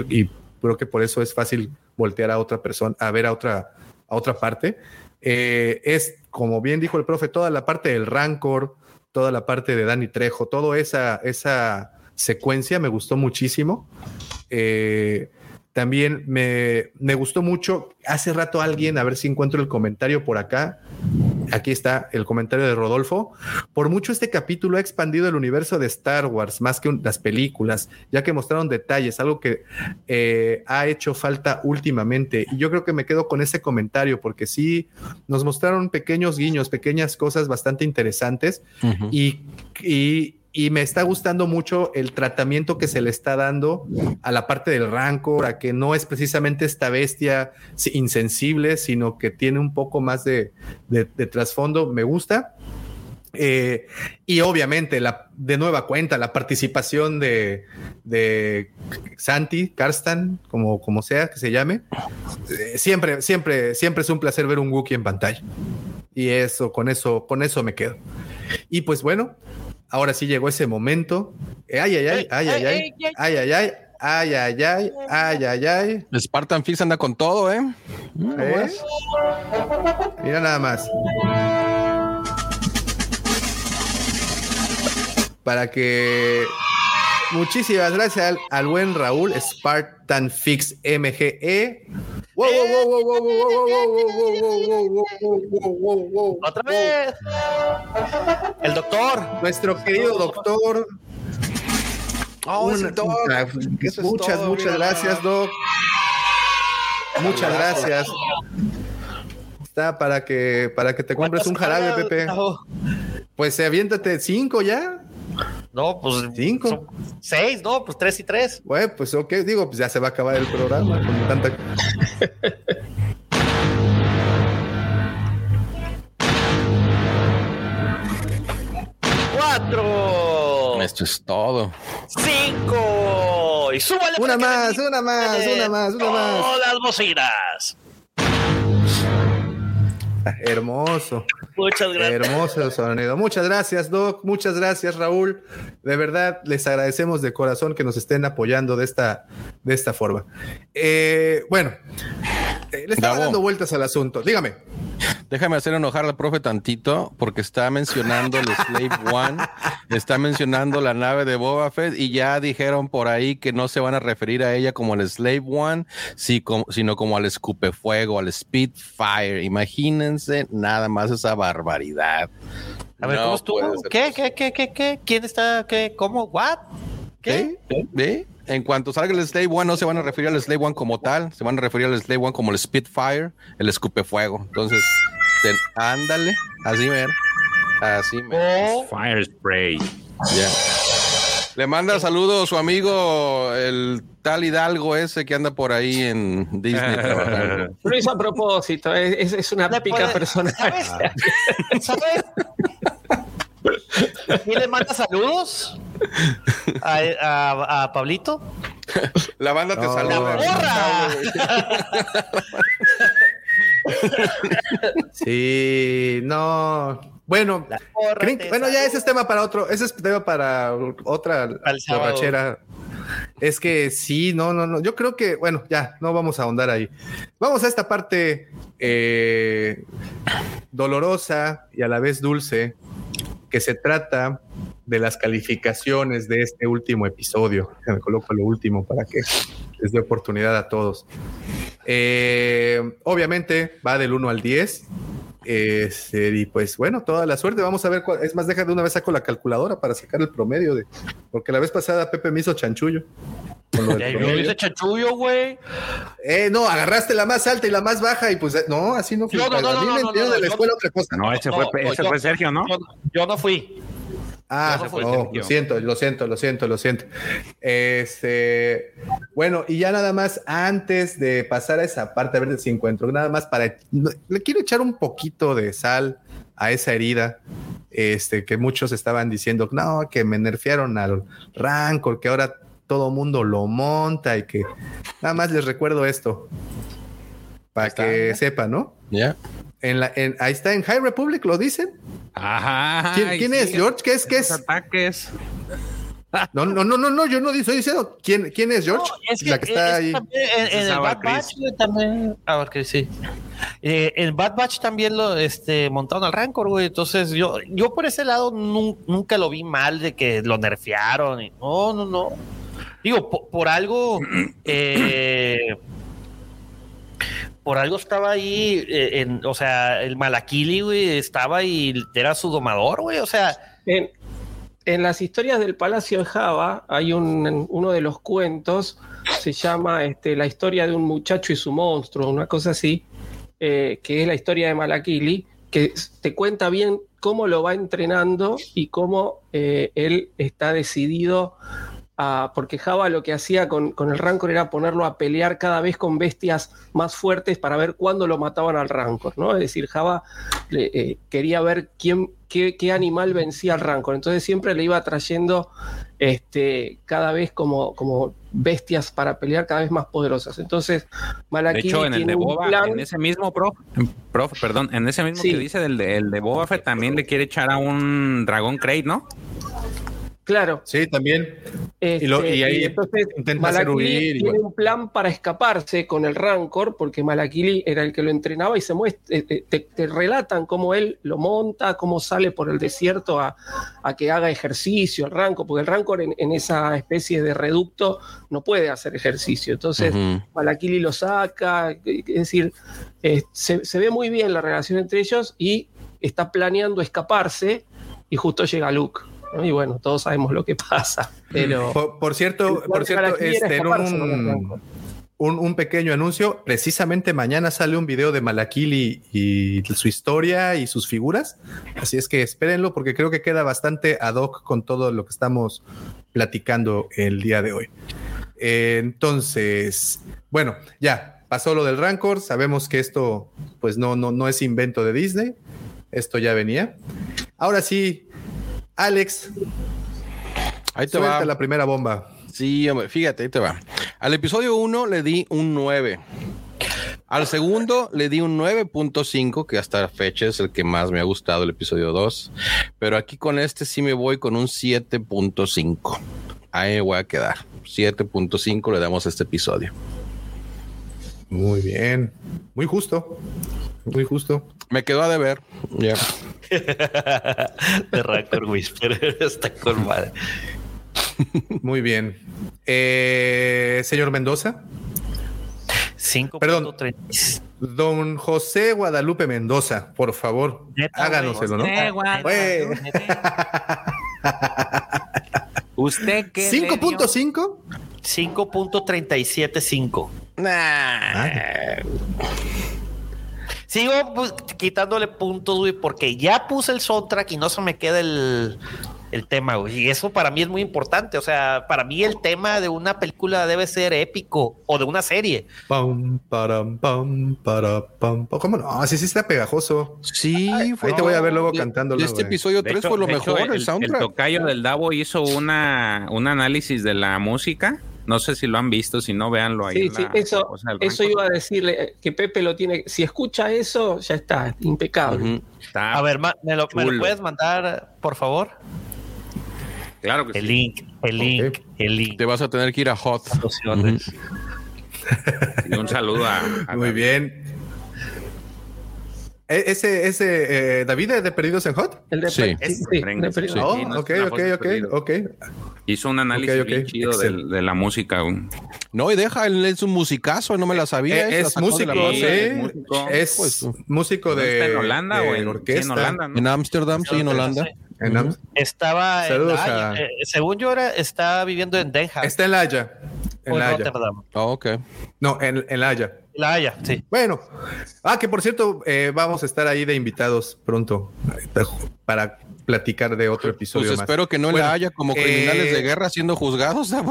y creo que por eso es fácil voltear a otra persona, a ver a otra, a otra parte, eh, es, como bien dijo el profe, toda la parte del Rancor, toda la parte de Dani Trejo, toda esa, esa secuencia me gustó muchísimo. Eh, también me, me, gustó mucho. Hace rato alguien, a ver si encuentro el comentario por acá. Aquí está el comentario de Rodolfo. Por mucho este capítulo ha expandido el universo de Star Wars más que las películas, ya que mostraron detalles, algo que eh, ha hecho falta últimamente. Y yo creo que me quedo con ese comentario porque sí nos mostraron pequeños guiños, pequeñas cosas bastante interesantes y, y y me está gustando mucho el tratamiento que se le está dando a la parte del rancor, a que no es precisamente esta bestia insensible, sino que tiene un poco más de, trasfondo. Me gusta. Eh, y obviamente, la, de nueva cuenta, la participación de, de Santi, Karstan, como, como sea que se llame. Eh, siempre, siempre, siempre es un placer ver un Wookiee en pantalla. Y eso, con eso, con eso me quedo. Y pues bueno, Ahora sí llegó ese momento. Ay, ay, ay, ay, ay, ay, ay, ay, ay, ay, ay, ay, ay, ay, ay. Spartan Fix anda con todo, ¿eh? Mira nada más. Para que muchísimas gracias al, buen Raúl Spartan Fix MGE. Otra vez. El doctor. Nuestro querido doctor. muchas, muchas gracias, Doc. Muchas gracias. Está para que para que te compres un jarabe, Pepe. Pues aviéntate cinco ya. No, pues cinco. Seis, no, pues tres y tres. Bueno, pues ok, digo, pues ya se va a acabar el programa con tanta. Cuatro. Esto es todo. Cinco. Y súbale. Una más, una más, una más, una más. Todas las bocinas. Hermoso. Muchas gracias. Hermoso sonido. Muchas gracias, Doc. Muchas gracias, Raúl. De verdad, les agradecemos de corazón que nos estén apoyando de esta, de esta forma. Eh, bueno, eh, le estaba dando vueltas al asunto. Dígame. Déjame hacer enojar al profe tantito porque está mencionando el Slave One, está mencionando la nave de Boba Fett y ya dijeron por ahí que no se van a referir a ella como el Slave One, sino como al escupefuego, al Spitfire. Imagínense nada más esa barbaridad. A ver, ¿cómo estuvo? ¿Qué, qué, qué, qué, qué? ¿Quién está? ¿Qué? ¿Cómo? ¿What? ¿Qué? ¿Ve? En cuanto salga el Slave One, no se van a referir al Slave One como tal, se van a referir al Slave One como el Spitfire, el escupefuego. Entonces, ándale, así ver. Así oh. Fire Spray. Ya. Le manda saludos su amigo, el tal Hidalgo ese que anda por ahí en Disney trabajando. Lo hizo a propósito, es, es una pica personal. ¿Sabes? ¿Sabes? ¿Quién le manda saludos? ¿A, Pablito? La banda te saluda. ¡La porra! sí, no. Bueno, bueno, ya ese es tema para otro, ese es tema para otra borrachera. Es que sí, no, no, no. Yo creo que, bueno, ya, no vamos a ahondar ahí. Vamos a esta parte eh, dolorosa y a la vez dulce que se trata de las calificaciones de este último episodio. Me coloco lo último para que les dé oportunidad a todos. Eh, obviamente va del 1 al 10. Este, y pues bueno, toda la suerte. Vamos a ver. Cuál, es más, deja de una vez saco la calculadora para sacar el promedio de. Porque la vez pasada Pepe me hizo chanchullo. Yo hice chanchullo, güey. Eh, no, agarraste la más alta y la más baja y pues no, así no fue. No, no, no, no, no, de la escuela otra cosa. No, ese fue, ese fue Sergio, ¿no? Yo, no fui. Ah, no, lo siento, lo siento, lo siento, lo siento. Este, bueno, y ya nada más antes de pasar a esa parte, a ver si encuentro, nada más para, le quiero echar un poquito de sal a esa herida, este, que muchos estaban diciendo, no, que me nerfearon al Rancor, que ahora todo mundo lo monta y que nada más les recuerdo esto para que sepan, ¿no? Ya. En la, en, ahí está en High Republic, lo dicen. Ajá. ¿Quién, quién sí, es, George? ¿Qué es? ¿Qué es? Ataques. No, no, no, no, no, yo no estoy diciendo quién, quién es George. No, es la que está es ahí. también en, en el Bad Chris. Batch güey, también. A ver que sí. Eh, el Bad Batch también lo este, montaron al Rancor, güey. Entonces yo, yo por ese lado nun- nunca lo vi mal de que lo nerfearon. y- No, no, no. Digo, po- por, algo. eh, por algo estaba ahí, eh, en, o sea, el Malakili, güey, estaba y era su domador, güey. O sea, En, las historias del Palacio de Java hay un, uno de los cuentos, se llama este, La historia de un muchacho y su monstruo, una cosa así, eh, que es la historia de Malakili, que te cuenta bien cómo lo va entrenando y cómo eh, él está decidido a, porque Java lo que hacía con, con el Rancor era ponerlo a pelear cada vez con bestias más fuertes para ver cuándo lo mataban al Rancor, ¿no? Es decir, Java le- eh, quería ver quién, qué, qué animal vencía al Rancor. Entonces siempre le iba trayendo este, cada vez como, como bestias para pelear cada vez más poderosas. Entonces, De Malakili hecho, en el de Boba, plan- en ese mismo prof, prof, perdón, en ese mismo Sí. que dice del de, el de Boba Fett también le quiere echar a un dragón Crate, ¿no? Claro. Sí, también. Este, Y lo- y ahí entonces intenta hacer huir y tiene bueno. un plan para escaparse con el Rancor, porque Malakili era el que lo entrenaba y se muestra, eh, eh, te, te relatan cómo él lo monta, cómo sale por el desierto a, a que haga ejercicio el Rancor, porque el Rancor en, en esa especie de reducto no puede hacer ejercicio. Entonces, Ujú. Malakili lo saca, es decir, eh, se, se ve muy bien la relación entre ellos y está planeando escaparse y justo llega Luke. ¿No? Y bueno, todos sabemos lo que pasa, pero... Por, por cierto, por cierto, este, en un, un, un pequeño anuncio. Precisamente mañana sale un video de Malakili y su historia y sus figuras. Así es que espérenlo porque creo que queda bastante ad hoc con todo lo que estamos platicando el día de hoy. Eh, entonces, bueno, ya pasó lo del Rancor. Sabemos que esto, pues no, no, no es invento de Disney. Esto ya venía. Ahora sí, Alex, Ahí te va. la primera bomba. Sí, hombre, fíjate, ahí te va. Al episodio 1 le di un 9. Al segundo le di un 9.5, que hasta la fecha es el que más me ha gustado, el episodio 2. Pero aquí con este sí me voy con un 7.5. Ahí me voy a quedar. 7.5 le damos a este episodio. Muy bien. Muy justo. Muy justo. Me quedó a deber. Ya. de Rancor Whisper está con madre. Muy bien. Eh, señor Mendoza. 5.30. Don José Guadalupe Mendoza, por favor, háganoselo, ¿no? José Guadalupe. Güey. ¿Usted qué? le dio? 5.5. 5.375. Sigo pues, quitándole puntos, güey, porque ya puse el soundtrack y no se me queda el, el tema, güey. Y eso para mí es muy importante. O sea, para mí el tema de una película debe ser épico o de una serie. Pam, param, pam, para, pam, pam. ¿Cómo no? Así sí está pegajoso. Sí, Ahí te voy a ver luego de Este güey. episodio De 3 hecho- fue lo de hecho, mejor, el, soundtrack. tocayo del Davo hizo una, un análisis de la música. No sé si lo han visto, si no, véanlo ahí. Sí, sí, la eso, eso iba a decirle eh, que Pepe lo tiene. Si escucha eso, ya está, impecable. Está- A ver, ¿me lo, me lo chulo. puedes mandar, por favor? claro que El sí. link, el link, el link. Te vas a tener que ir a Hot. Y un saludo a, a Muy David. bien. E- Ese, ese eh, David es de Perdidos en Hot. El de Sí. sí, Es- sí, sí. de periodo. Sí. Oh, no es ok, ok, de ok, ok. Hizo un análisis Ok, ok, bien chido excelente. de, la música. güey. No, y deja, él es un musicazo, no me la sabía. Eh, esa es de músico, la sí. es músico. Es Pues, músico ¿No de, está en Holanda de o en, sí, orquesta. en Holanda? ¿no? En Ámsterdam, sí, en Holanda. En Am- Estaba en Saludos La Haya. a- Eh, según yo era, está viviendo en Den Haag Está en La Haya. En o en La Haya. Rotterdam. Ah, ok. No, en, en La Haya. La Haya, sí. Bueno, ah, que por cierto, eh, vamos a estar ahí de invitados pronto eh, para platicar de otro episodio Pues más. espero que no Bueno, la haya como criminales eh, de guerra siendo juzgados.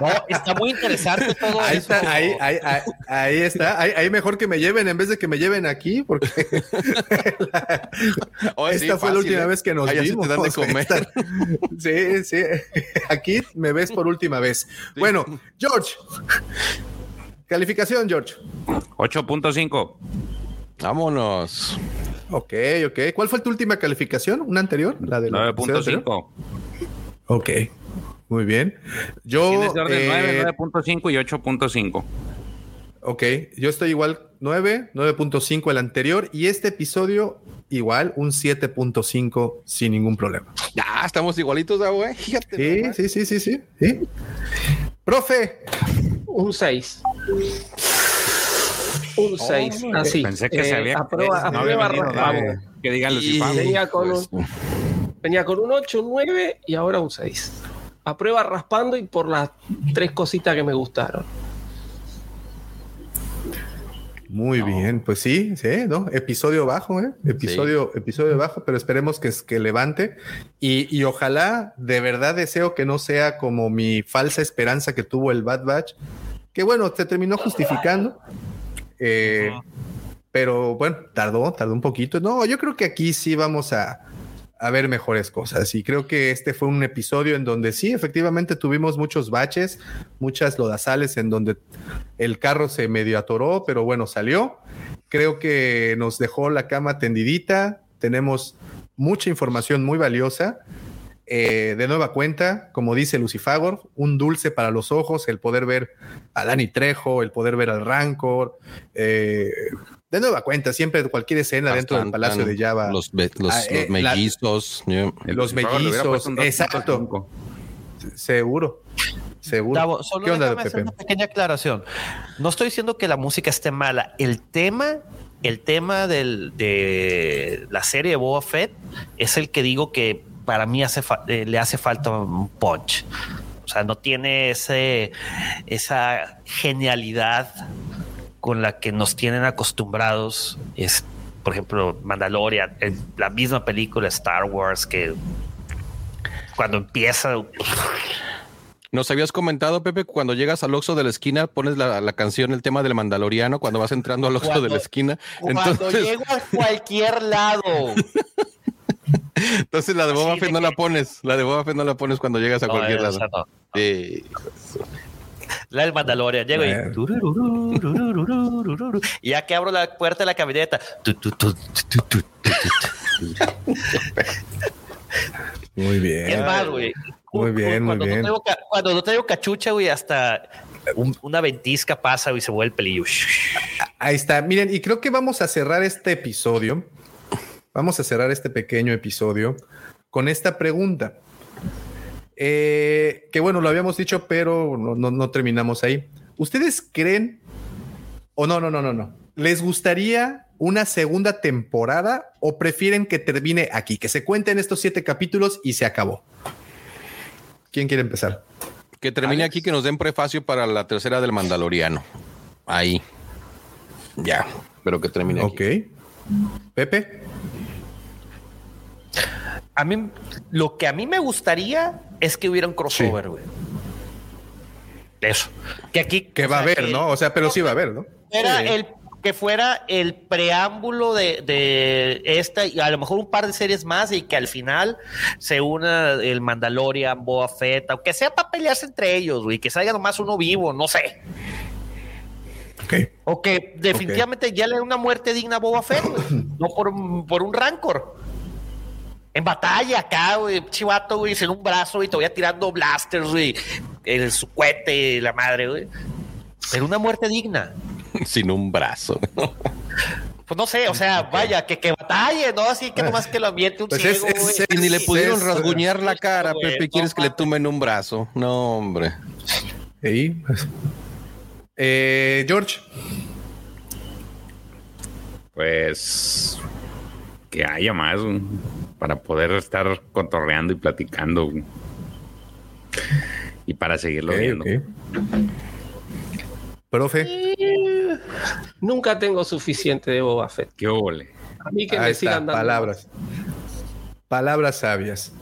No, está muy interesante todo Ahí eso. está, ahí, ahí, ahí, ahí está. Ahí, ahí mejor que me lleven en vez de que me lleven aquí, porque Oye, esta sí, fue la última ¿eh? vez que nos vimos. te dan de comer. Sí, sí. Aquí me ves por última vez. Bueno, George, Calificación, George. 8.5. Vámonos. Ok, ok. ¿Cuál fue tu última calificación? ¿Una anterior? La de 9.5. Ok. Muy bien. Yo. Tienes de orden 9, 9.5 y 8.5. Ok, yo estoy igual 9, 9.5 el anterior y este episodio igual un 7.5 sin ningún problema. Ya, estamos igualitos, güey. Fíjate. Sí, sí, sí, sí, sí, Profe. Un 6. Un 6. así. Pensé que se había. Aprueba, no aprueba había venido Davo, que digan los venía con, un, venía con un 8, un 9 y ahora un 6. Aprueba raspando y por las tres cositas que me gustaron. Muy No. bien, pues sí, sí, ¿no? Episodio bajo, ¿eh? Episodio, episodio bajo, pero esperemos que, que levante. Y, y ojalá, de verdad deseo que no sea como mi falsa esperanza que tuvo el Bad Batch, que bueno, se terminó justificando. Eh, Pero bueno, tardó, tardó un poquito. No, yo creo que aquí sí vamos a, a ver mejores cosas. Y creo que este fue un episodio en donde sí, efectivamente tuvimos muchos baches, muchas lodazales en donde el carro se medio atoró, pero bueno, salió. Creo que nos dejó la cama tendidita. Tenemos mucha información muy valiosa. Eh, de nueva cuenta, como dice Lucifagor, un dulce para los ojos, el poder ver a Dani Trejo, el poder ver al Rancor. eh, de nueva cuenta, siempre cualquier escena dentro del Palacio de Java. Los, los, Ah, eh, los la- mellizos. yeah. Los mellizos, exacto. Seguro, seguro. Davo, solo ¿Qué onda, hacer Pepe? una pequeña aclaración. No estoy diciendo que la música esté mala. El tema, el tema del- de la serie de Boba Fett es el que digo que para mí hace eh, le hace falta un punch. O sea, no tiene ese, esa genialidad con la que nos tienen acostumbrados. Es, por ejemplo, Mandalorian, el- la misma película Star Wars que cuando empieza Nos habías comentado, Pepe, cuando llegas al Oxxo de la esquina, pones la, la canción, el tema del Mandaloriano, cuando vas entrando al Oxxo de la esquina. Cuando Entonces, llego a cualquier lado. entonces la de Boba Fett no que- la pones. La de Boba Fett no la pones cuando llegas a No, cualquier lado. no. Sí. La del Mandalorian, llego y. ya que abro la puerta de la camioneta. Muy bien. Muy bien, muy bien. Cuando no traigo cachucha, güey, hasta una ventisca pasa y se vuelve el pelillo. Ahí está. Miren, y creo que vamos a cerrar este episodio. Vamos a cerrar este pequeño episodio con esta pregunta. Eh, que bueno, lo habíamos dicho, pero no, no- no terminamos ahí. ¿Ustedes creen o no, no, no, no, no? ¿Les gustaría una segunda temporada o prefieren que termine aquí, que se cuenten estos siete capítulos y se acabó? ¿Quién quiere empezar? Que termine aquí, que nos den prefacio para la tercera del Mandaloriano. Ahí. Ya, pero que termine aquí. Ok. Pepe. A mí, lo que a mí me gustaría es que hubiera un crossover, güey. Eso. Que aquí. Que o va a haber, ¿no? O sea, pero sí va a haber, ¿no? Sí. el que fuera el preámbulo de, de esta y a lo mejor un par de series más y que al final se una el Mandalorian, Boa Fett, aunque sea para pelearse entre ellos, güey, que salga nomás uno vivo, no sé. Ok. O que definitivamente ya le dé una muerte digna a Boba Fett, güey, no por, un- por un rancor. En batalla acá, güey, chivato, güey, sin un brazo y todavía tirando blasters, güey, el su cohete, la madre, güey. Pero una muerte digna. Sin un brazo. Pues no sé, o sea, vaya, que, que batalle, ¿no? Así que nomás que lo ambiente un Pues es- ciego, es- güey. Y ni le pudieron es- rasguñar la cara, güey, Pepe. no ¿Quieres que le tumen un brazo? No, hombre. Ahí, pues. Eh, George. Pues que haya más güey, para poder estar cotorreando y platicando y para seguirlo viendo. Profe. Nunca tengo suficiente de Boba Fett. Qué ole. A mí que Ahí me está, sigan dando. palabras. Palabras sabias.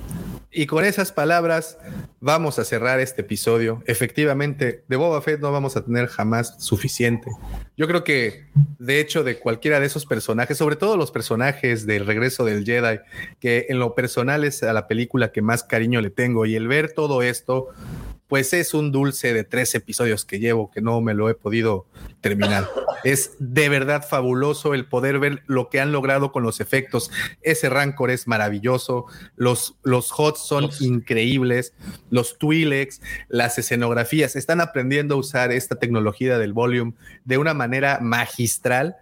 Y con esas palabras vamos a cerrar este episodio. Efectivamente, de Boba Fett no vamos a tener jamás suficiente. Yo creo que, de hecho, de cualquiera de esos personajes, sobre todo los personajes del regreso del Jedi, que en lo personal es a la película que más cariño le tengo, y el ver todo esto, pues es un dulce de tres episodios que llevo que no me lo he podido terminar. es de verdad fabuloso el poder ver lo que han logrado con los efectos. Ese Rancor es maravilloso, los, los HOTS son increíbles, los Twi'leks, las escenografías, están aprendiendo a usar esta tecnología del volume de una manera magistral.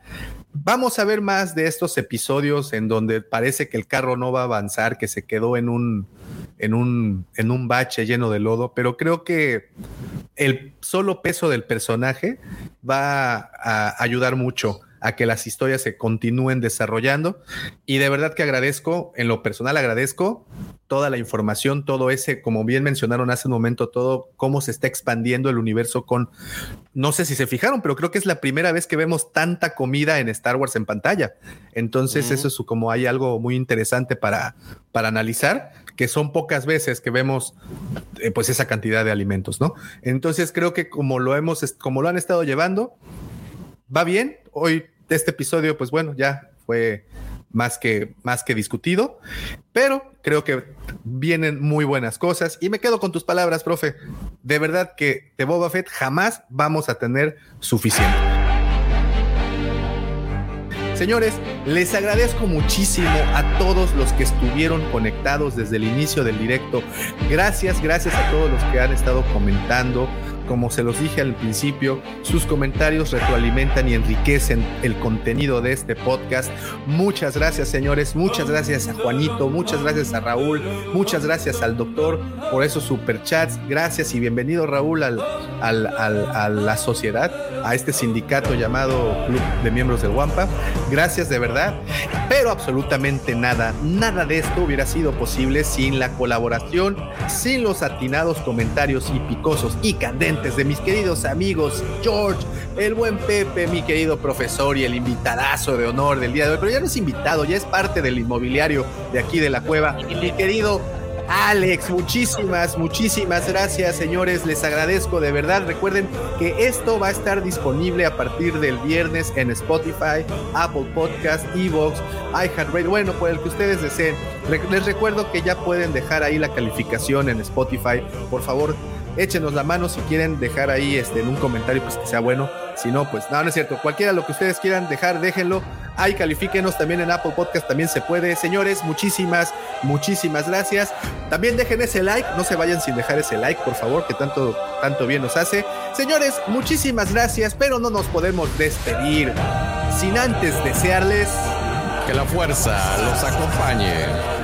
Vamos a ver más de estos episodios en donde parece que el carro no va a avanzar, que se quedó en un, en un, en un bache lleno de lodo, pero creo que el solo peso del personaje va a ayudar mucho a que las historias se continúen desarrollando. Y de verdad que agradezco, en lo personal agradezco toda la información, todo ese, como bien mencionaron hace un momento, todo cómo se está expandiendo el universo con, no sé si se fijaron, pero creo que es la primera vez que vemos tanta comida en Star Wars en pantalla. Entonces eso es como hay algo muy interesante para, para analizar, que son pocas veces que vemos eh, pues esa cantidad de alimentos, ¿no? Entonces creo que como lo hemos, como lo han estado llevando, va bien. Hoy este episodio, pues bueno, ya fue más que, más que discutido, pero creo que vienen muy buenas cosas y me quedo con tus palabras, profe. De verdad que de Boba Fett jamás vamos a tener suficiente. Señores, les agradezco muchísimo a todos los que estuvieron conectados desde el inicio del directo. Gracias, gracias a todos los que han estado comentando, como se los dije al principio, sus comentarios retroalimentan y enriquecen el contenido de este podcast. Muchas gracias, señores. Muchas gracias a Juanito. Muchas gracias a Raúl. Muchas gracias al doctor por esos superchats. Gracias y bienvenido, Raúl, al, a la sociedad, a este sindicato llamado Club de Miembros del Wampa. Gracias de verdad. Pero absolutamente nada, nada de esto hubiera sido posible sin la colaboración, sin los atinados comentarios y picosos y candentes de mis queridos amigos George, el buen Pepe, mi querido profesor y el invitadazo de honor del día de hoy, pero ya no es invitado, ya es parte del inmobiliario de aquí de la cueva, mi querido Alex, muchísimas, muchísimas gracias, señores. Les agradezco de verdad. Recuerden que esto va a estar disponible a partir del viernes en Spotify, Apple Podcast, Evox, iHeartRadio. Bueno, por el que ustedes deseen. Les recuerdo que ya pueden dejar ahí la calificación en Spotify. Por favor, échenos la mano si quieren dejar ahí este, en un comentario, pues que sea bueno. Si no, pues no, no es cierto. Cualquiera lo que ustedes quieran dejar, déjenlo. Ahí califíquenos también en Apple Podcast, también se puede. Señores, muchísimas, muchísimas gracias. También dejen ese like, no se vayan sin dejar ese like, por favor, que tanto, tanto bien nos hace. Señores, muchísimas gracias, pero no nos podemos despedir sin antes desearles que la fuerza los acompañe.